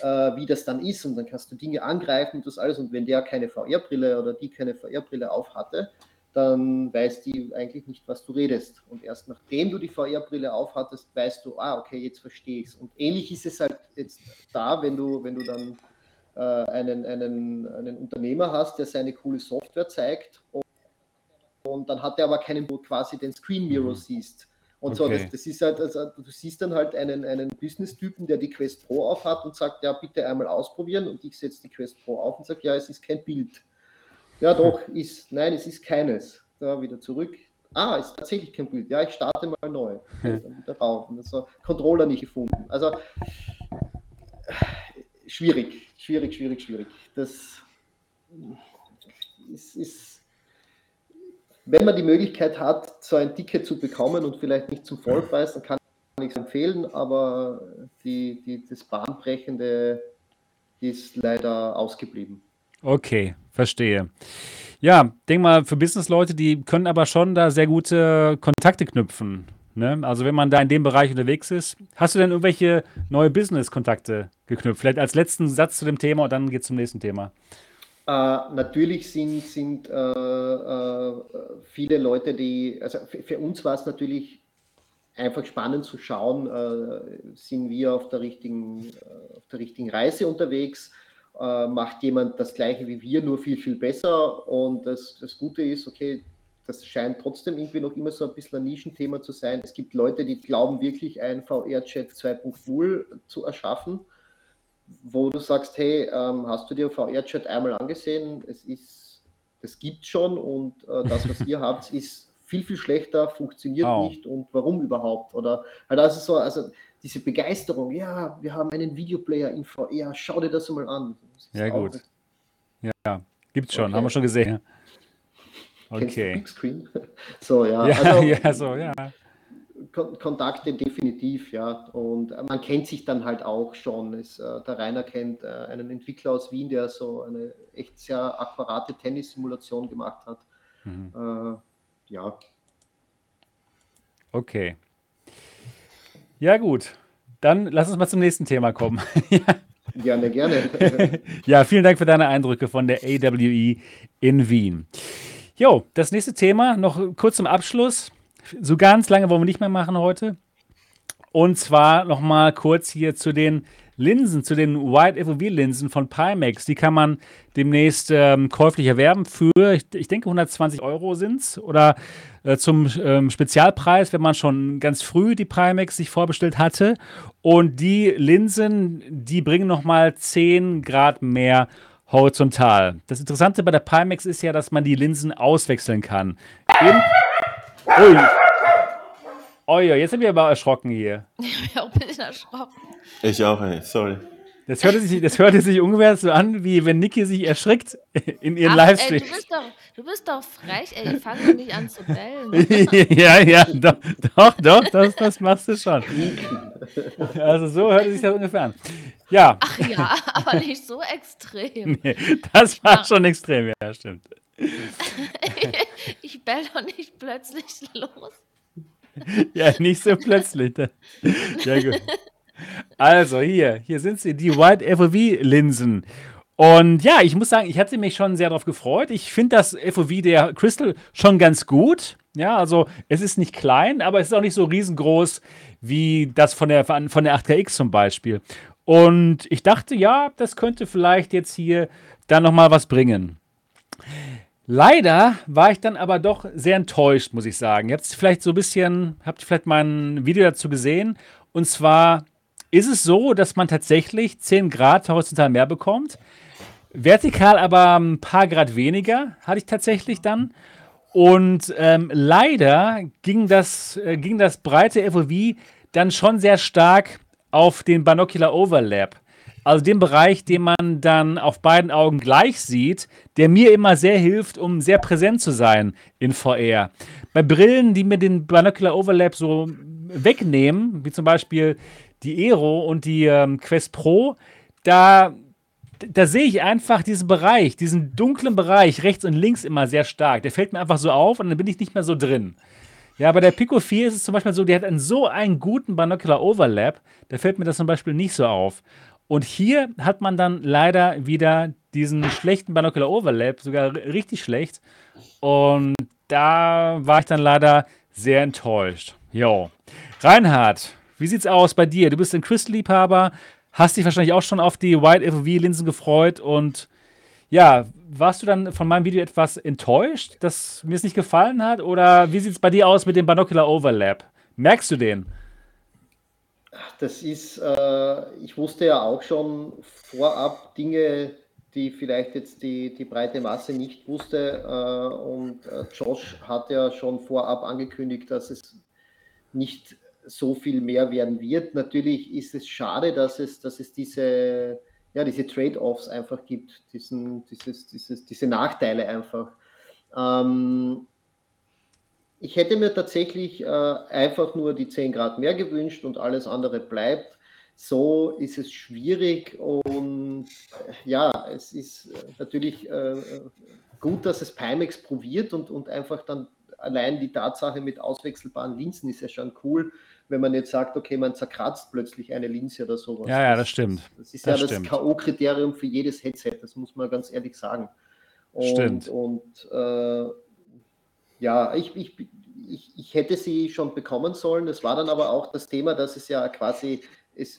S2: äh, wie das dann ist und dann kannst du Dinge angreifen und das alles und wenn der keine VR-Brille oder die keine VR-Brille auf hatte, dann weiß die eigentlich nicht, was du redest. Und erst nachdem du die VR-Brille aufhattest, weißt du, ah, okay, jetzt verstehe ich es. Und ähnlich ist es halt jetzt da, wenn du, wenn du dann äh, einen, einen, einen Unternehmer hast, der seine coole Software zeigt und, und dann hat er aber keinen, wo quasi den Screen Mirror mhm. siehst. Und okay. so, das, das, ist halt, also, du siehst dann halt einen, einen Business-Typen, der die Quest Pro aufhat und sagt, ja, bitte einmal ausprobieren. Und ich setze die Quest Pro auf und sage, ja, es ist kein Bild. Ja, doch, ist. Nein, es ist keines. Da wieder zurück. Ah, ist tatsächlich kein Bild. Ja, ich starte mal neu. Dann wieder rauf. Und so Controller nicht gefunden. Also schwierig, schwierig, schwierig, schwierig. Das ist, ist, wenn man die Möglichkeit hat, so ein Ticket zu bekommen und vielleicht nicht zum Vollpreis, dann kann ich es empfehlen, aber die, die, das Bahnbrechende ist leider ausgeblieben.
S1: Okay, verstehe. Ja, denk mal, für Businessleute, die können aber schon da sehr gute Kontakte knüpfen. Ne? Also wenn man da in dem Bereich unterwegs ist, hast du denn irgendwelche neue Business-Kontakte geknüpft? Vielleicht als letzten Satz zu dem Thema und dann geht es zum nächsten Thema.
S2: Äh, natürlich sind, sind äh, äh, viele Leute, die, also für, uns war es natürlich einfach spannend zu schauen, äh, sind wir auf der richtigen, äh, auf der richtigen Reise unterwegs äh, macht jemand das gleiche wie wir, nur viel, viel besser. Und das, das Gute ist, okay, das scheint trotzdem irgendwie noch immer so ein bisschen ein Nischenthema zu sein. Es gibt Leute, die glauben wirklich, ein VR-Chat 2.0 zu erschaffen, wo du sagst, hey, ähm, hast du dir VR-Chat einmal angesehen? Es ist, das gibt schon und äh, das, was ihr habt, ist viel, viel schlechter, funktioniert oh. nicht und warum überhaupt? Oder also so, also diese Begeisterung, ja, wir haben einen Videoplayer in VR, schau dir das mal an. Das
S1: ja, gut. Ja, gibt's schon, okay. haben wir schon gesehen. Okay.
S2: So, ja.
S1: Ja, also, ja, so, ja.
S2: Kontakte definitiv, ja. Und man kennt sich dann halt auch schon. Es, äh, der Rainer kennt äh, einen Entwickler aus Wien, der so eine echt sehr akkurate Tennissimulation gemacht hat. Mhm. Äh, ja.
S1: Okay. Ja, gut. Dann lass uns mal zum nächsten Thema kommen.
S2: Gerne, gerne.
S1: ja, vielen Dank für deine Eindrücke von der AWE in Wien. Jo, das nächste Thema, noch kurz zum Abschluss. So ganz lange wollen wir nicht mehr machen heute. Und zwar noch mal kurz hier zu den Linsen, zu den Wide FOV-Linsen von Pimax. Die kann man demnächst ähm, käuflich erwerben für, ich, ich denke, 120 Euro sind es. Oder äh, zum ähm, Spezialpreis, wenn man schon ganz früh die Pimax sich vorbestellt hatte. Und die Linsen, die bringen noch mal 10 Grad mehr horizontal. Das Interessante bei der Pimax ist ja, dass man die Linsen auswechseln kann. Im Ui. Oh ja, jetzt sind wir aber erschrocken hier.
S4: Ich bin auch ein bisschen erschrocken.
S3: Ich auch, ey. sorry.
S1: Das hörte, sich, das hörte sich ungefähr so an, wie wenn Niki sich erschrickt in ihren Livestream.
S4: Du bist, doch, du bist doch frech, ey. Ich fange nicht an zu bellen.
S1: ja, ja, doch, doch, doch das, das machst du schon. Also so hörte sich das ungefähr an. Ja.
S4: Ach ja, aber nicht so extrem.
S1: Nee, das war ja. schon extrem, ja, stimmt.
S4: ich bell doch nicht plötzlich los.
S1: Ja, nicht so plötzlich. Ja, gut. Also hier, hier sind sie, die White FOV-Linsen. Und ja, ich muss sagen, ich hatte mich schon sehr darauf gefreut. Ich finde das FOV der Crystal schon ganz gut. Ja, also es ist nicht klein, aber es ist auch nicht so riesengroß wie das von der, von der 8KX zum Beispiel. Und ich dachte, ja, das könnte vielleicht jetzt hier dann nochmal was bringen. Leider war ich dann aber doch sehr enttäuscht, muss ich sagen. Ihr habt vielleicht so ein bisschen, habt ihr vielleicht mein Video dazu gesehen. Und zwar ist es so, dass man tatsächlich 10 Grad horizontal mehr bekommt. Vertikal aber ein paar Grad weniger, hatte ich tatsächlich dann. Und ähm, leider ging das, äh, ging das breite FOV dann schon sehr stark auf den Binocular Overlap. Also den Bereich, den man dann auf beiden Augen gleich sieht, der mir immer sehr hilft, um sehr präsent zu sein in VR. Bei Brillen, die mir den Binocular Overlap so wegnehmen, wie zum Beispiel die Aero und die ähm, Quest Pro, da, da sehe ich einfach diesen Bereich, diesen dunklen Bereich rechts und links immer sehr stark. Der fällt mir einfach so auf und dann bin ich nicht mehr so drin. Ja, bei der Pico 4 ist es zum Beispiel so, die hat einen so einen guten Binocular Overlap, da fällt mir das zum Beispiel nicht so auf. Und hier hat man dann leider wieder diesen schlechten Binocular Overlap, sogar richtig schlecht. Und da war ich dann leider sehr enttäuscht. Jo. Reinhard, wie sieht's aus bei dir? Du bist ein Crystal-Liebhaber, hast dich wahrscheinlich auch schon auf die Wide FOV-Linsen gefreut und ja, warst du dann von meinem Video etwas enttäuscht, dass mir es nicht gefallen hat? Oder wie sieht es bei dir aus mit dem Binocular Overlap? Merkst du den?
S2: Das ist, äh, ich wusste ja auch schon vorab Dinge, die vielleicht jetzt die, die breite Masse nicht wusste. Äh, und äh, Josh hat ja schon vorab angekündigt, dass es nicht so viel mehr werden wird. Natürlich ist es schade, dass es, dass es diese, ja, diese Trade-offs einfach gibt, diesen, dieses, dieses, diese Nachteile einfach. Ähm, ich hätte mir tatsächlich äh, einfach nur die 10 Grad mehr gewünscht und alles andere bleibt. So ist es schwierig und ja, es ist natürlich äh, gut, dass es Pimax probiert und, und einfach dann allein die Tatsache mit auswechselbaren Linsen ist ja schon cool, wenn man jetzt sagt, okay, man zerkratzt plötzlich eine Linse oder sowas.
S1: Ja, ja, das stimmt.
S2: Das ist das ja das K.O.-Kriterium für jedes Headset, das muss man ganz ehrlich sagen.
S1: Und, stimmt.
S2: Und äh, ja, ich, ich, ich, ich hätte sie schon bekommen sollen. Es war dann aber auch das Thema, dass es ja quasi, es,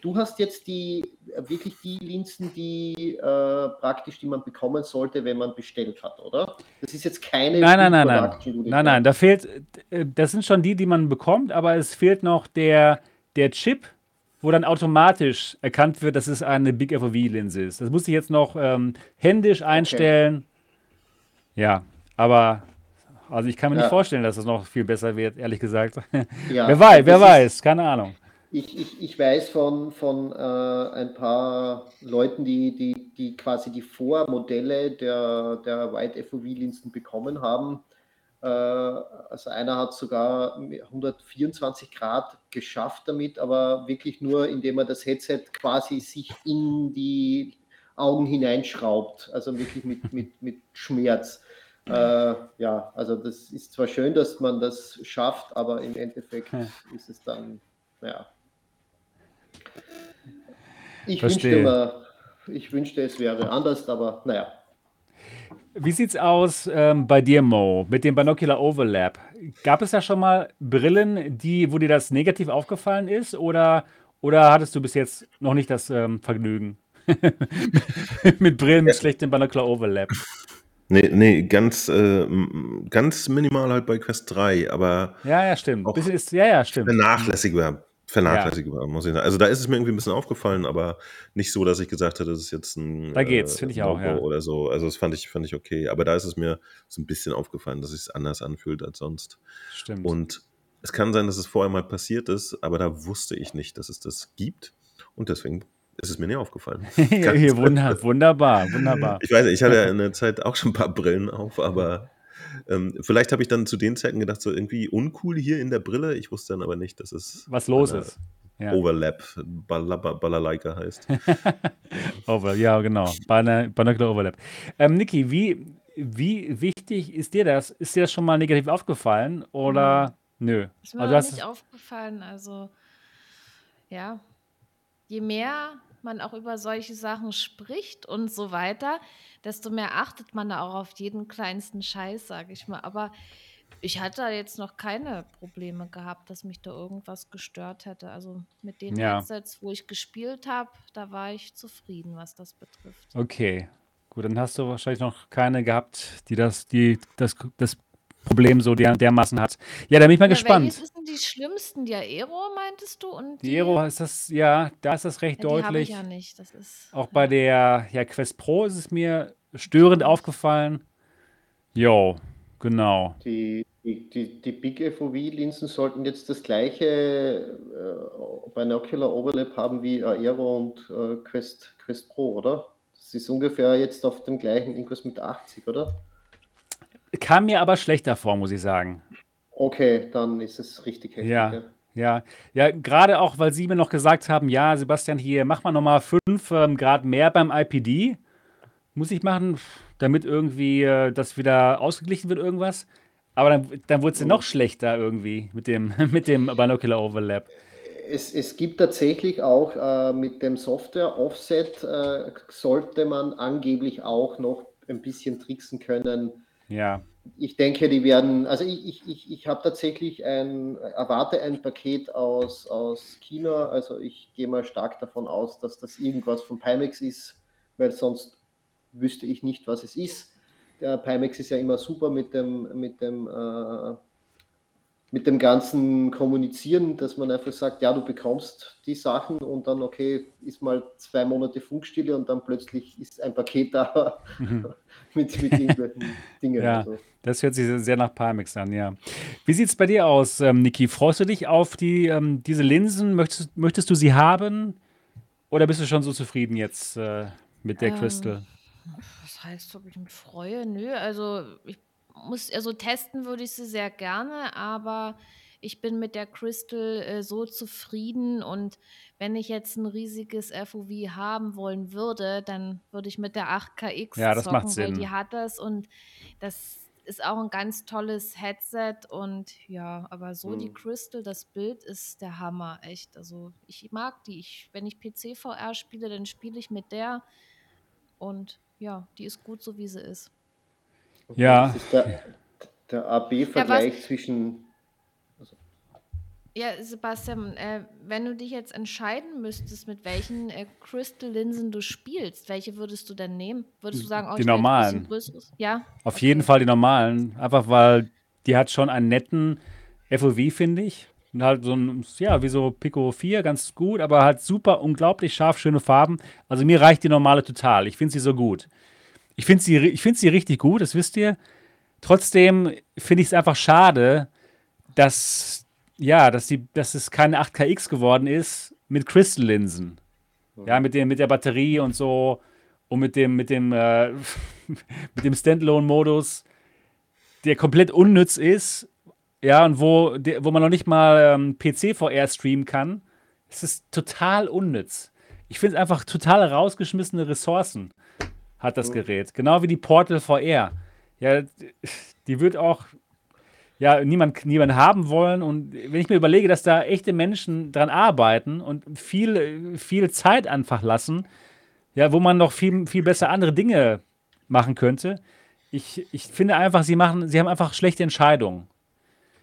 S2: du hast jetzt die wirklich die Linsen, die äh, praktisch, die man bekommen sollte, wenn man bestellt hat, oder? Das ist jetzt keine
S1: Nein, nein, nein, nein. Nein, nein, da fehlt, äh, das sind schon die, die man bekommt, aber es fehlt noch der, der Chip, wo dann automatisch erkannt wird, dass es eine Big FOV-Linse ist. Das muss ich jetzt noch ähm, händisch einstellen. Okay. Ja, aber also ich kann mir ja. nicht vorstellen, dass es noch viel besser wird, ehrlich gesagt. Ja, wer weiß, wer weiß, keine Ahnung.
S2: Ich, ich, ich weiß von, von äh, ein paar Leuten, die, die, die quasi die Vormodelle der, der White FOV-Linsen bekommen haben. Äh, also einer hat sogar 124 Grad geschafft damit, aber wirklich nur, indem er das Headset quasi sich in die Augen hineinschraubt, also wirklich mit, mit, mit Schmerz. Äh, ja, also das ist zwar schön, dass man das schafft, aber im Endeffekt ja. ist es dann, ja. Ich wünschte, immer, ich wünschte, es wäre anders, aber naja.
S1: Wie sieht's aus ähm, bei dir, Mo, mit dem Binocular Overlap? Gab es da schon mal Brillen, die, wo dir das negativ aufgefallen ist, oder, oder hattest du bis jetzt noch nicht das ähm, Vergnügen mit Brillen mit schlechtem Binocular Overlap?
S3: Nee, nee, ganz, äh, ganz minimal halt bei Quest 3, aber
S1: Ja, ja, stimmt. Bisschen ist, ja, ja, stimmt.
S3: vernachlässigbar. Vernachlässigbar, muss ich sagen. Also da ist es mir irgendwie ein bisschen aufgefallen, aber nicht so, dass ich gesagt hätte, das ist jetzt ein
S1: Da geht's, äh, finde ich auch, ja.
S3: oder so. Also das fand ich, fand ich okay. Aber da ist es mir so ein bisschen aufgefallen, dass es sich anders anfühlt als sonst.
S1: Stimmt.
S3: Und es kann sein, dass es vorher mal passiert ist, aber da wusste ich nicht, dass es das gibt. Und deswegen ist es mir nicht aufgefallen.
S1: ja, wunder, wunderbar, wunderbar.
S3: Ich weiß, ich hatte ja in der Zeit auch schon ein paar Brillen auf, aber ähm, vielleicht habe ich dann zu den Zeiten gedacht, so irgendwie uncool hier in der Brille. Ich wusste dann aber nicht, dass es
S1: was los ist.
S3: Ja. Overlap, Balalaika heißt.
S1: Over, ja, genau. Binocular Overlap. Ähm, Niki, wie, wie wichtig ist dir das? Ist dir das schon mal negativ aufgefallen oder mhm. nö?
S4: Ist mir also nicht aufgefallen. Also, ja, je mehr man auch über solche Sachen spricht und so weiter, desto mehr achtet man da auch auf jeden kleinsten Scheiß, sage ich mal. Aber ich hatte da jetzt noch keine Probleme gehabt, dass mich da irgendwas gestört hätte. Also mit den ja. Headsets, wo ich gespielt habe, da war ich zufrieden, was das betrifft.
S1: Okay. Gut, dann hast du wahrscheinlich noch keine gehabt, die das, die das, das Problem so der, dermaßen hat. Ja, da bin ich mal ja, gespannt. Welches
S4: sind die schlimmsten? Die Aero, meintest du? Und
S1: die, die Aero ist das, ja, da ist das recht ja, deutlich.
S4: Die ich ja nicht. Das ist,
S1: Auch bei der ja, Quest Pro ist es mir störend aufgefallen. Jo, genau.
S2: Die, die, die, die Big FOV-Linsen sollten jetzt das gleiche äh, Binocular Overlap haben wie Aero und äh, Quest, Quest Pro, oder? Das ist ungefähr jetzt auf dem gleichen, irgendwas mit 80, oder?
S1: Kam mir aber schlechter vor, muss ich sagen.
S2: Okay, dann ist es richtig
S1: heftig. Ja, ja, ja, gerade auch, weil Sie mir noch gesagt haben, ja, Sebastian, hier, mach mal nochmal 5 ähm, Grad mehr beim IPD. Muss ich machen, damit irgendwie äh, das wieder ausgeglichen wird, irgendwas. Aber dann, dann wurde es noch schlechter irgendwie mit dem, mit dem Binocular Overlap.
S2: Es, es gibt tatsächlich auch äh, mit dem Software-Offset äh, sollte man angeblich auch noch ein bisschen tricksen können,
S1: ja.
S2: Ich denke, die werden, also ich, ich, ich, ich habe tatsächlich ein, erwarte ein Paket aus, aus China, also ich gehe mal stark davon aus, dass das irgendwas von Pimax ist, weil sonst wüsste ich nicht, was es ist. Der Pimax ist ja immer super mit dem, mit dem äh, mit dem ganzen Kommunizieren, dass man einfach sagt, ja, du bekommst die Sachen und dann, okay, ist mal zwei Monate Funkstille und dann plötzlich ist ein Paket da mhm. mit, mit irgendwelchen Dingen.
S1: Ja, so. das hört sich sehr nach Pimax an, ja. Wie sieht es bei dir aus, ähm, Niki? Freust du dich auf die, ähm, diese Linsen? Möchtest, möchtest du sie haben? Oder bist du schon so zufrieden jetzt äh, mit der ähm, Crystal?
S4: Was heißt, ob ich mich freue? Nö, also ich muss, also testen würde ich sie sehr gerne, aber ich bin mit der Crystal äh, so zufrieden und wenn ich jetzt ein riesiges FOV haben wollen würde, dann würde ich mit der 8KX
S1: ja, das
S4: zocken,
S1: macht Sinn.
S4: weil die hat das und das ist auch ein ganz tolles Headset und ja, aber so mhm. die Crystal, das Bild ist der Hammer, echt. Also ich mag die. Ich, wenn ich PC-VR spiele, dann spiele ich mit der und ja, die ist gut so, wie sie ist.
S1: Ja.
S2: Das ist der, der AB-Vergleich ja, zwischen.
S4: Also. Ja, Sebastian, äh, wenn du dich jetzt entscheiden müsstest, mit welchen äh, Crystal-Linsen du spielst, welche würdest du denn nehmen? Würdest du sagen, oh,
S1: Die normalen.
S4: Ja?
S1: Auf
S4: Okay.
S1: jeden Fall die normalen. Einfach weil die hat schon einen netten FOV, finde ich. Und halt so ein, ja, wie so Pico 4, ganz gut, aber halt super, unglaublich scharf, schöne Farben. Also mir reicht die normale total. Ich finde sie so gut. Ich finde sie, find sie richtig gut, das wisst ihr. Trotzdem finde ich es einfach schade, dass, ja, dass, die, dass es keine 8KX geworden ist mit Crystal-Linsen. Ja, mit, dem, mit der Batterie und so und mit dem, mit dem, äh, mit dem Standalone-Modus, der komplett unnütz ist, ja, und wo, wo man noch nicht mal ähm, PC-VR streamen kann. Es ist total unnütz. Ich finde es einfach total rausgeschmissene Ressourcen hat das. Gerät. Genau wie die Portal VR. Ja, die wird auch ja, niemand, niemand haben wollen. Und wenn ich mir überlege, dass da echte Menschen dran arbeiten und viel, viel Zeit einfach lassen, ja, wo man noch viel, viel besser andere Dinge machen könnte. Ich, ich finde einfach, sie machen, sie haben einfach schlechte Entscheidungen.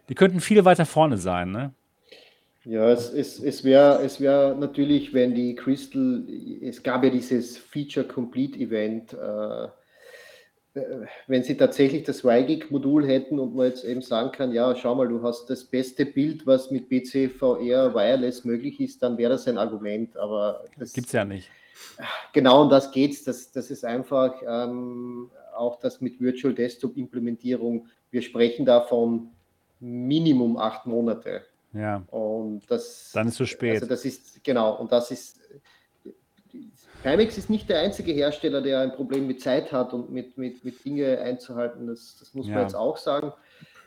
S1: Die könnten viel weiter vorne sein, ne?
S2: Ja, es, es, es wäre es wär natürlich, wenn die Crystal, es gab ja dieses Feature Complete Event, äh, äh, wenn sie tatsächlich das YGIG-Modul hätten und man jetzt eben sagen kann, ja, schau mal, du hast das beste Bild, was mit PC VR Wireless möglich ist, dann wäre das ein Argument. Aber das
S1: Gibt's ja nicht.
S2: genau um das geht's. Das, das ist einfach ähm, auch das mit Virtual Desktop Implementierung. Wir sprechen da von Minimum acht Monate.
S1: Ja,
S2: Und das,
S1: dann ist zu spät.
S2: also das ist, genau, und das ist, Pimax ist nicht der einzige Hersteller, der ein Problem mit Zeit hat und mit, mit, mit Dinge einzuhalten. Das, das muss
S1: Ja.
S2: man jetzt auch sagen.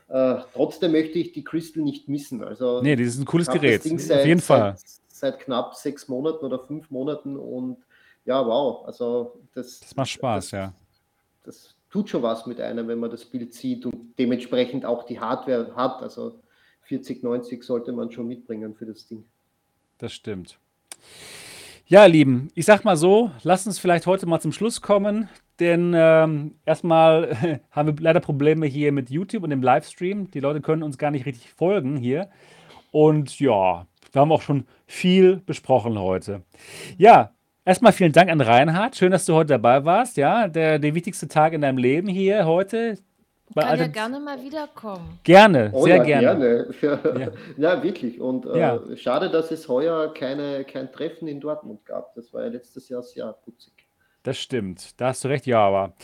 S2: Äh, trotzdem möchte ich die Crystal nicht missen. Also
S1: nee, das ist ein cooles Gerät.
S2: Ding
S1: Auf
S2: seit,
S1: jeden Fall.
S2: Seit, seit knapp sechs Monaten oder fünf Monaten und ja, wow. Also das,
S1: Das macht Spaß,
S2: das,
S1: ja.
S2: das tut schon was mit einem, wenn man das Bild sieht und dementsprechend auch die Hardware hat. Also 4090 sollte man schon mitbringen für das Ding.
S1: Das stimmt. Ja, Lieben, ich sag mal so, lasst uns vielleicht heute mal zum Schluss kommen, denn ähm, erstmal haben wir leider Probleme hier mit YouTube und dem Livestream. Die Leute können uns gar nicht richtig folgen hier. Und ja, wir haben auch schon viel besprochen heute. Ja, erstmal vielen Dank an Reinhard. Schön, dass du heute dabei warst. Ja, der, der wichtigste Tag in deinem Leben hier heute. Bei
S4: Kann ja
S1: Alter-
S4: gerne mal wiederkommen.
S1: Gerne,
S2: Oh
S1: sehr
S2: ja,
S1: gerne.
S2: gerne.
S1: Ja.
S2: Ja. wirklich. Und äh,
S1: Ja.
S2: schade, dass es heuer keine, kein Treffen in Dortmund gab. Das war ja letztes Jahr sehr putzig.
S1: Das stimmt. Da hast du recht, ja, aber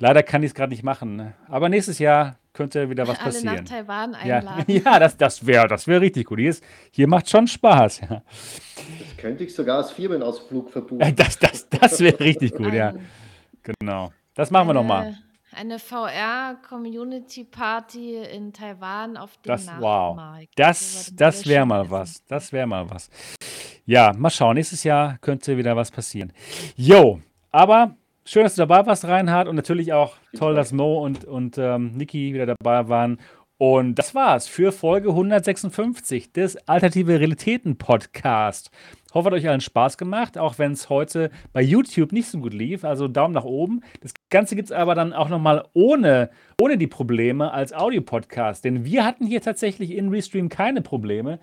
S1: leider kann ich es gerade nicht machen. ne? Aber nächstes Jahr könnte wieder was
S4: Alle nach
S1: passieren.
S4: Taiwan
S1: Ja,
S4: einladen.
S1: ja das, das wäre das wär richtig gut. Hier, ist, hier macht schon Spaß. Ja.
S2: Das könnte ich sogar als Firmenausflug verbuchen.
S1: Das, das, das wäre richtig gut, ja. Genau. Das machen wir nochmal.
S4: Eine, VR-Community-Party in Taiwan auf dem
S1: Das, wow.
S4: Nachtmarkt.
S1: Das, das wäre mal
S4: essen.
S1: was. Das wäre mal was. Ja, mal schauen. Nächstes Jahr könnte wieder was passieren. Jo, aber schön, dass du dabei warst, Reinhard. Und natürlich auch toll, dass Mo und, und ähm, Niki wieder dabei waren. Und das war's für Folge 156 des Alternative Realitäten Podcast. Hoffe, hat euch allen Spaß gemacht, auch wenn es heute bei YouTube nicht so gut lief. Also Daumen nach oben. Das Ganze gibt es aber dann auch nochmal ohne, ohne die Probleme als Audio-Podcast. Denn wir hatten hier tatsächlich in Restream keine Probleme.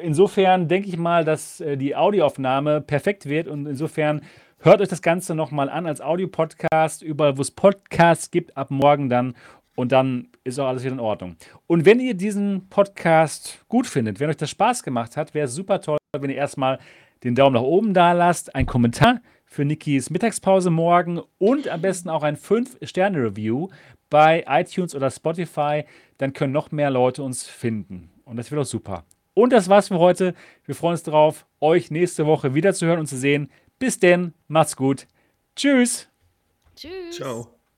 S1: Insofern denke ich mal, dass äh, die Audioaufnahme perfekt wird und insofern hört euch das Ganze nochmal an als Audio-Podcast, überall wo es Podcasts gibt, ab morgen dann und dann ist auch alles wieder in Ordnung. Und wenn ihr diesen Podcast gut findet, wenn euch das Spaß gemacht hat, wäre es super toll, wenn ihr erstmal den Daumen nach oben da lasst, einen Kommentar für Nikis Mittagspause morgen und am besten auch ein 5-Sterne-Review bei iTunes oder Spotify. Dann können noch mehr Leute uns finden. Und das wird auch super. Und das war's für heute. Wir freuen uns darauf, euch nächste Woche wieder zu hören und zu sehen. Bis denn, macht's gut. Tschüss.
S4: Tschüss.
S3: Ciao.